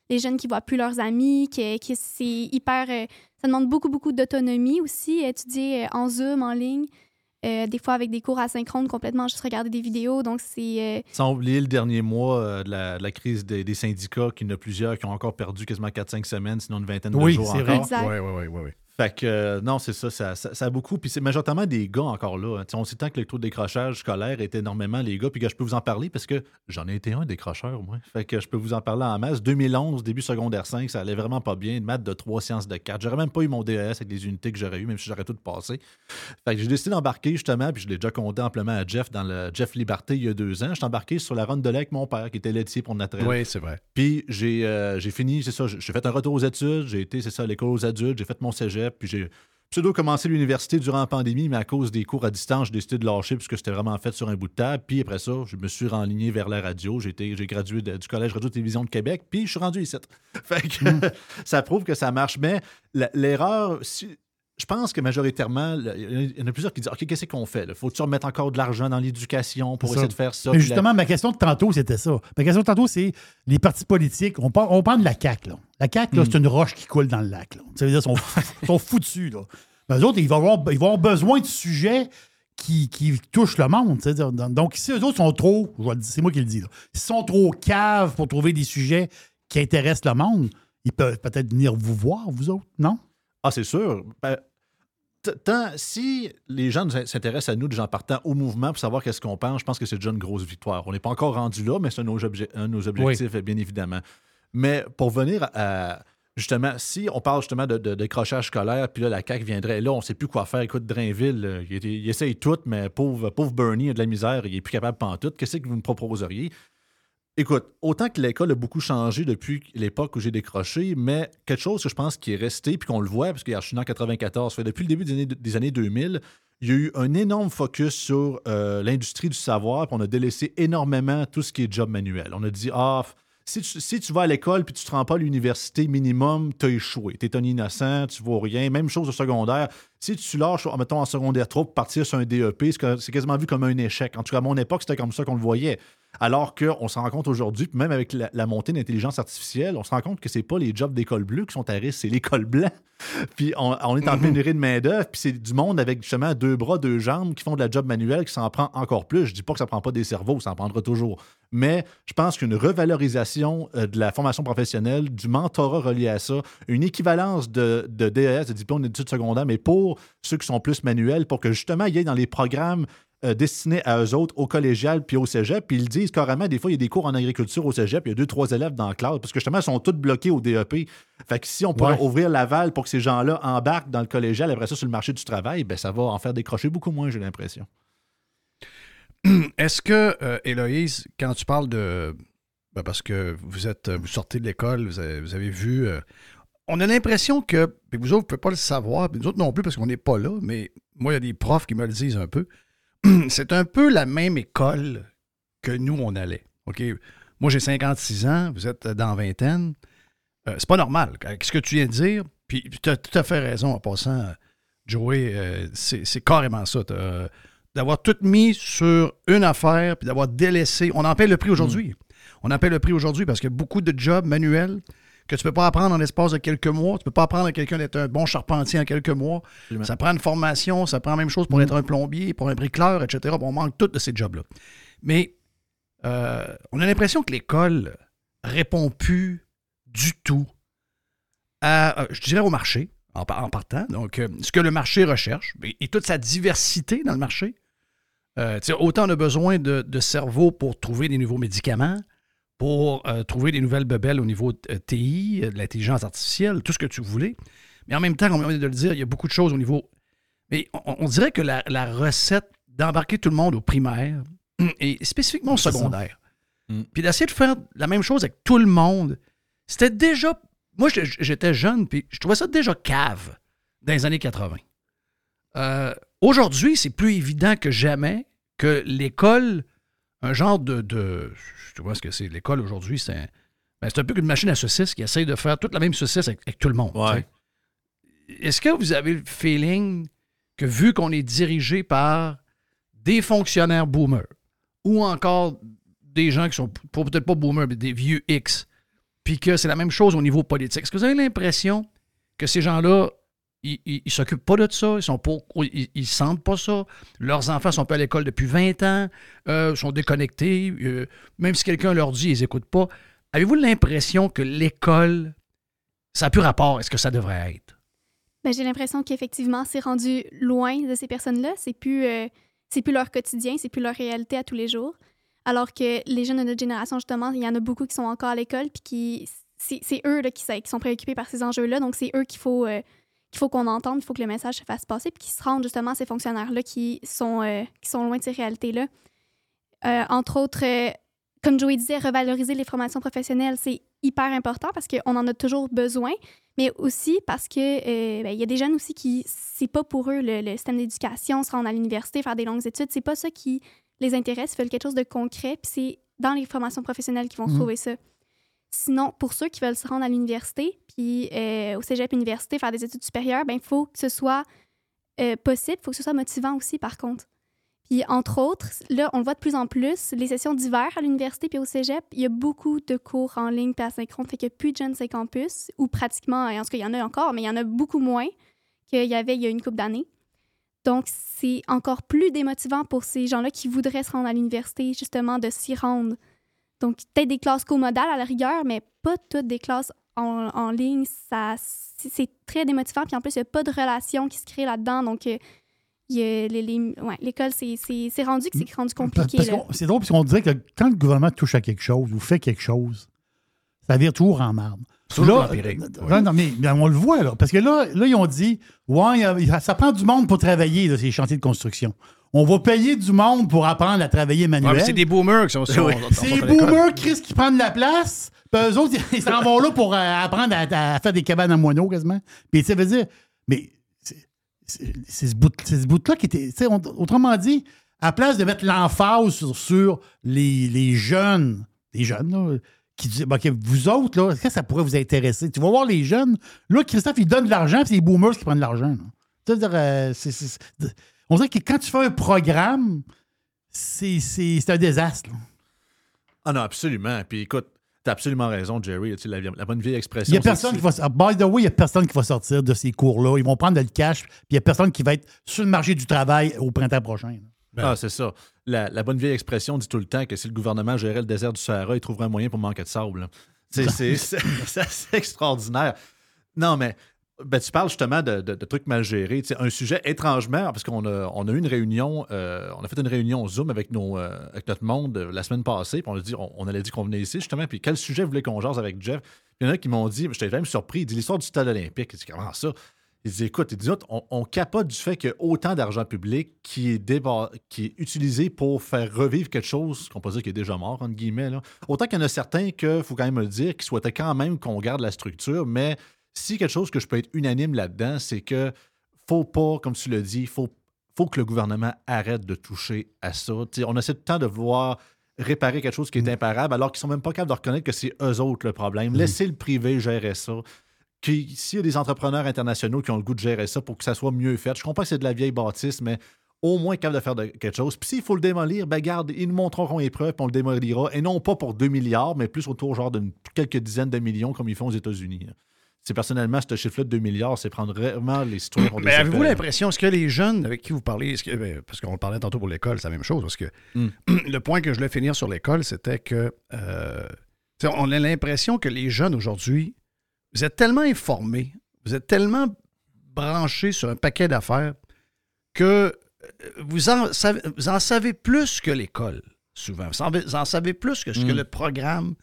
les jeunes qui voient plus leurs amis, que, que c'est hyper. euh, ça demande beaucoup, beaucoup d'autonomie aussi. Étudier euh, en Zoom, en ligne, euh, des fois avec des cours asynchrone complètement, juste regarder des vidéos. Donc, c'est. euh, Sans oublier le dernier mois euh, de, la, de la crise des, des syndicats, qu'il y en a plusieurs qui ont encore perdu quasiment 4-5 semaines, sinon une vingtaine de Oui, jours c'est encore. vrai. Exact. Ouais, ouais, ouais, ouais. Fait que, euh, non, c'est ça, ça, ça, ça a beaucoup. Puis c'est majoritairement des gars encore là. hein. Tu sais, On tant que le taux de décrochage scolaire est énormément les gars. Puis que je peux vous en parler parce que j'en ai été un décrocheur, moi. Fait que je peux vous en parler en masse. 2011, début secondaire 5, ça allait vraiment pas bien. Une maths de 3 sciences de 4. J'aurais même pas eu mon DES avec les unités que j'aurais eu, même si j'aurais tout passé. Fait que j'ai décidé d'embarquer justement, puis je l'ai déjà compté amplement à Jeff dans le Jeff Liberté il y a deux ans. Je suis embarqué sur la ronde de lait avec mon père qui était laitier pour notre Oui, c'est vrai. puis j'ai euh, fini, c'est ça, j'ai fait un retour aux études, j'ai été, c'est ça, à l'école aux adultes, j'ai fait mon cégep, puis j'ai pseudo commencé l'université durant la pandémie, mais à cause des cours à distance, j'ai décidé de lâcher puisque c'était vraiment fait sur un bout de table. Puis après ça, je me suis renligné vers la radio. J'ai gradué de- du Collège Radio-Télévision de Québec, puis je suis rendu ici. Fait que ça prouve que ça marche. Mais l'erreur, si- je pense que majoritairement, il y en a plusieurs qui disent OK, qu'est-ce qu'on fait? Faut-tu remettre encore de l'argent dans l'éducation pour essayer de faire ça? Mais la- justement, ma question de tantôt, c'était ça. Ma question de tantôt, c'est les partis politiques. On parle, on parle de la CAQ. Là. La CAQ, là, Mm. c'est une roche qui coule dans le lac. Là. Ça veut dire qu'ils sont, ils sont foutus. Là. Mais eux autres, ils vont, avoir, ils vont avoir besoin de sujets qui, qui touchent le monde. Donc, si eux autres sont trop, c'est moi qui le dis, là, s'ils sont trop caves pour trouver des sujets qui intéressent le monde, ils peuvent peut-être venir vous voir, vous autres, non? Ah, c'est sûr. Ben, tant- si les gens s'intéressent à nous, des gens partant au mouvement pour savoir qu'est-ce qu'on pense, je pense que c'est déjà une grosse victoire. On n'est pas encore rendu là, mais c'est un, de nos objectifs, bien évidemment. Mais pour venir à. Justement, si on parle justement de, de décrochage scolaire, puis là, la CAQ viendrait, là, on ne sait plus quoi faire. Écoute, Drainville, là, il, il essaye tout, mais pauvre, pauvre Bernie a de la misère, il est plus capable de tout. Qu'est-ce que vous me proposeriez? Écoute, autant que l'école a beaucoup changé depuis l'époque où j'ai décroché, mais quelque chose que je pense qui est resté, puis qu'on le voit, parce que je suis en 94, fait, depuis le début des années, des années 2000, il y a eu un énorme focus sur euh, l'industrie du savoir, puis on a délaissé énormément tout ce qui est job manuel. On a dit, ah, si tu, vas à l'école puis tu te rends pas à l'université minimum, tu as échoué. Tu es un innocent, tu vaux rien. Même chose au secondaire. Si tu lâches, mettons, en secondaire 3 pour partir sur un DEP, c'est quasiment vu comme un échec. En tout cas, à mon époque, c'était comme ça qu'on le voyait. Alors qu'on se rend compte aujourd'hui, puis même avec la, la montée de l'intelligence artificielle, on se rend compte que c'est pas les jobs d'école bleue qui sont à risque, c'est l'école blanc. puis on, on est en pénurie de main-d'œuvre, puis c'est du monde avec justement deux bras, deux jambes qui font de la job manuelle qui s'en prend encore plus. Je dis pas que ça prend pas des cerveaux, ça en prendra toujours. Mais je pense qu'une revalorisation euh, de la formation professionnelle, du mentorat relié à ça, une équivalence de, de DES, de diplôme d'études secondaires, mais pour ceux qui sont plus manuels, pour que justement il y ait dans les programmes euh, destinés à eux autres, au collégial puis au cégep. Puis ils disent carrément, des fois, il y a des cours en agriculture au cégep, il y a deux, trois élèves dans la classe, parce que justement, ils sont tous bloqués au DEP. Fait que si on pourrait Ouais. ouvrir l'aval pour que ces gens-là embarquent dans le collégial, après ça, sur le marché du travail, ben, ça va en faire décrocher beaucoup moins, j'ai l'impression. Est-ce que, euh, Héloïse, quand tu parles de. ben, parce que vous êtes vous sortez de l'école, vous avez, vous avez vu. euh, on a l'impression que. Puis vous autres, vous ne pouvez pas le savoir, puis nous autres non plus, parce qu'on n'est pas là, mais moi, il y a des profs qui me le disent un peu. C'est un peu la même école que nous, on allait. OK? Moi, j'ai 56 ans, vous êtes dans vingtaine. Euh, c'est pas normal. Qu'est-ce que tu viens de dire? Puis tu as tout à fait raison en passant, euh, Joey. euh, c'est carrément ça. euh, D'avoir tout mis sur une affaire, puis d'avoir délaissé. On en paie le prix aujourd'hui. On en paie le prix aujourd'hui parce a beaucoup de jobs manuels que tu ne peux pas apprendre en l'espace de quelques mois. Tu ne peux pas apprendre à quelqu'un d'être un bon charpentier en quelques mois. Absolument. Ça prend une formation, ça prend la même chose pour être un plombier, pour un bricoleur, etc. On manque tous de ces jobs-là. Mais euh, on a l'impression que l'école répond plus du tout à, euh, je dirais, au marché, en, par- en partant. Donc, euh, ce que le marché recherche et, et toute sa diversité dans le marché. Euh, autant on a besoin de, de cerveau pour trouver des nouveaux médicaments, pour euh, trouver des nouvelles bebelles au niveau euh, TI, euh, de l'intelligence artificielle, tout ce que tu voulais. Mais en même temps, comme on vient de le dire, il y a beaucoup de choses au niveau. Mais on, on dirait que la, la recette d'embarquer tout le monde au primaire et spécifiquement au secondaire. Mm. Puis d'essayer de faire la même chose avec tout le monde. C'était déjà. Moi, j'étais jeune, puis je trouvais ça déjà cave dans les années 80. Euh, Aujourd'hui, c'est plus évident que jamais que l'école, un genre de. de tu vois ce que c'est? L'école aujourd'hui, c'est un, ben, c'est un peu qu'une machine à saucisses qui essaye de faire toute la même saucisse avec, avec tout le monde. Est-ce que vous avez le feeling que vu qu'on est dirigé par des fonctionnaires boomers ou encore des gens qui sont peut-être pas boomers, mais des vieux X, puis que c'est la même chose au niveau politique, est-ce que vous avez l'impression que ces gens-là, ils, ils s'occupent pas de ça, ils sont ils, sentent pas ça, leurs enfants sont pas à l'école depuis 20 ans, euh, sont déconnectés, euh, même si quelqu'un leur dit, ils écoutent pas. Avez-vous l'impression que l'école, ça n'a plus rapport à ce que ça devrait être? Ben, j'ai l'impression qu'effectivement, c'est rendu loin de ces personnes-là. C'est plus, euh, plus leur quotidien, c'est plus leur réalité à tous les jours. Alors que les jeunes de notre génération, justement, il y en a beaucoup qui sont encore à l'école, puis qui, c'est, eux là, qui, sont préoccupés par ces enjeux-là. Donc, c'est eux qu'il faut, qu'il faut qu'on entende, il faut que le message se fasse passer, puis qu'ils se rendent justement à ces fonctionnaires-là qui sont, euh, qui sont loin de ces réalités-là. Euh, entre autres, euh, comme Joey disait, revaloriser les formations professionnelles, c'est hyper important parce qu'on en a toujours besoin, mais aussi parce que ben, il y a des jeunes aussi qui, c'est pas pour eux le, le système d'éducation, se rendre à l'université, faire des longues études, c'est pas ça qui les intéresse, ils veulent quelque chose de concret, puis c'est dans les formations professionnelles qu'ils vont Mhm. trouver ça. Sinon, pour ceux qui veulent se rendre à l'université, puis euh, au cégep université, faire des études supérieures, ben il faut que ce soit euh, possible, il faut que ce soit motivant aussi, par contre. Puis, entre autres, là, on le voit de plus en plus, les sessions d'hiver à l'université puis au cégep, il y a beaucoup de cours en ligne puis asynchrone, fait qu'il n'y a plus de jeunes campus, ou pratiquement, en tout cas, il y en a encore, mais il y en a beaucoup moins qu'il y avait il y a une couple d'années. Donc, c'est encore plus démotivant pour ces gens-là qui voudraient se rendre à l'université, justement, de s'y rendre. Donc, peut-être des classes comodales à la rigueur, mais pas toutes des classes en, en ligne. Ça, c'est très démotivant. Puis en plus, il n'y a pas de relation qui se crée là-dedans. Donc, euh, il y a les- les- ouais, l'école, c'est- c'est c'est rendu que c'est rendu compliqué. Là. C'est drôle parce qu'on dirait que quand le gouvernement touche à quelque chose ou fait quelque chose, ça vire toujours en marde. Toujours Là, empirique. euh, non, mais, mais on le voit, là. Parce que là, là ils ont dit Ouais, ça prend du monde pour travailler, là, ces chantiers de construction. On va payer du monde pour apprendre à travailler Ouais, manuel. mais c'est des boomers qui sont sur Oui. C'est les boomers, Chris, qui prennent la place. Puis eux autres, ils s'en vont là pour euh, apprendre à, à faire des cabanes en moineaux quasiment. Puis ça veut dire, mais c'est- ce bout- c'est ce bout-là qui était. autrement dit, à place de mettre l'emphase sur, les, les jeunes, les jeunes, là, qui disent, ben, OK, vous autres, là, est-ce que ça pourrait vous intéresser? Tu vas voir les jeunes. Là, Christophe, il donne de l'argent, puis c'est les boomers qui prennent de l'argent. euh, on dirait que quand tu fais un programme, c'est un désastre. là. Ah non, absolument. Puis écoute, t'as absolument raison, Jerry. Tu sais, La, la bonne vieille expression. Il n'y a personne qui va. By the way, il n'y a personne qui va sortir de ces cours-là. Ils vont prendre le cash, puis il n'y a personne qui va être sur le marché du travail au printemps prochain. là. Ah, c'est ça. La, la bonne vieille expression dit tout le temps que si le gouvernement gérait le désert du Sahara, il trouverait un moyen pour manquer de sable. C'est extraordinaire. Non, mais ben, tu parles justement de, trucs mal gérés. Tu sais, un sujet étrangement, parce qu'on a, eu une réunion, euh, on a fait une réunion Zoom avec, euh, notre monde euh, la semaine passée, puis on a dit, on, allait dit qu'on venait ici justement, puis quel sujet voulez qu'on jase avec Jeff? Il y en a qui m'ont dit, j'étais même surpris, il dit l'histoire du stade olympique. Il dit, comment ça? Il dit, écoute, il dit, on, capote du fait qu'il y a autant d'argent public qui est, déba- qui est utilisé pour faire revivre quelque chose qu'on peut dire qui est déjà mort, entre guillemets. Là. Autant qu'il y en a certains que, faut quand même le dire, qui souhaitaient quand même qu'on garde la structure, mais si quelque chose que je peux être unanime là-dedans, c'est que faut pas, comme tu l'as dit, faut, faut que le gouvernement arrête de toucher à ça. On essaie tout le temps de vouloir réparer quelque chose qui est imparable alors qu'ils sont même pas capables de reconnaître que c'est eux autres le problème. Laissez le privé gérer ça. S'il y a des entrepreneurs internationaux qui ont le goût de gérer ça pour que ça soit mieux fait, je comprends que c'est de la vieille bâtisse, mais au moins capable de faire de- quelque chose. Puis s'il faut le démolir, ben garde, ils nous montreront les preuves, puis on le démolira. Et non pas pour 2 milliards, mais plus autour genre de quelques dizaines de millions comme ils font aux États-Unis. C'est personnellement, ce chiffre-là de 2 milliards, c'est prendre vraiment les citoyens Mais avez-vous l'impression, est-ce que les jeunes avec qui vous parlez, que- ben, parce qu'on parlait tantôt pour l'école, c'est la même chose, parce que Hmm. le point que je voulais finir sur l'école, c'était que euh, on a l'impression que les jeunes aujourd'hui, vous êtes tellement informés, vous êtes tellement branchés sur un paquet d'affaires que euh, vous en savez, vous en savez plus que l'école, souvent. Vous en, vous en savez plus que ce que Mm. le programme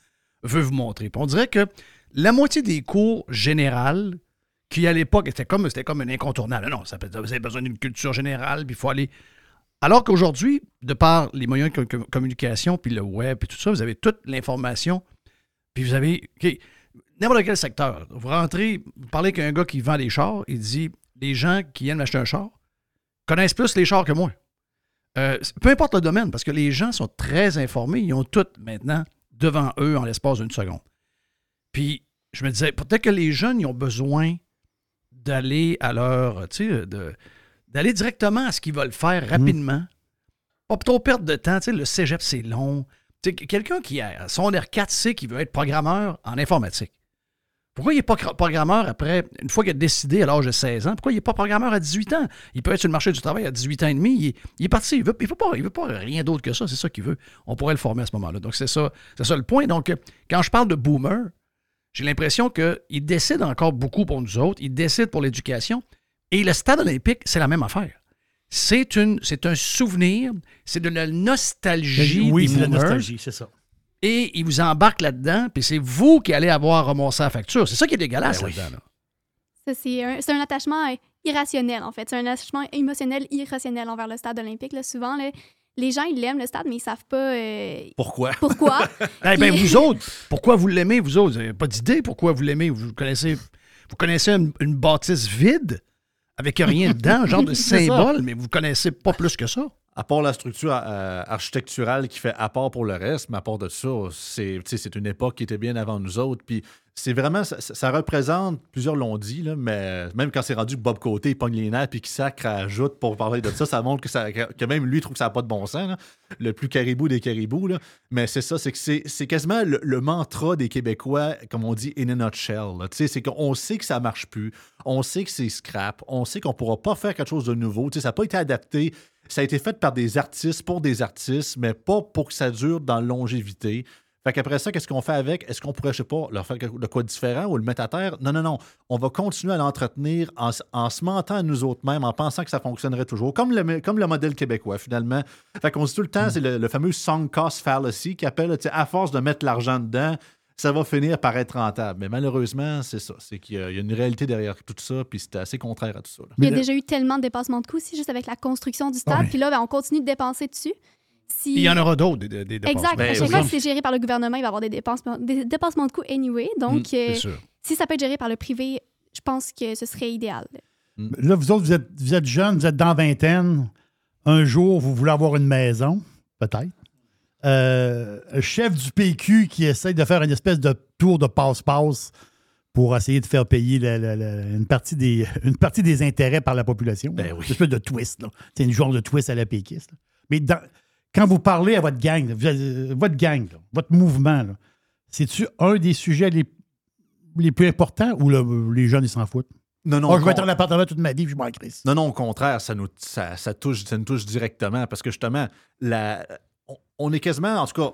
veut vous montrer. Puis on dirait que la moitié des cours générales, qui à l'époque étaient comme, c'était comme un incontournable. Non, ça peut- vous avez besoin d'une culture générale, puis il faut aller. Alors qu'aujourd'hui, de par les moyens de com- communication, puis le web, puis tout ça, vous avez toute l'information, puis vous avez n'importe quel secteur. Vous rentrez, vous parlez avec un gars qui vend des chars, il dit les gens qui aiment acheter un char connaissent plus les chars que moi. Euh, peu importe le domaine, parce que les gens sont très informés, ils ont tout maintenant devant eux en l'espace d'une seconde. Puis je me disais, peut-être que les jeunes, ils ont besoin d'aller à leur, tu sais, d'aller directement à ce qu'ils veulent faire rapidement. Pas trop perdre de temps. Tu sais, le cégep, c'est long. Tu sais, quelqu'un qui a son R4 sait qu'il veut être programmeur en informatique. Pourquoi il n'est pas programmeur après, une fois qu'il a décidé à l'âge de 16 ans, pourquoi il n'est pas programmeur à 18 ans? Il peut être sur le marché du travail à 18 ans et demi, il est, il est parti, il ne veut, il veut, pas, il veut pas rien d'autre que ça, c'est ça qu'il veut. On pourrait le former à ce moment-là. Donc, c'est ça, c'est ça le point. Donc, quand je parle de boomer, j'ai l'impression qu'il décide encore beaucoup pour nous autres, il décide pour l'éducation, et le stade olympique, c'est la même affaire. C'est, une, c'est un souvenir, c'est de la nostalgie Oui, des c'est la nostalgie, c'est ça. Et il vous embarque là-dedans, puis c'est vous qui allez avoir ramassé la facture. C'est ça qui est dégueulasse Ben oui. là-dedans. là. C'est un, c'est un attachement irrationnel, en fait. C'est un attachement émotionnel irrationnel envers le stade olympique. Là. Souvent, là, les gens, ils l'aiment, le stade, mais ils savent pas euh, Pourquoi? pourquoi. Eh bien, Puis- vous autres, pourquoi vous l'aimez, vous autres? Vous n'avez pas d'idée pourquoi vous l'aimez? Vous connaissez, vous connaissez une, une bâtisse vide avec rien dedans, un genre de symbole, mais vous connaissez pas plus que ça. À part la structure euh, architecturale qui fait à part pour le reste, mais à part de ça, c'est tu sais, c'est une époque qui était bien avant nous autres. Puis c'est vraiment, ça, représente, plusieurs l'ont dit, mais même quand c'est rendu Bob Côté il pogne les puis qu'il pour parler de ça, ça montre que, ça, que même lui trouve que ça n'a pas de bon sens. Le plus caribou des caribous. Mais c'est ça, c'est que c'est quasiment le, mantra des Québécois, comme on dit, in a nutshell. C'est qu'on sait que ça marche plus, on sait que c'est scrap, on sait qu'on pourra pas faire quelque chose de nouveau. Tu sais, Ça n'a pas été adapté. Ça a été fait par des artistes pour des artistes, mais pas pour que ça dure dans la longévité. Fait qu'après ça, qu'est-ce qu'on fait avec? Est-ce qu'on pourrait, je sais pas, leur faire quelque- de quoi de différent ou le mettre à terre? Non, non, non. On va continuer à l'entretenir en, en se mentant à nous autres mêmes, en pensant que ça fonctionnerait toujours, comme le, comme le modèle québécois, finalement. Fait qu'on se dit tout le temps, c'est le, le fameux sunk cost fallacy qui appelle, à force de mettre l'argent dedans, ça va finir par être rentable. Mais malheureusement, c'est ça. C'est qu'il y a il y a une réalité derrière tout ça, puis c'est assez contraire à tout ça. là. Il y a déjà eu tellement de dépassements de coûts aussi, juste avec la construction du stade. Ouais. Puis là, ben, on continue de dépenser dessus. Si... Il y en aura d'autres, des, dépenses. Exact. Ben à chaque oui. fois que c'est géré par le gouvernement, il va y avoir des, dépenses, des dépassements de coûts anyway. Donc, Mm, euh, si ça peut être géré par le privé, je pense que ce serait idéal. Là, vous autres, vous êtes, vous êtes jeunes, vous êtes dans vingtaine. Un jour, vous voulez avoir une maison, peut-être. Euh, un chef du PQ qui essaye de faire une espèce de tour de passe-passe pour essayer de faire payer la- la- la- une, partie des, une partie des intérêts par la population. Ben Une espèce de twist. là. C'est une genre de twist à la péquiste. là. Mais dans- quand vous parlez à votre gang, euh, votre gang, là, votre mouvement, c'est-tu un des sujets les, les plus importants ou les jeunes, ils s'en foutent? Non, non, Oh, je vais être en appartement toute ma vie, puis je m'en crisse. Non, non, au contraire, ça nous, ça, ça touche, ça nous touche directement parce que justement, la, on, on est quasiment, en tout cas,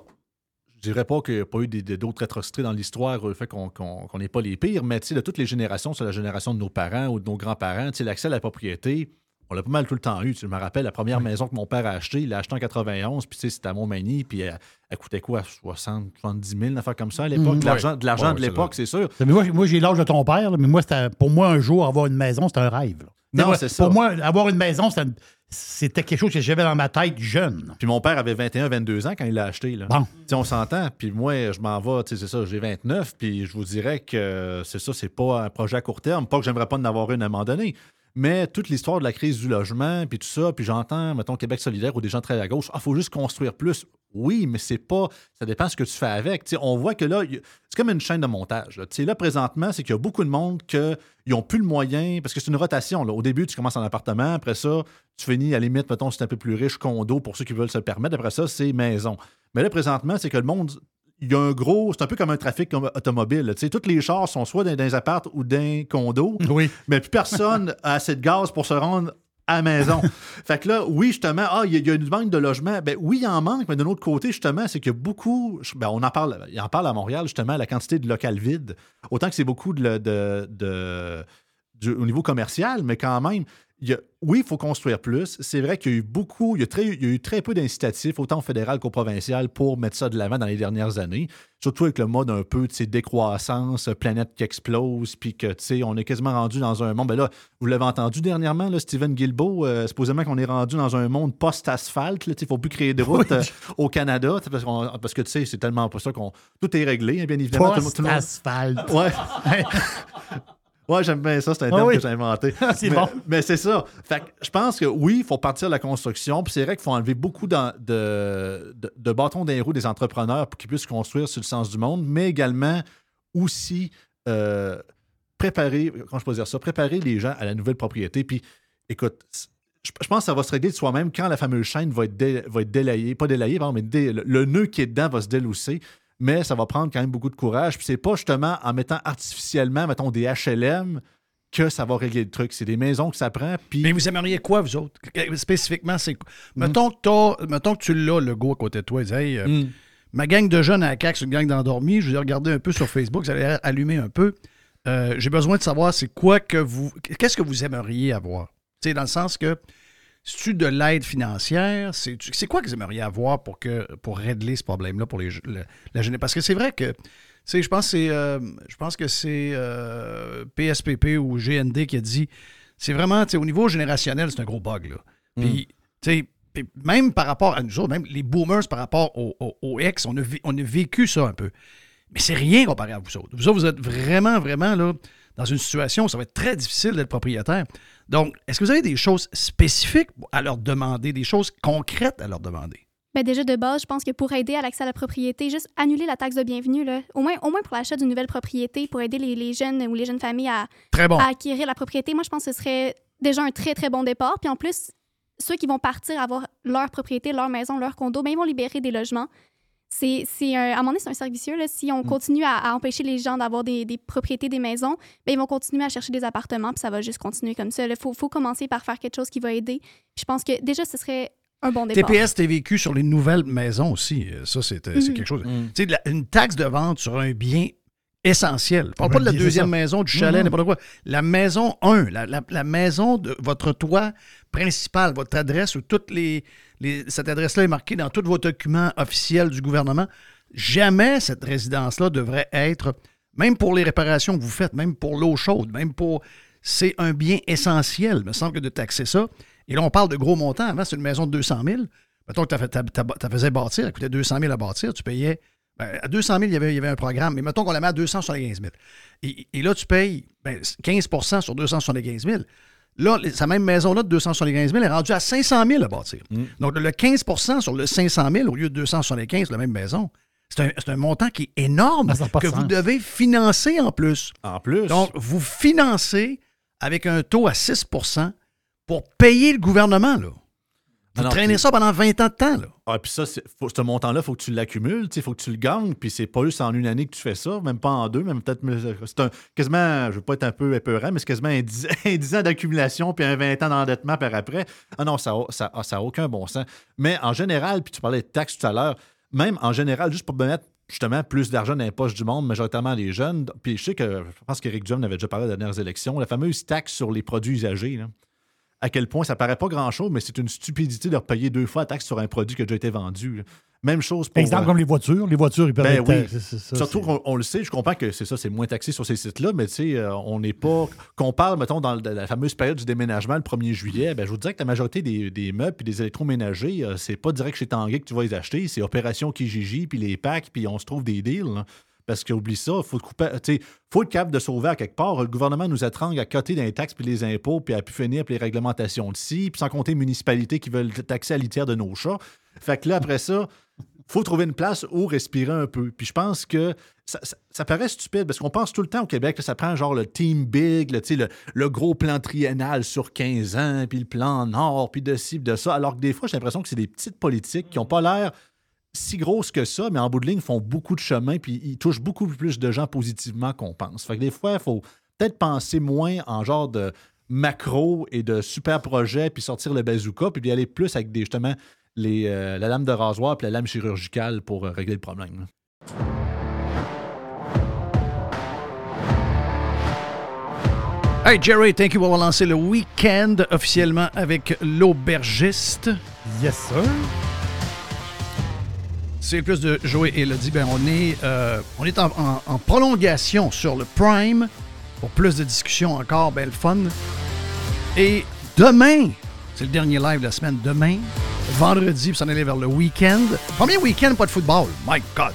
je dirais pas qu'il n'y a pas eu d'autres atrocités dans l'histoire, le fait qu'on qu'on- qu'on n'est pas les pires, mais tu sais, de toutes les générations, c'est la génération de nos parents ou de nos grands-parents, l'accès à la propriété, on l'a pas mal tout le temps eu. Je me rappelle, la première maison que mon père a achetée, il l'a achetée en 91, puis tu sais, c'était à Montmagny, puis elle, elle coûtait quoi, 60, 70 000, une affaire comme ça à l'époque. Mhm. De l'argent Ouais. de, l'argent de c'est l'époque, c'est sûr. Mais moi, moi, j'ai l'âge de ton père, là, mais moi, pour moi, un jour, avoir une maison, c'était un rêve. là. Non, c'est ça. Pour moi, avoir une maison, c'était quelque chose que j'avais dans ma tête jeune. Puis mon père avait 21, 22 ans quand il l'a acheté. Là. Bon. Tu sais, on s'entend. Puis moi, je m'en vais, tu sais, c'est ça, j'ai 29. Puis je vous dirais que c'est ça, c'est pas un projet à court terme. Pas que j'aimerais pas en avoir une à un moment donné. Mais toute l'histoire de la crise du logement, puis tout ça, puis j'entends, mettons, Québec solidaire ou des gens très à gauche, ah, faut juste construire plus. Oui, mais c'est pas. Ça dépend ce que tu fais avec. Tu sais, on voit que là, il c'est comme une chaîne de montage. Là, là présentement, c'est qu'il y a beaucoup de monde qui n'ont plus le moyen, parce que c'est une rotation. Au début, tu commences en appartement, après ça, tu finis à la limite, mettons, c'est un peu plus riche, condo pour ceux qui veulent se le permettre. Après ça, c'est maison. Mais là, présentement, c'est que le monde. Il y a un gros. C'est un peu comme un trafic automobile. Tu sais, tous les chars sont soit dans, dans apparts ou dans condos. Oui. Mais plus personne a assez de gaz pour se rendre à la maison. fait que là, oui, justement, ah, il y, a- il y a une manque de logement. Ben oui, il en manque, mais d'un autre côté, justement, c'est qu'il y a beaucoup. Ben, on en parle, il en parle à Montréal, justement, la quantité de locales vides. Autant que c'est beaucoup de, de- de- du- au niveau commercial, mais quand même, il a- oui, il faut construire plus. C'est vrai qu'il y a eu beaucoup, il y a, très, il y a eu très peu d'incitatifs, autant au fédéral qu'au provincial, pour mettre ça de l'avant dans les dernières années. Surtout avec le mode un peu de décroissance, planète qui explose, puis que, tu sais, on est quasiment rendu dans un monde. Ben là, vous l'avez entendu dernièrement, là, Steven Guilbeault, euh, supposément qu'on est rendu dans un monde post-asphalte. Il ne faut plus créer de routes Oui. euh, au Canada, parce, que, tu sais, c'est tellement pas ça qu'on. Tout est réglé, hein, bien évidemment. Post-asphalte. Ouais. Ouais, j'aime bien ça, c'est un Ah terme oui. que j'ai inventé. C'est Mais- bon. Mais c'est ça. Fait que je pense que oui, il faut partir de la construction. Puis c'est vrai qu'il faut enlever beaucoup de, de, de bâtons dans les roues des entrepreneurs pour qu'ils puissent construire sur le sens du monde, mais également aussi euh, préparer, comment je peux dire ça, préparer les gens à la nouvelle propriété. Puis écoute, je, je pense que ça va se régler de soi-même quand la fameuse chaîne va être, dé- va être délayée, pas délayée, pardon, mais dé- le, le nœud qui est dedans va se délousser. Mais ça va prendre quand même beaucoup de courage. Puis c'est pas justement en mettant artificiellement, mettons, des HLM que ça va régler le truc. C'est des maisons que ça prend. Puis Mais vous aimeriez quoi, vous autres? Spécifiquement, c'est quoi? Mettons, que mettons que tu l'as, le go à côté de toi. Il dit, Hey, euh, Ma gang de jeunes à la CAQ, c'est une gang d'endormis. Je vous ai regardé un peu sur Facebook. Vous allez allumer un peu. Euh, J'ai besoin de savoir c'est quoi que vous. Qu'est-ce que vous aimeriez avoir? Tu sais, dans le sens que. C'est-tu de l'aide financière? C'est quoi que vous aimeriez avoir pour, que, pour régler ce problème-là pour les, le- la jeunesse? Parce que c'est vrai que, tu sais, je pense que c'est, euh, je pense que c'est euh, PSPP ou GND qui a dit, c'est vraiment, tu sais, au niveau générationnel, c'est un gros bug, là. Puis, tu sais, puis même par rapport à nous autres, même les boomers par rapport aux, aux- aux ex, on a, vi- on a vécu ça un peu. Mais c'est rien comparé à vous autres. Vous autres, vous êtes vraiment, vraiment là, dans une situation où ça va être très difficile d'être propriétaire. Donc, est-ce que vous avez des choses spécifiques à leur demander, des choses concrètes à leur demander? Ben déjà de base, je pense que pour aider à l'accès à la propriété, juste annuler la taxe de bienvenue, là, au, moins, au moins pour l'achat d'une nouvelle propriété, pour aider les, les jeunes ou les jeunes familles à, Très bon. à acquérir la propriété, moi je pense que ce serait déjà un très très bon départ. Puis en plus, ceux qui vont partir avoir leur propriété, leur maison, leur condo, ben, ils vont libérer des logements. C'est, c'est un- à un moment donné, c'est un cercle vicieux. Là. Si on continue à, à empêcher les gens d'avoir des, des propriétés, des maisons, ben, ils vont continuer à chercher des appartements, puis ça va juste continuer comme ça. Il faut, faut commencer par faire quelque chose qui va aider. Puis je pense que déjà, ce serait un bon départ. TPS TVQ sur les nouvelles maisons aussi. Euh, Ça, c'est c'est Mhm. quelque chose. Tu sais, une taxe de vente sur un bien essentiel. Je parle Pour pas de la deuxième ça. maison, du chalet, Mhm. n'importe quoi. La maison 1, la, la- la maison de votre toit principal, votre adresse, où toutes les, les- cette adresse-là est marquée dans tous vos documents officiels du gouvernement. Jamais cette résidence-là devrait être, même pour les réparations que vous faites, même pour l'eau chaude, même pour. C'est un bien essentiel, il me semble, que de taxer ça. Et là, on parle de gros montants. Avant, c'est une maison de 200 000. Mettons que tu faisais bâtir, elle coûtait 200 000 à bâtir, tu payais. Ben, à 200 000, il y, avait, il y avait un programme, mais mettons qu'on la met à 275 000. Et, et là, tu payes ben, 15% sur 275 000. Là, sa même maison-là de 275 000 est rendue à 500 000 à bâtir. Donc, le 15% sur le 500 000 au lieu de 275 la même maison, c'est un, montant qui est énorme que vous devez financer en plus. En plus. Donc, vous financez avec un taux à 6% pour payer le gouvernement. Là. Vous traînez ça pendant 20 ans de temps. Là. Ah, puis ça, faut- ce montant-là, il faut que tu l'accumules, il faut que tu le gagnes, puis c'est pas juste en une année que tu fais ça, même pas en deux, même peut-être. C'est un, quasiment, je veux pas être un peu épeurant, mais c'est quasiment un 10, un 10 ans d'accumulation, puis un 20 ans d'endettement par après. Ah non, ça n'a ça, ça a aucun bon sens. Mais en général, puis tu parlais de taxes tout à l'heure, même en général, juste pour mettre justement plus d'argent dans les poches du monde, majoritairement les jeunes, puis je sais que, je pense qu'Éric Duhem avait déjà parlé aux dernières élections, la fameuse taxe sur les produits usagés, là à quel point ça paraît pas grand-chose, mais c'est une stupidité de repayer deux fois la taxe sur un produit qui a déjà été vendu. là. Même chose pour... Exemple euh, comme les voitures. Les voitures, ils ben oui. Surtout qu'on on le sait, je comprends que c'est ça, c'est moins taxé sur ces sites-là, mais tu sais, euh, on n'est pas. Qu'on parle, mettons, dans la fameuse période du déménagement, le 1er juillet, ben, je vous dirais que la majorité des, des meubles et des électroménagers, euh, c'est pas direct chez Tanguay que tu vas les acheter, c'est Opération Kijiji, puis les packs, puis on se trouve des deals. là. Parce qu'oublie ça, il faut, faut être capable de sauver à quelque part. Le gouvernement nous attrangue à côté des taxes puis les impôts, puis à pu finir puis les réglementations de ci, puis sans compter les municipalités qui veulent taxer à litière de nos chats. Fait que là, après ça, faut trouver une place où respirer un peu. Puis je pense que ça, paraît stupide parce qu'on pense tout le temps au Québec, là, ça prend genre le team big, le, le gros plan triennal sur 15 ans, puis le plan Nord, puis de ci, puis de ça. Alors que des fois, j'ai l'impression que c'est des petites politiques qui n'ont pas l'air si grosses que ça, mais en bout de ligne, font beaucoup de chemin, puis ils touchent beaucoup plus de gens positivement qu'on pense. Fait que des fois, il faut peut-être penser moins en genre de macro et de super projets, puis sortir le bazooka, puis aller plus avec des, justement les, euh, la lame de rasoir puis la lame chirurgicale pour euh, régler le problème. Hey Jerry, thank you. On va lancer le week-end officiellement avec l'aubergiste. Yes, sir. C'est plus de Joey et Elodie. Ben, on est, euh, on est en, prolongation sur le Prime pour plus de discussions encore, ben le fun. Et demain, c'est le dernier live de la semaine. Demain, vendredi, puis s'en aller vers le week-end. Premier week-end, pas de football. My God.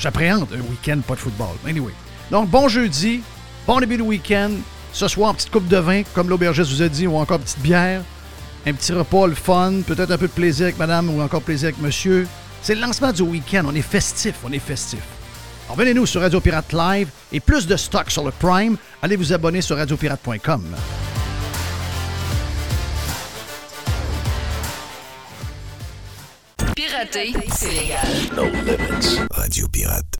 J'appréhende un week-end, pas de football. Anyway. Donc, bon jeudi, bon début de week-end. Ce soir, petite coupe de vin, comme l'aubergiste vous a dit, ou encore petite bière. Un petit repas, le fun, peut-être un peu de plaisir avec madame ou encore plaisir avec monsieur. C'est le lancement du week-end. On est festif, on est festif. Alors, venez-nous sur Radio Pirate Live et plus de stock sur le Prime. Allez vous abonner sur radiopirate.com. Pirater, c'est légal. No limits. Radio Pirate.